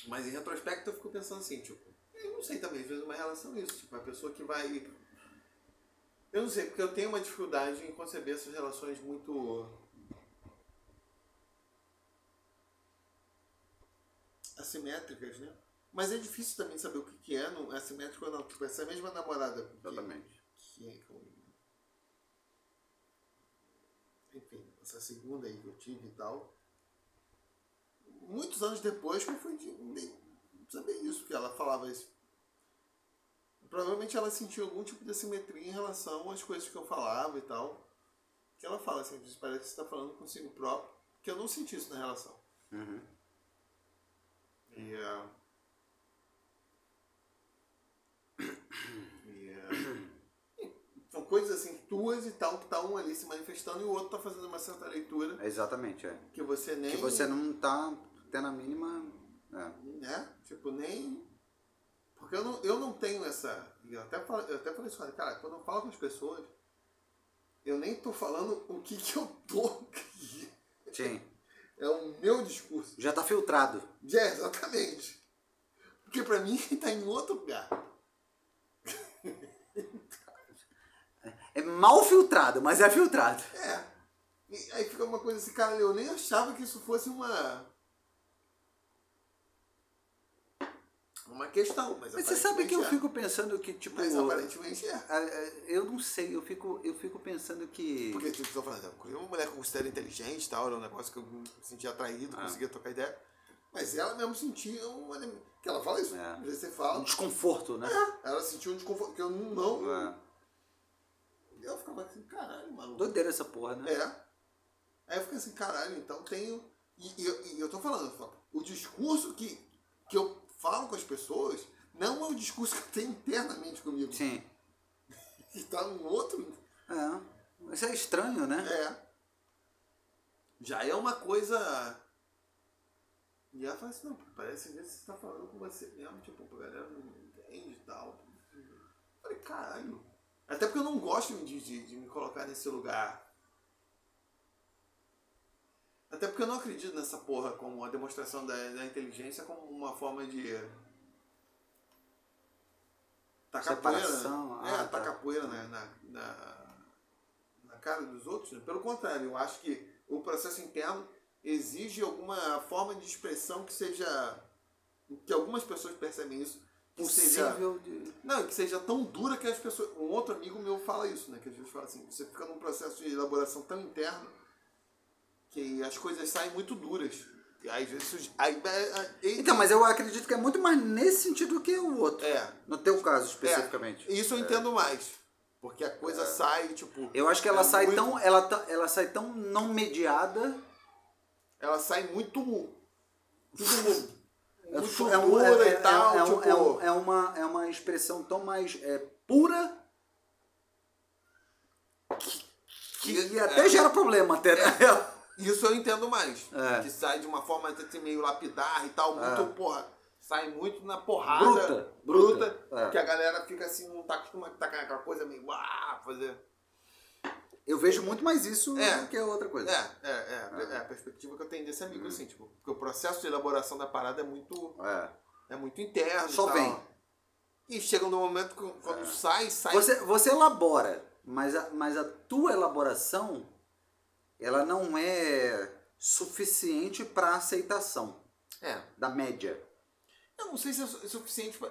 Mas em retrospecto eu fico pensando assim, tipo, eu não sei também, às vezes uma relação isso, tipo, a pessoa que vai. Eu não sei, porque eu tenho uma dificuldade em conceber essas relações muito. assimétricas, né? Mas é difícil também saber o que que é não, assimétrico ou não. Tipo, essa mesma namorada. que- Exatamente. que é enfim, essa segunda aí que eu tive e tal. Muitos anos depois que eu fui de- de- saber isso, que ela falava isso. Provavelmente ela sentiu algum tipo de assimetria em relação às coisas que eu falava e tal. Que ela fala assim, parece que você está falando consigo próprio, que eu não senti isso na relação. Uhum. E, ah, e, ah, são coisas assim tuas e tal, que tá um ali se manifestando e o outro tá fazendo uma certa leitura Exatamente, é. que você nem. Que você não tá tendo a mínima. É. Né? Tipo, nem. Porque eu não, eu não tenho essa. Eu até, falei, eu até falei isso, cara, quando eu falo com as pessoas, eu nem tô falando o que, que eu tô aqui. Sim. É o meu discurso. Já tá filtrado. É, exatamente. Porque pra mim tá em outro lugar. É mal filtrado, mas é filtrado. É. E aí fica uma coisa assim, cara, eu nem achava que isso fosse uma. Uma questão, mas, Mas você sabe que eu aparentemente fico pensando que, tipo. é. Mas aparentemente é. Eu não sei, eu fico, eu fico pensando que. Porque tipo, tô falando, eu uma mulher que eu considero inteligente e tal, era um negócio que eu me sentia atraído, Ah. conseguia trocar ideia. Mas ela mesmo sentia um elemento. Que ela fala isso, É. às vezes você Um fala. desconforto, né? Ela sentiu um desconforto que eu não. não É. Eu ficava assim, caralho, mano. Doideira essa porra, né? É. Aí eu fiquei assim, caralho, então tenho. E, e eu- e eu tô falando, o discurso que, que eu falo com as pessoas não é o discurso que eu tenho internamente comigo. Sim. Que tá num outro. É. Isso é estranho, né? É. Já é uma coisa. E ela fala assim, não, parece que você tá falando com você mesmo, tipo, a galera não entende e tal. Eu falei, caralho. Até porque eu não gosto de, de, de me colocar nesse lugar. Até porque eu não acredito nessa porra como a demonstração da, da inteligência como uma forma de. Tacar poeira. Separação, É, ah, tá. tacar poeira na, na, na, na cara dos outros. né? Pelo contrário, eu acho que o processo interno exige alguma forma de expressão que seja. que algumas pessoas percebem isso. Que seja, de. não, que seja tão dura que as pessoas. Um outro amigo meu fala isso, né? Que às vezes fala assim, você fica num processo de elaboração tão interno que as coisas saem muito duras. E aí, às vezes. surge- Aí, é, é, Então, mas eu acredito que é muito mais nesse sentido que o outro. É. No teu caso, especificamente. É, isso eu entendo mais. Porque a coisa sai, tipo. Eu acho que ela é sai muito- tão. Ela, tá- ela sai tão não mediada. Ela sai muito. Tudo muito é, um- dura é- e tal. é, tipo, é um- é uma, é uma expressão tão mais é, pura que, que É. até gera problema, até. né? Isso eu entendo mais. É. Que sai de uma forma até meio lapidar e tal, muito, É. porra. Sai muito na porrada. Bruta, bruta, é. Que a galera fica assim, não tá acostumada a tacar aquela coisa meio. uá, fazer. Eu vejo muito mais isso É. do que outra coisa. É, é, é, é, a perspectiva que eu tenho desse amigo, assim, tipo, porque o processo de elaboração da parada é muito, É. é muito interno. Só tal. vem. E chega no momento que quando sai, sai. Você, você elabora, mas a, mas a tua elaboração ela não é suficiente para aceitação É. da média. Eu não sei se é su- suficiente pra...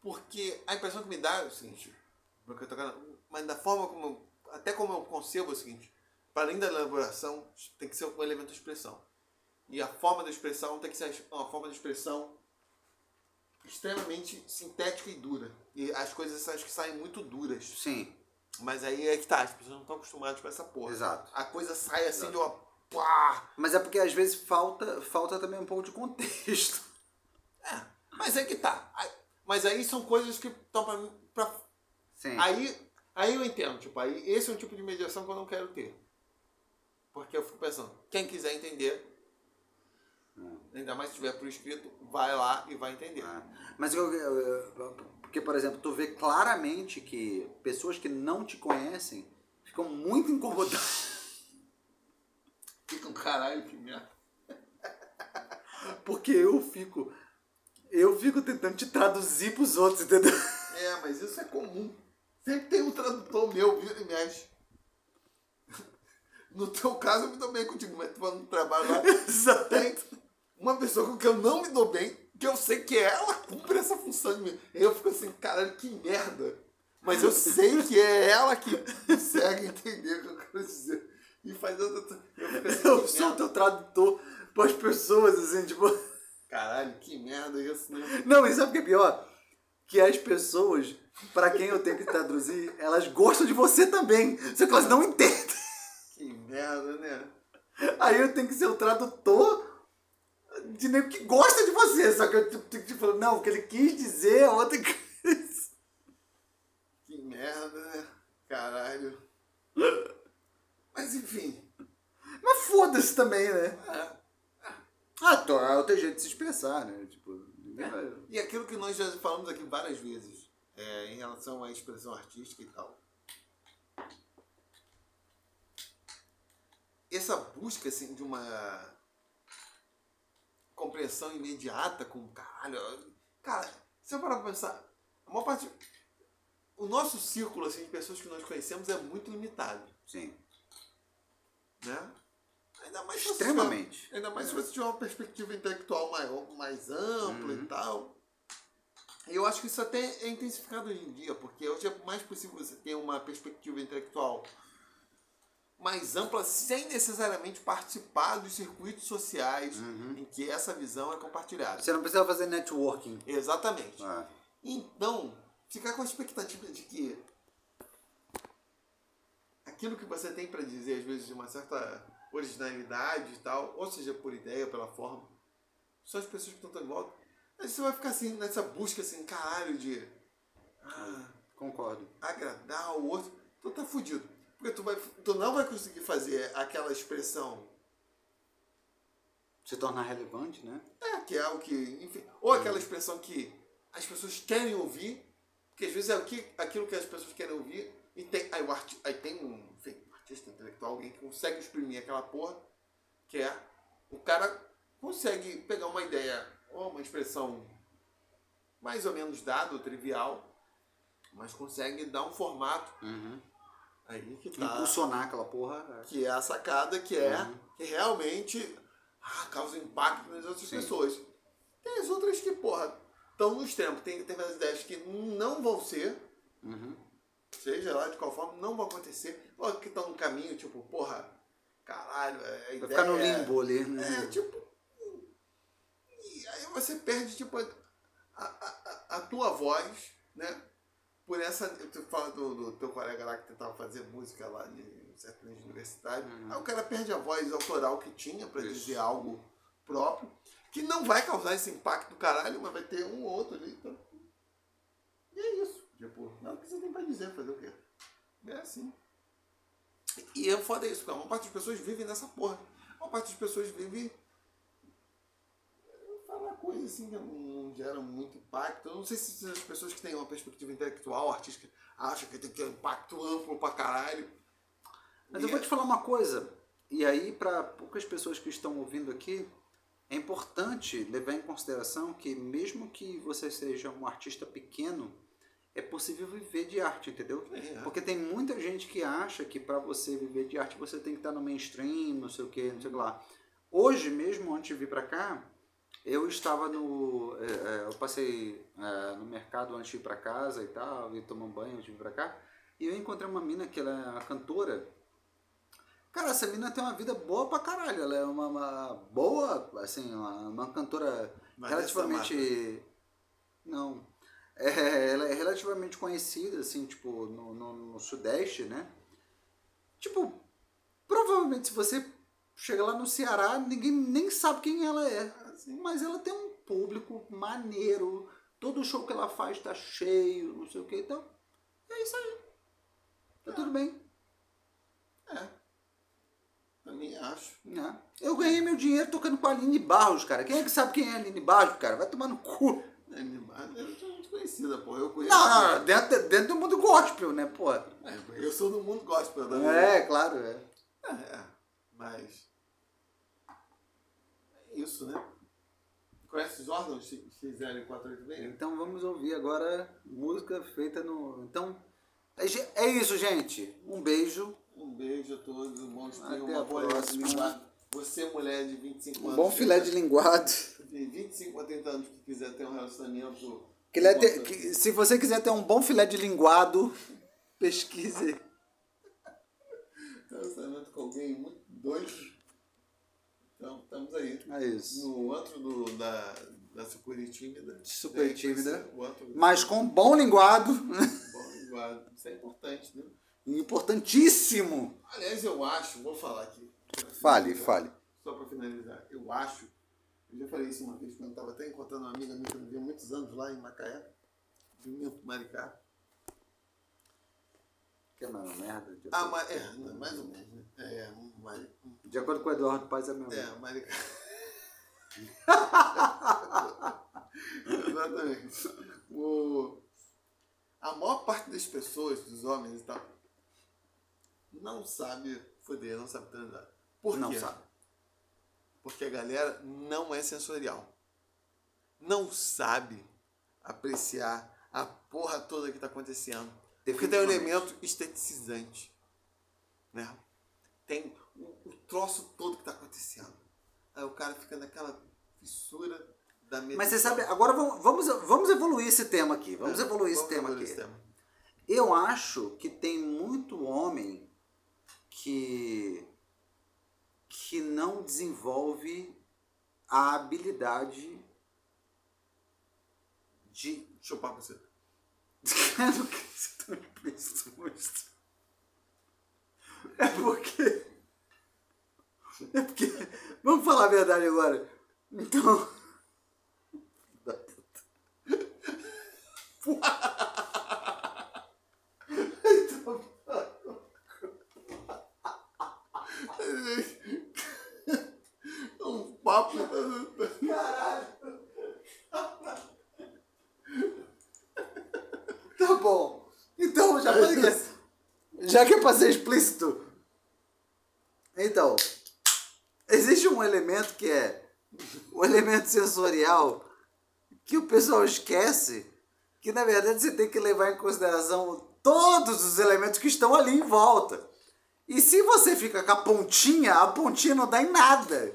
Porque a impressão que me dá é o seguinte, mas da forma como até como eu concebo é o seguinte, para além da elaboração, tem que ser um elemento de expressão. E a forma da expressão tem que ser uma forma de expressão extremamente sintética e dura. E as coisas acho que saem muito duras. Sim. Mas aí é que tá, as pessoas não estão acostumadas com essa porra. Exato. A coisa sai assim Exato. de uma. Pá! Mas é porque às vezes falta, falta também um pouco de contexto. É, mas é que tá. Mas aí são coisas que estão pra mim. Pra... Sim. Aí, aí eu entendo, tipo, aí esse é um tipo de mediação que eu não quero ter. Porque eu fico pensando, quem quiser entender, ainda mais se tiver por escrito, vai lá e vai entender. É. Mas eu, eu- eu- porque, por exemplo, tu vê claramente que pessoas que não te conhecem ficam muito incomodadas. Fica um caralho que merda. Porque eu fico. Eu fico tentando te traduzir pros outros, entendeu? É, mas isso é comum. Sempre tem um tradutor meu, vira e mexe. No teu caso eu me dou bem contigo, mas tu vai no trabalho lá. Exato. Tem uma pessoa com quem eu não me dou bem, que eu sei que ela cumpre essa função de mim. Eu fico assim, caralho, que merda. Mas eu sei que é ela que consegue entender o que eu quero dizer. E faz outra. Eu fico assim, Eu sou o merda. teu tradutor pras pessoas, assim, tipo. Caralho, que merda isso, né? Não, e sabe o que é pior? Que as pessoas, pra quem eu tenho que traduzir, elas gostam de você também. Só que elas não entendem. Que merda, né? Aí eu tenho que ser o tradutor de nego que gosta de você. Só que eu tenho que te falar, não, o que ele quis dizer é outra coisa. Que merda, né? Caralho. Mas enfim. Mas foda-se também, né? É. Ah, tô, é outro jeito de se expressar, né? Tipo, vai... E aquilo que nós já falamos aqui várias vezes, é, em relação à expressão artística e tal. Essa busca, assim, de uma compreensão imediata com caralho. Cara, se eu parar pra pensar, a maior parte. O nosso círculo assim, de pessoas que nós conhecemos é muito limitado. Sim. Né? Ainda mais Extremamente. tiver- ainda mais se você tiver uma perspectiva intelectual maior, mais ampla Uhum. e tal. Eu acho que isso até é intensificado hoje em dia, porque hoje é mais possível você ter uma perspectiva intelectual mais ampla sem necessariamente participar dos circuitos sociais Uhum. em que essa visão é compartilhada. Você não precisa fazer networking. Exatamente. Ah, Então, ficar com a expectativa de que aquilo que você tem para dizer, às vezes, de uma certa originalidade e tal, ou seja, por ideia, pela forma, são as pessoas que estão em volta. Aí você vai ficar assim, nessa busca, assim, caralho, de ah, concordo. agradar o outro. Tu tá fudido. Porque tu, vai, tu não vai conseguir fazer aquela expressão Se tornar relevante, né? É, que é o que, enfim, ou aquela expressão que as pessoas querem ouvir, porque às vezes é o que, aquilo que as pessoas querem ouvir, e tem, aí, o arti, aí tem um, enfim, artista intelectual, alguém que consegue exprimir aquela porra, que é, o cara consegue pegar uma ideia, ou uma expressão mais ou menos dada, ou trivial, mas consegue dar um formato Uhum. aí que tá Impulsionar aquela porra. que é a sacada, que é Uhum. que realmente ah, causa impacto nas outras Sim. pessoas. Tem as outras que, porra, estão no extremo. Tem, tem as ideias que não vão ser, Uhum. Seja lá de qual forma, não vão acontecer. Ou que estão no caminho, tipo, porra, caralho, é, a Vai ideia ficar no é- limbo ali, né? É, tipo. E aí você perde, tipo, a, a, a, tua voz, né? Por essa. Tu fala do, do teu colega lá que tentava fazer música lá de sertanejo universitário. Uhum. Aí o cara perde a voz autoral que tinha pra Isso. dizer algo próprio, que não vai causar esse impacto do caralho, mas vai ter um ou outro ali. Então. E é isso. Tipo, não o que você tem pra dizer, fazer o quê? É assim. E é foda isso, cara. Uma parte das pessoas vive nessa porra. Uma parte das pessoas vive falar coisas assim que não, não geram muito impacto. Eu não sei se as pessoas que têm uma perspectiva intelectual, artística, acham que tem que ter um impacto amplo pra caralho. Mas eu vou te falar uma coisa, e aí para poucas pessoas que estão ouvindo aqui, é importante levar em consideração que mesmo que você seja um artista pequeno, é possível viver de arte, entendeu? É. Porque tem muita gente que acha que para você viver de arte você tem que estar no mainstream, não sei o que, não sei o que lá. Hoje mesmo, antes de vir para cá, eu estava no. é, é, eu passei é, no mercado antes de ir para casa e tal, e tomar um banho antes de vir para cá, e eu encontrei uma mina que ela é uma cantora. Cara, essa mina tem uma vida boa pra caralho. Ela é uma, uma boa, assim, uma, uma cantora Vanessa relativamente. Não. É, ela é relativamente conhecida, assim, tipo, no, no, no Sudeste, né? Tipo, provavelmente se você chega lá no Ceará, ninguém nem sabe quem ela é. Assim, Mas ela tem um público maneiro. Todo show que ela faz tá cheio, não sei o que. Então, é isso aí. Tá tudo bem. é. Também acho. né? Eu ganhei meu dinheiro tocando com a Aline Barros, cara. Quem é que sabe quem é a Aline Barros, cara? Vai tomar no cu. É, Ela é muito conhecida, pô. Eu conheço. Não, não, não. Dentro, dentro do mundo gospel, né, pô? É, eu sou do mundo gospel da É, claro, é. É, é, mas. É isso, né? Conhece os órgãos XL486? Então vamos ouvir agora música feita no. Então. É, é isso, gente. Um beijo. Um beijo a todos, um bom dia, Até uma a boa próxima. Você, mulher de 25 Um anos. bom filé de linguado. De 25 a 30 anos que quiser ter um relacionamento. É ter- que- se você quiser ter um bom filé de linguado, pesquise. Relacionamento com alguém muito doido. Então, estamos aí. É isso. No antro do, da, da Sucuri Tímida. Super tímida. antro Mas com bom linguado. bom linguado. Isso é importante, né? Importantíssimo. Aliás, eu acho, vou falar aqui. Fale, fale. Só para finalizar, eu acho, eu já falei isso uma vez quando estava até encontrando uma amiga minha que eu não via há muitos anos lá em Macaé, de Maricá. Que é uma merda. De, Ah, mas, é, não, mais ou menos, né? É, Mari, de acordo com o Eduardo Paz, é meu. é Maricá. Exatamente. O, a maior parte das pessoas, dos homens e tal, não sabe foder, não sabe transar. Por Não quê? sabe. Porque a galera não é sensorial. Não sabe apreciar a porra toda que tá acontecendo. Porque tem um elemento esteticizante. Né? Tem o, o troço todo que tá acontecendo. Aí o cara fica naquela fissura da meditação. Mas você sabe, agora vamos, vamos, vamos evoluir esse tema aqui. Vamos É, evoluir esse vamos tema evoluir aqui. esse tema. Eu acho que tem muito homem que que não desenvolve a habilidade de Chupar você. Quero que você tá me implícito, monstro. É porque. É porque. Vamos falar a verdade agora. Então. Da puta. Então, um papo. Tá bom. Então, já falei é- Já que é pra ser explícito. Então, existe um elemento que é o elemento sensorial que o pessoal esquece que na verdade você tem que levar em consideração todos os elementos que estão ali em volta. E se você fica com a pontinha, a pontinha não dá em nada.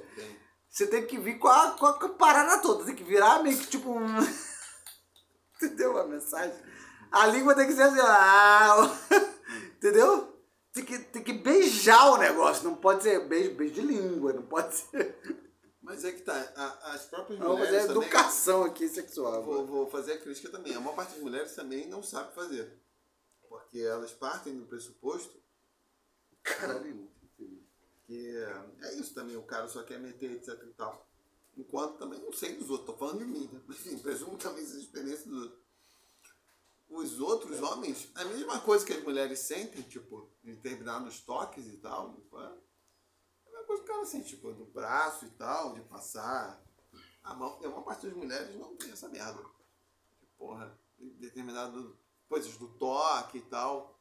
Você tem que vir com a, com a, parada toda, tem que virar meio que tipo um. Entendeu a mensagem? A língua tem que ser assim, ah, entendeu? Tem que, tem que beijar o negócio, não pode ser beijo, beijo de língua, não pode ser. Mas é que tá, a- as próprias Não, mas mulheres é também... educação aqui sexual. Vou, vou fazer a crítica também. A maior parte das mulheres também não sabe fazer. Porque elas partem do pressuposto Caralho. Que é, é isso também, o cara só quer meter, etc e tal. Enquanto também não sei dos outros, tô falando de mim, né? Presumo também essa experiência dos outros. Os outros homens, a mesma coisa que as mulheres sentem, tipo, em determinados toques e tal, tipo, é a mesma coisa que o cara sente, tipo, do braço e tal, de passar. A mão, a maior parte das mulheres não tem essa merda. De, porra, determinadas coisas do toque e tal,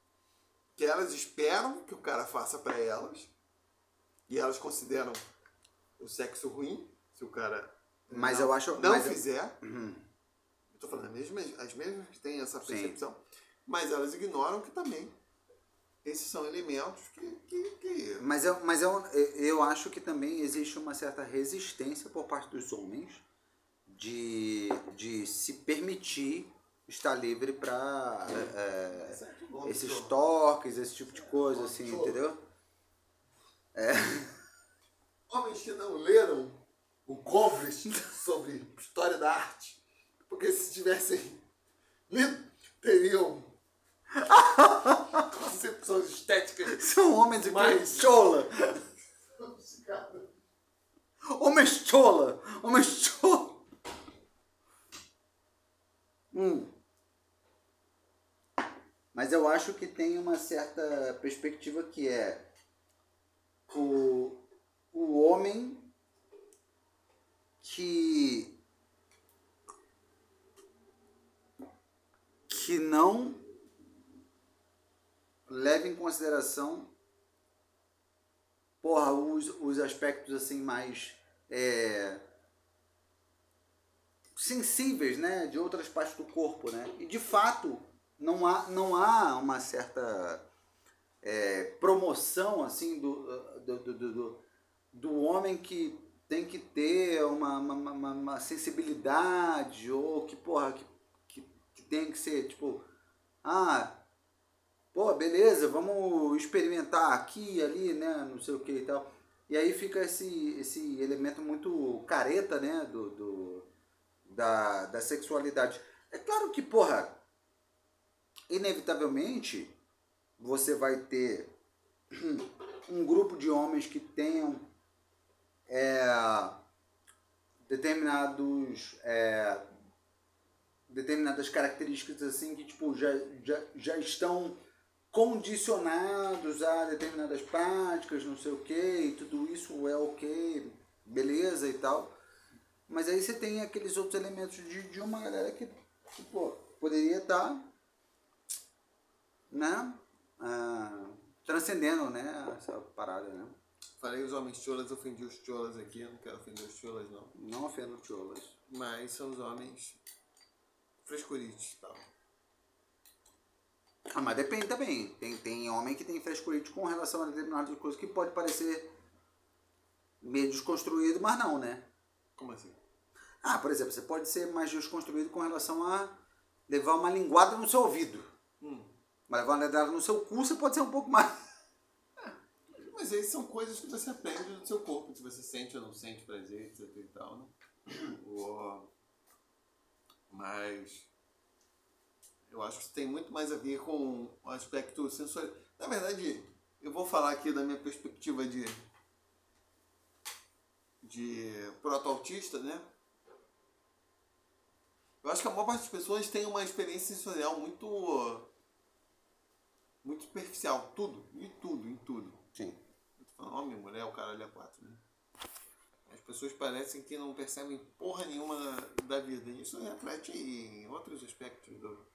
que elas esperam que o cara faça pra elas, e elas consideram o sexo ruim, se o cara Mas não, eu acho- não eu- fizer. Uhum. Eu tô falando as mesmas, as mesmas que têm essa Sim. percepção, mas elas ignoram que também esses são elementos que. que, que- Mas, eu, mas eu, eu acho que também existe uma certa resistência por parte dos homens de, de se permitir estar livre para Certo, bom, esses toques, esse tipo de coisa, assim, Show. Entendeu? Homens que não leram o Covres sobre história da arte, porque se tivessem teriam concepções estéticas São homens de Mas- chola. Homens chola. Homens chola. Hum. Mas eu acho que tem uma certa perspectiva que é o, o homem que que não leva em consideração porra, os, os aspectos assim mais é, sensíveis, né, de outras partes do corpo, né? E de fato não há não há uma certa é, promoção assim do do, do, do, do- homem que tem que ter uma, uma, uma, uma sensibilidade ou que porra que, que, que tem que ser tipo ah pô, beleza, vamos experimentar aqui e ali, né, não sei o que e tal. E aí fica esse, esse elemento muito careta, né, do, do, da, da sexualidade. É claro que, porra, inevitavelmente você vai ter um grupo de homens que tenham é, determinados é, determinadas características assim que tipo já, já, já estão condicionados a determinadas práticas, não sei o que, e tudo isso é ok, beleza e tal. Mas aí você tem aqueles outros elementos de, de uma galera que, que pô, poderia estar né, ah, transcendendo né, essa parada, né? Falei os homens cholas, ofendi os cholas aqui, eu não quero ofender os cholas não. Não ofendo cholas. Mas são os homens frescurites e tal. Ah, mas depende também. Tem, tem homem que tem frescurite com relação a determinadas coisas que pode parecer meio desconstruído, mas não, né? Como assim? Ah, por exemplo, você pode ser mais desconstruído com relação a levar uma linguada no seu ouvido. Hum. Mas levar uma linguada no seu cu, você pode ser um pouco mais. Mas aí são coisas que você aprende do seu corpo, se você sente ou não sente prazer, etc e tal, né? Mas eu acho que tem muito mais a ver com o aspecto sensorial. Na verdade, eu vou falar aqui da minha perspectiva de de proto-autista, né? Eu acho que a maior parte das pessoas tem uma experiência sensorial muito muito superficial, tudo, em tudo, em tudo. Sim. Eu tô falando homem, mulher, o caralho é quatro, né? As pessoas parecem que não percebem porra nenhuma da vida. E isso reflete em outros aspectos do.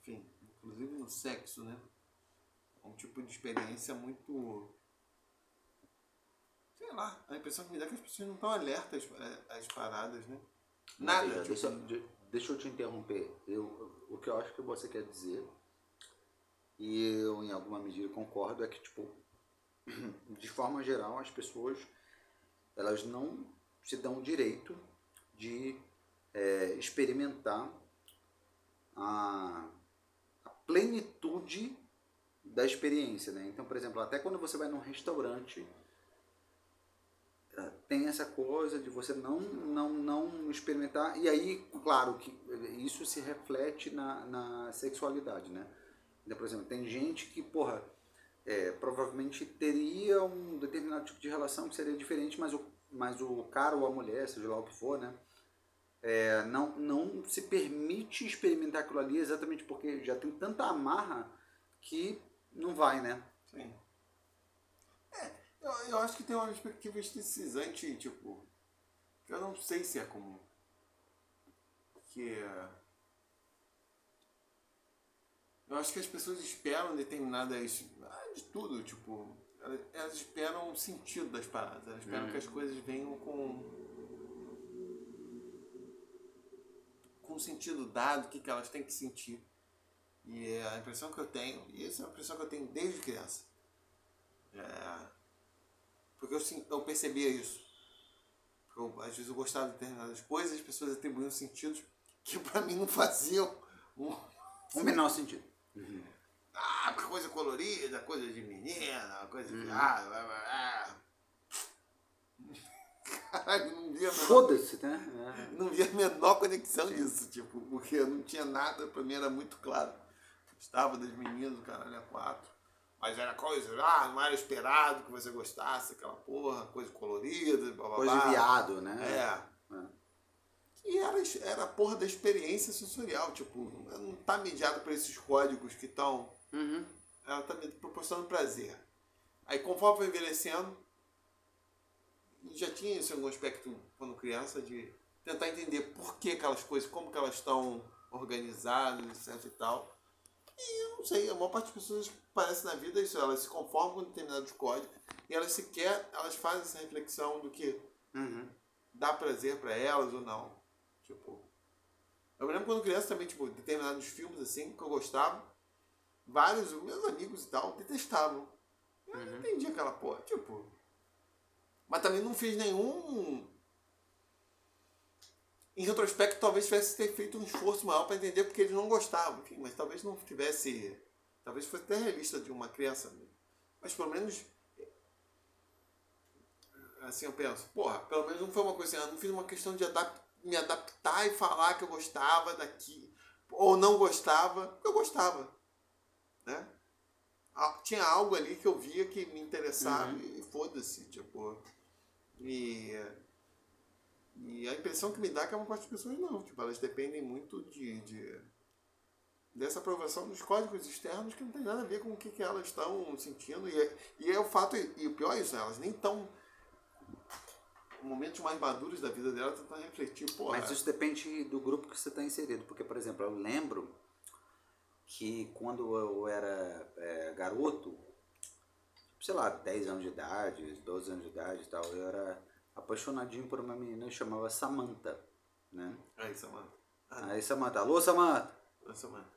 Enfim, inclusive no sexo, né? É um tipo de experiência muito. Sei lá, a impressão que me dá é que as pessoas não estão alertas às- às paradas, né? Nada. Deixa, tipo, deixa, de- deixa eu te interromper. Eu, o que eu acho que você quer dizer, e eu em alguma medida concordo, é que, tipo, de forma geral, as pessoas elas não se dão o direito de é, experimentar a, a plenitude da experiência, né? Então, por exemplo, até quando você vai num restaurante, tem essa coisa de você não, não, não experimentar. E aí, claro, que isso se reflete na, na sexualidade, né? Então, por exemplo, tem gente que, porra, é, provavelmente teria um determinado tipo de relação que seria diferente, mas o, mas o cara ou a mulher, seja lá o que for, né? é, não, não se permite experimentar aquilo ali exatamente porque já tem tanta amarra que não vai, né? Sim. Eu, eu acho que tem uma perspectiva esteticizante, tipo, que eu não sei se é comum. Que é. Eu acho que as pessoas esperam determinadas. ah, de tudo, tipo. Elas, elas esperam o sentido das paradas. Elas esperam que as coisas venham com. com um sentido dado, o que, que elas têm que sentir. E é a impressão que eu tenho, e essa é uma impressão que eu tenho desde criança. É, eu, eu percebia isso. Eu, às vezes eu gostava de determinadas coisas e as pessoas atribuíam sentidos que pra mim não faziam. Um, O menor sentido. ah, coisa colorida, coisa de menina, coisa de. Ah, blá, blá, blá. Caralho, não via Foda-se, né? não via a menor conexão disso, tipo, porque não tinha nada, pra mim era muito claro. Gostava das meninas, caralho, é quatro. Mas era coisa, ah, não era esperado que você gostasse, aquela porra, coisa colorida, blá blá Coisa de viado, né? É. É. E era, era a porra da experiência sensorial, tipo, não tá mediado por esses códigos que estão. Uhum. Ela tá me proporcionando prazer. Aí conforme foi envelhecendo, já tinha isso em algum aspecto quando criança, de tentar entender por que aquelas coisas, como que elas estão organizadas, etc e tal. E eu não sei, a maior parte das pessoas parece na vida isso, elas se conformam com determinados códigos e elas sequer, elas fazem essa reflexão do que Uhum. dá prazer pra elas ou não. Tipo, eu me lembro quando criança também, tipo, determinados filmes assim que eu gostava, vários os meus amigos e tal detestavam. Eu não entendi aquela porra, tipo. Mas também não fiz nenhum. Em retrospecto, talvez tivesse ter feito um esforço maior para entender porque eles não gostavam. Enfim, mas talvez não tivesse. Talvez fosse até realista de uma criança. Mas pelo menos assim eu penso, porra, pelo menos não foi uma coisa assim, eu não fiz uma questão de adap me adaptar e falar que eu gostava daqui, ou não gostava, eu gostava, né? Ah, Tinha algo ali que eu via que me interessava e foda-se, tipo, e, e a impressão que me dá é que a maior parte das pessoas não, tipo, elas dependem muito de, de dessa aprovação dos códigos externos que não tem nada a ver com o que, que elas estão sentindo. E é, e é o fato, e o pior é isso, elas nem estão momentos mais maduros da vida dela tentando refletir, pô. Mas isso depende do grupo que você está inserido. Porque, por exemplo, eu lembro que quando eu era é, garoto, sei lá, 10 anos de idade, 12 anos de idade e tal, eu era apaixonadinho por uma menina que chamava Samantha, né? Aí, Samanta. Ah, Aí Samantha, alô Samantha! não, Samanta.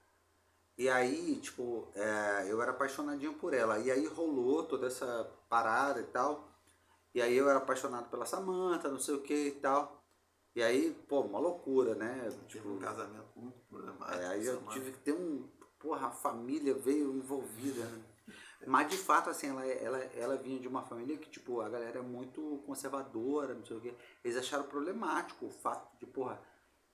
E aí, tipo, é, eu era apaixonadinho por ela. E aí rolou toda essa parada e tal. E aí eu era apaixonado pela Samantha, não sei o que e tal. E aí, pô, uma loucura, né? Tive Tipo, um casamento muito problemático. é, aí eu tive que ter um. Porra, a família veio envolvida. né? Mas de fato, assim, ela, ela, ela vinha de uma família que, tipo, a galera é muito conservadora, não sei o quê. Eles acharam problemático o fato de, porra,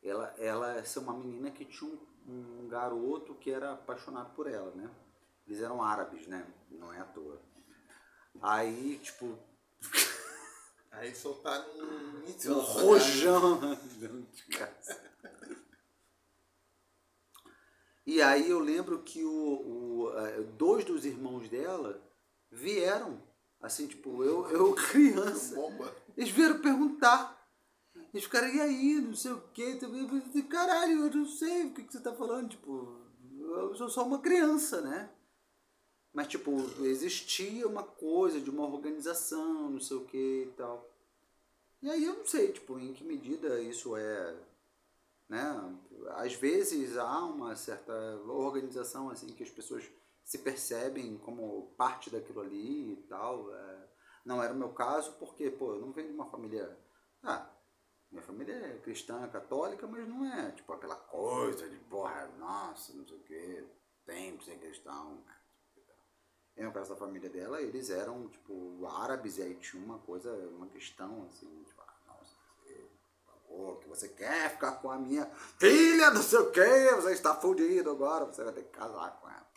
ela, ela ser uma menina que tinha um, um garoto que era apaixonado por ela, né? Eles eram árabes, né? Não é à toa. Aí, tipo, Aí soltaram um um rojão casa. E aí eu lembro que o, o, eh, dois dos irmãos dela vieram, assim, tipo, eu, eu criança, eles vieram perguntar. Eles ficaram, e aí, não sei o quê. Caralho, eu não sei o que, que você tá falando. Tipo, eu sou só uma criança, né? Mas, tipo, existia uma coisa de uma organização, não sei o que e tal. E aí eu não sei, tipo, em que medida isso é, né? Às vezes há uma certa organização, assim, que as pessoas se percebem como parte daquilo ali e tal. é. Não era o meu caso, porque, pô, eu não venho de uma família... Ah, minha família é cristã, católica, mas não é, tipo, aquela coisa de, porra, nossa, não sei o que, tem que ser cristão, né? E no caso da família dela, eles eram, tipo, árabes, e aí tinha uma coisa, uma questão, assim, tipo, que você quer ficar com a minha filha, não sei o quê, você está fudido agora, você vai ter que casar com ela.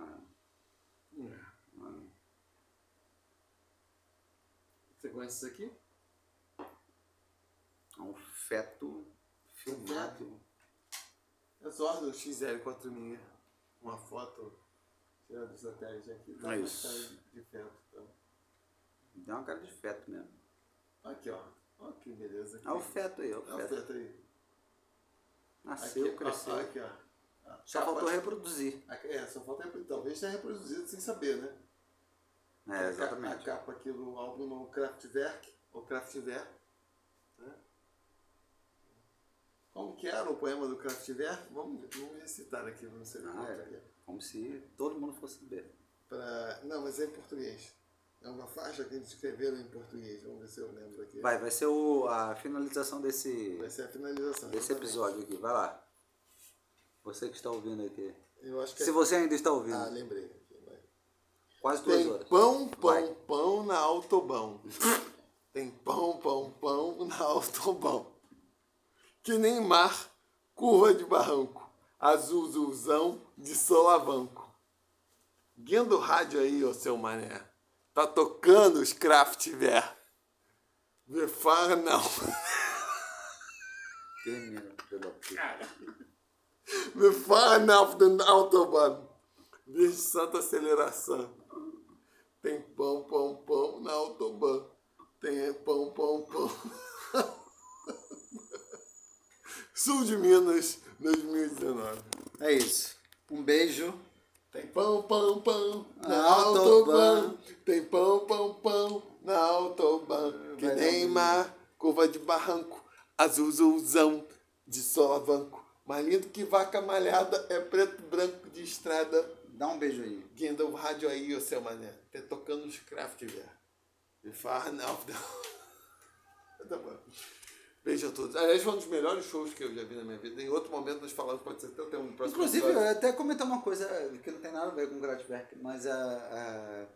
Ah, ah. Você conhece isso aqui? É um feto filmado. É só do XL4000. Uma foto tirada do satélite aqui. Tá É uma isso. cara de feto. Então. Deu uma cara de feto mesmo. Aqui, ó. Olha que beleza. Olha o feto aí, olha o feto. feto aí. Nasceu, aqui, cresceu. Aqui, ó. A Só capa- faltou reproduzir. Aqui- É, só falta reproduzir. Talvez tenha reproduzido sem saber, né? É, exatamente. A capa aqui do álbum no Kraftwerk, ou Kraftwerk. Né? Como que era o poema do Kraftwerk? Vamos, vamos recitar aqui, vamos ver Ah, é. Como se todo mundo fosse saber. Pra... Não, mas é em português. É uma faixa que eles escreveram em português. Vamos ver se eu lembro aqui. Vai, vai ser o, a finalização desse, Vai ser a finalização. desse exatamente. episódio aqui. Vai lá. Você que está ouvindo aqui. Eu acho que Se é... você ainda está ouvindo. Ah, lembrei. Vai. Quase duas Tem horas. pão, pão, Vai. pão na autobão. Tem pão, pão, pão na autobahn. Que nem mar, curva de barranco. Azul, azulzão de solavanco. Guindo o rádio aí, ô seu mané. Tá tocando os Kraftwerk. Befar não. Termina, pelo Befar auf den Autobahn. De santa aceleração. Tem pão, pão, pão na Autobahn. Tem pão, pão, pão. Sul de Minas, 2019. É isso. Um beijo. Tem pão, pão, pão na. Autobahn. Tem pão, pão, pão na Autobahn. Que nem mar, curva de barranco, azul, azulzão de solavanco. Mais lindo que vaca malhada, é preto e branco de estrada. Dá um beijo aí. Guinda o rádio aí, ô seu mané. Tá tocando os Kraftwerk. Me fala, não. Tá bom. Beijo a todos. Aliás, foi um dos melhores shows que eu já vi na minha vida. Em outro momento nós falamos, pode ser até um próximo Inclusive, eu episódio. ia até comentar uma coisa que não tem nada a ver com o Kraftwerk, mas a, a-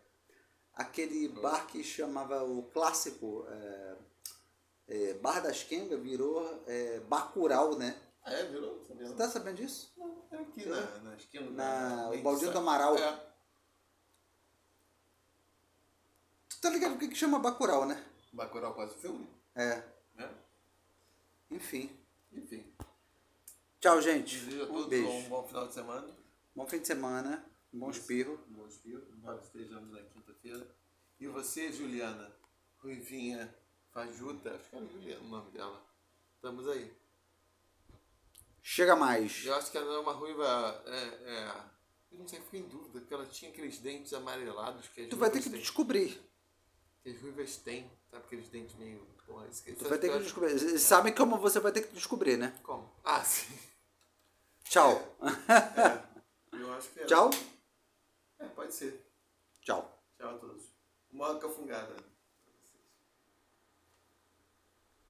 aquele bar que chamava o clássico é, é, Bar das Quenga virou é, Bacurau, né? Ah, é? Virou? Você não? tá sabendo disso? É aqui na, na esquina. Na- o Baldinho do Amaral. É. Tu tá ligado por que que chama Bacurau, né? Bacurau quase filme, É, né? Enfim. Enfim. Tchau, gente. Desejo a Um todos um beijo. bom final de semana. Bom fim de semana. Um bom espirro. Um bom espirro. Embora estejamos na quinta-feira. E você, Juliana, Ruivinha, Fajuta, acho que era Juliana o nome dela. Estamos aí. Chega mais. Eu acho que ela é uma ruiva. É, é, eu não sei, fico em dúvida, porque ela tinha aqueles dentes amarelados que Tu vai ter que têm. descobrir. Que as ruivas têm, sabe? Aqueles dentes meio. Porra, esqueci. Tu vai ter que descobrir. Eles sabem como você vai ter que descobrir, né? Como? Ah, sim. Tchau. Eu acho que é. Tchau. É, pode ser. Tchau. Tchau a todos. Uma cafungada.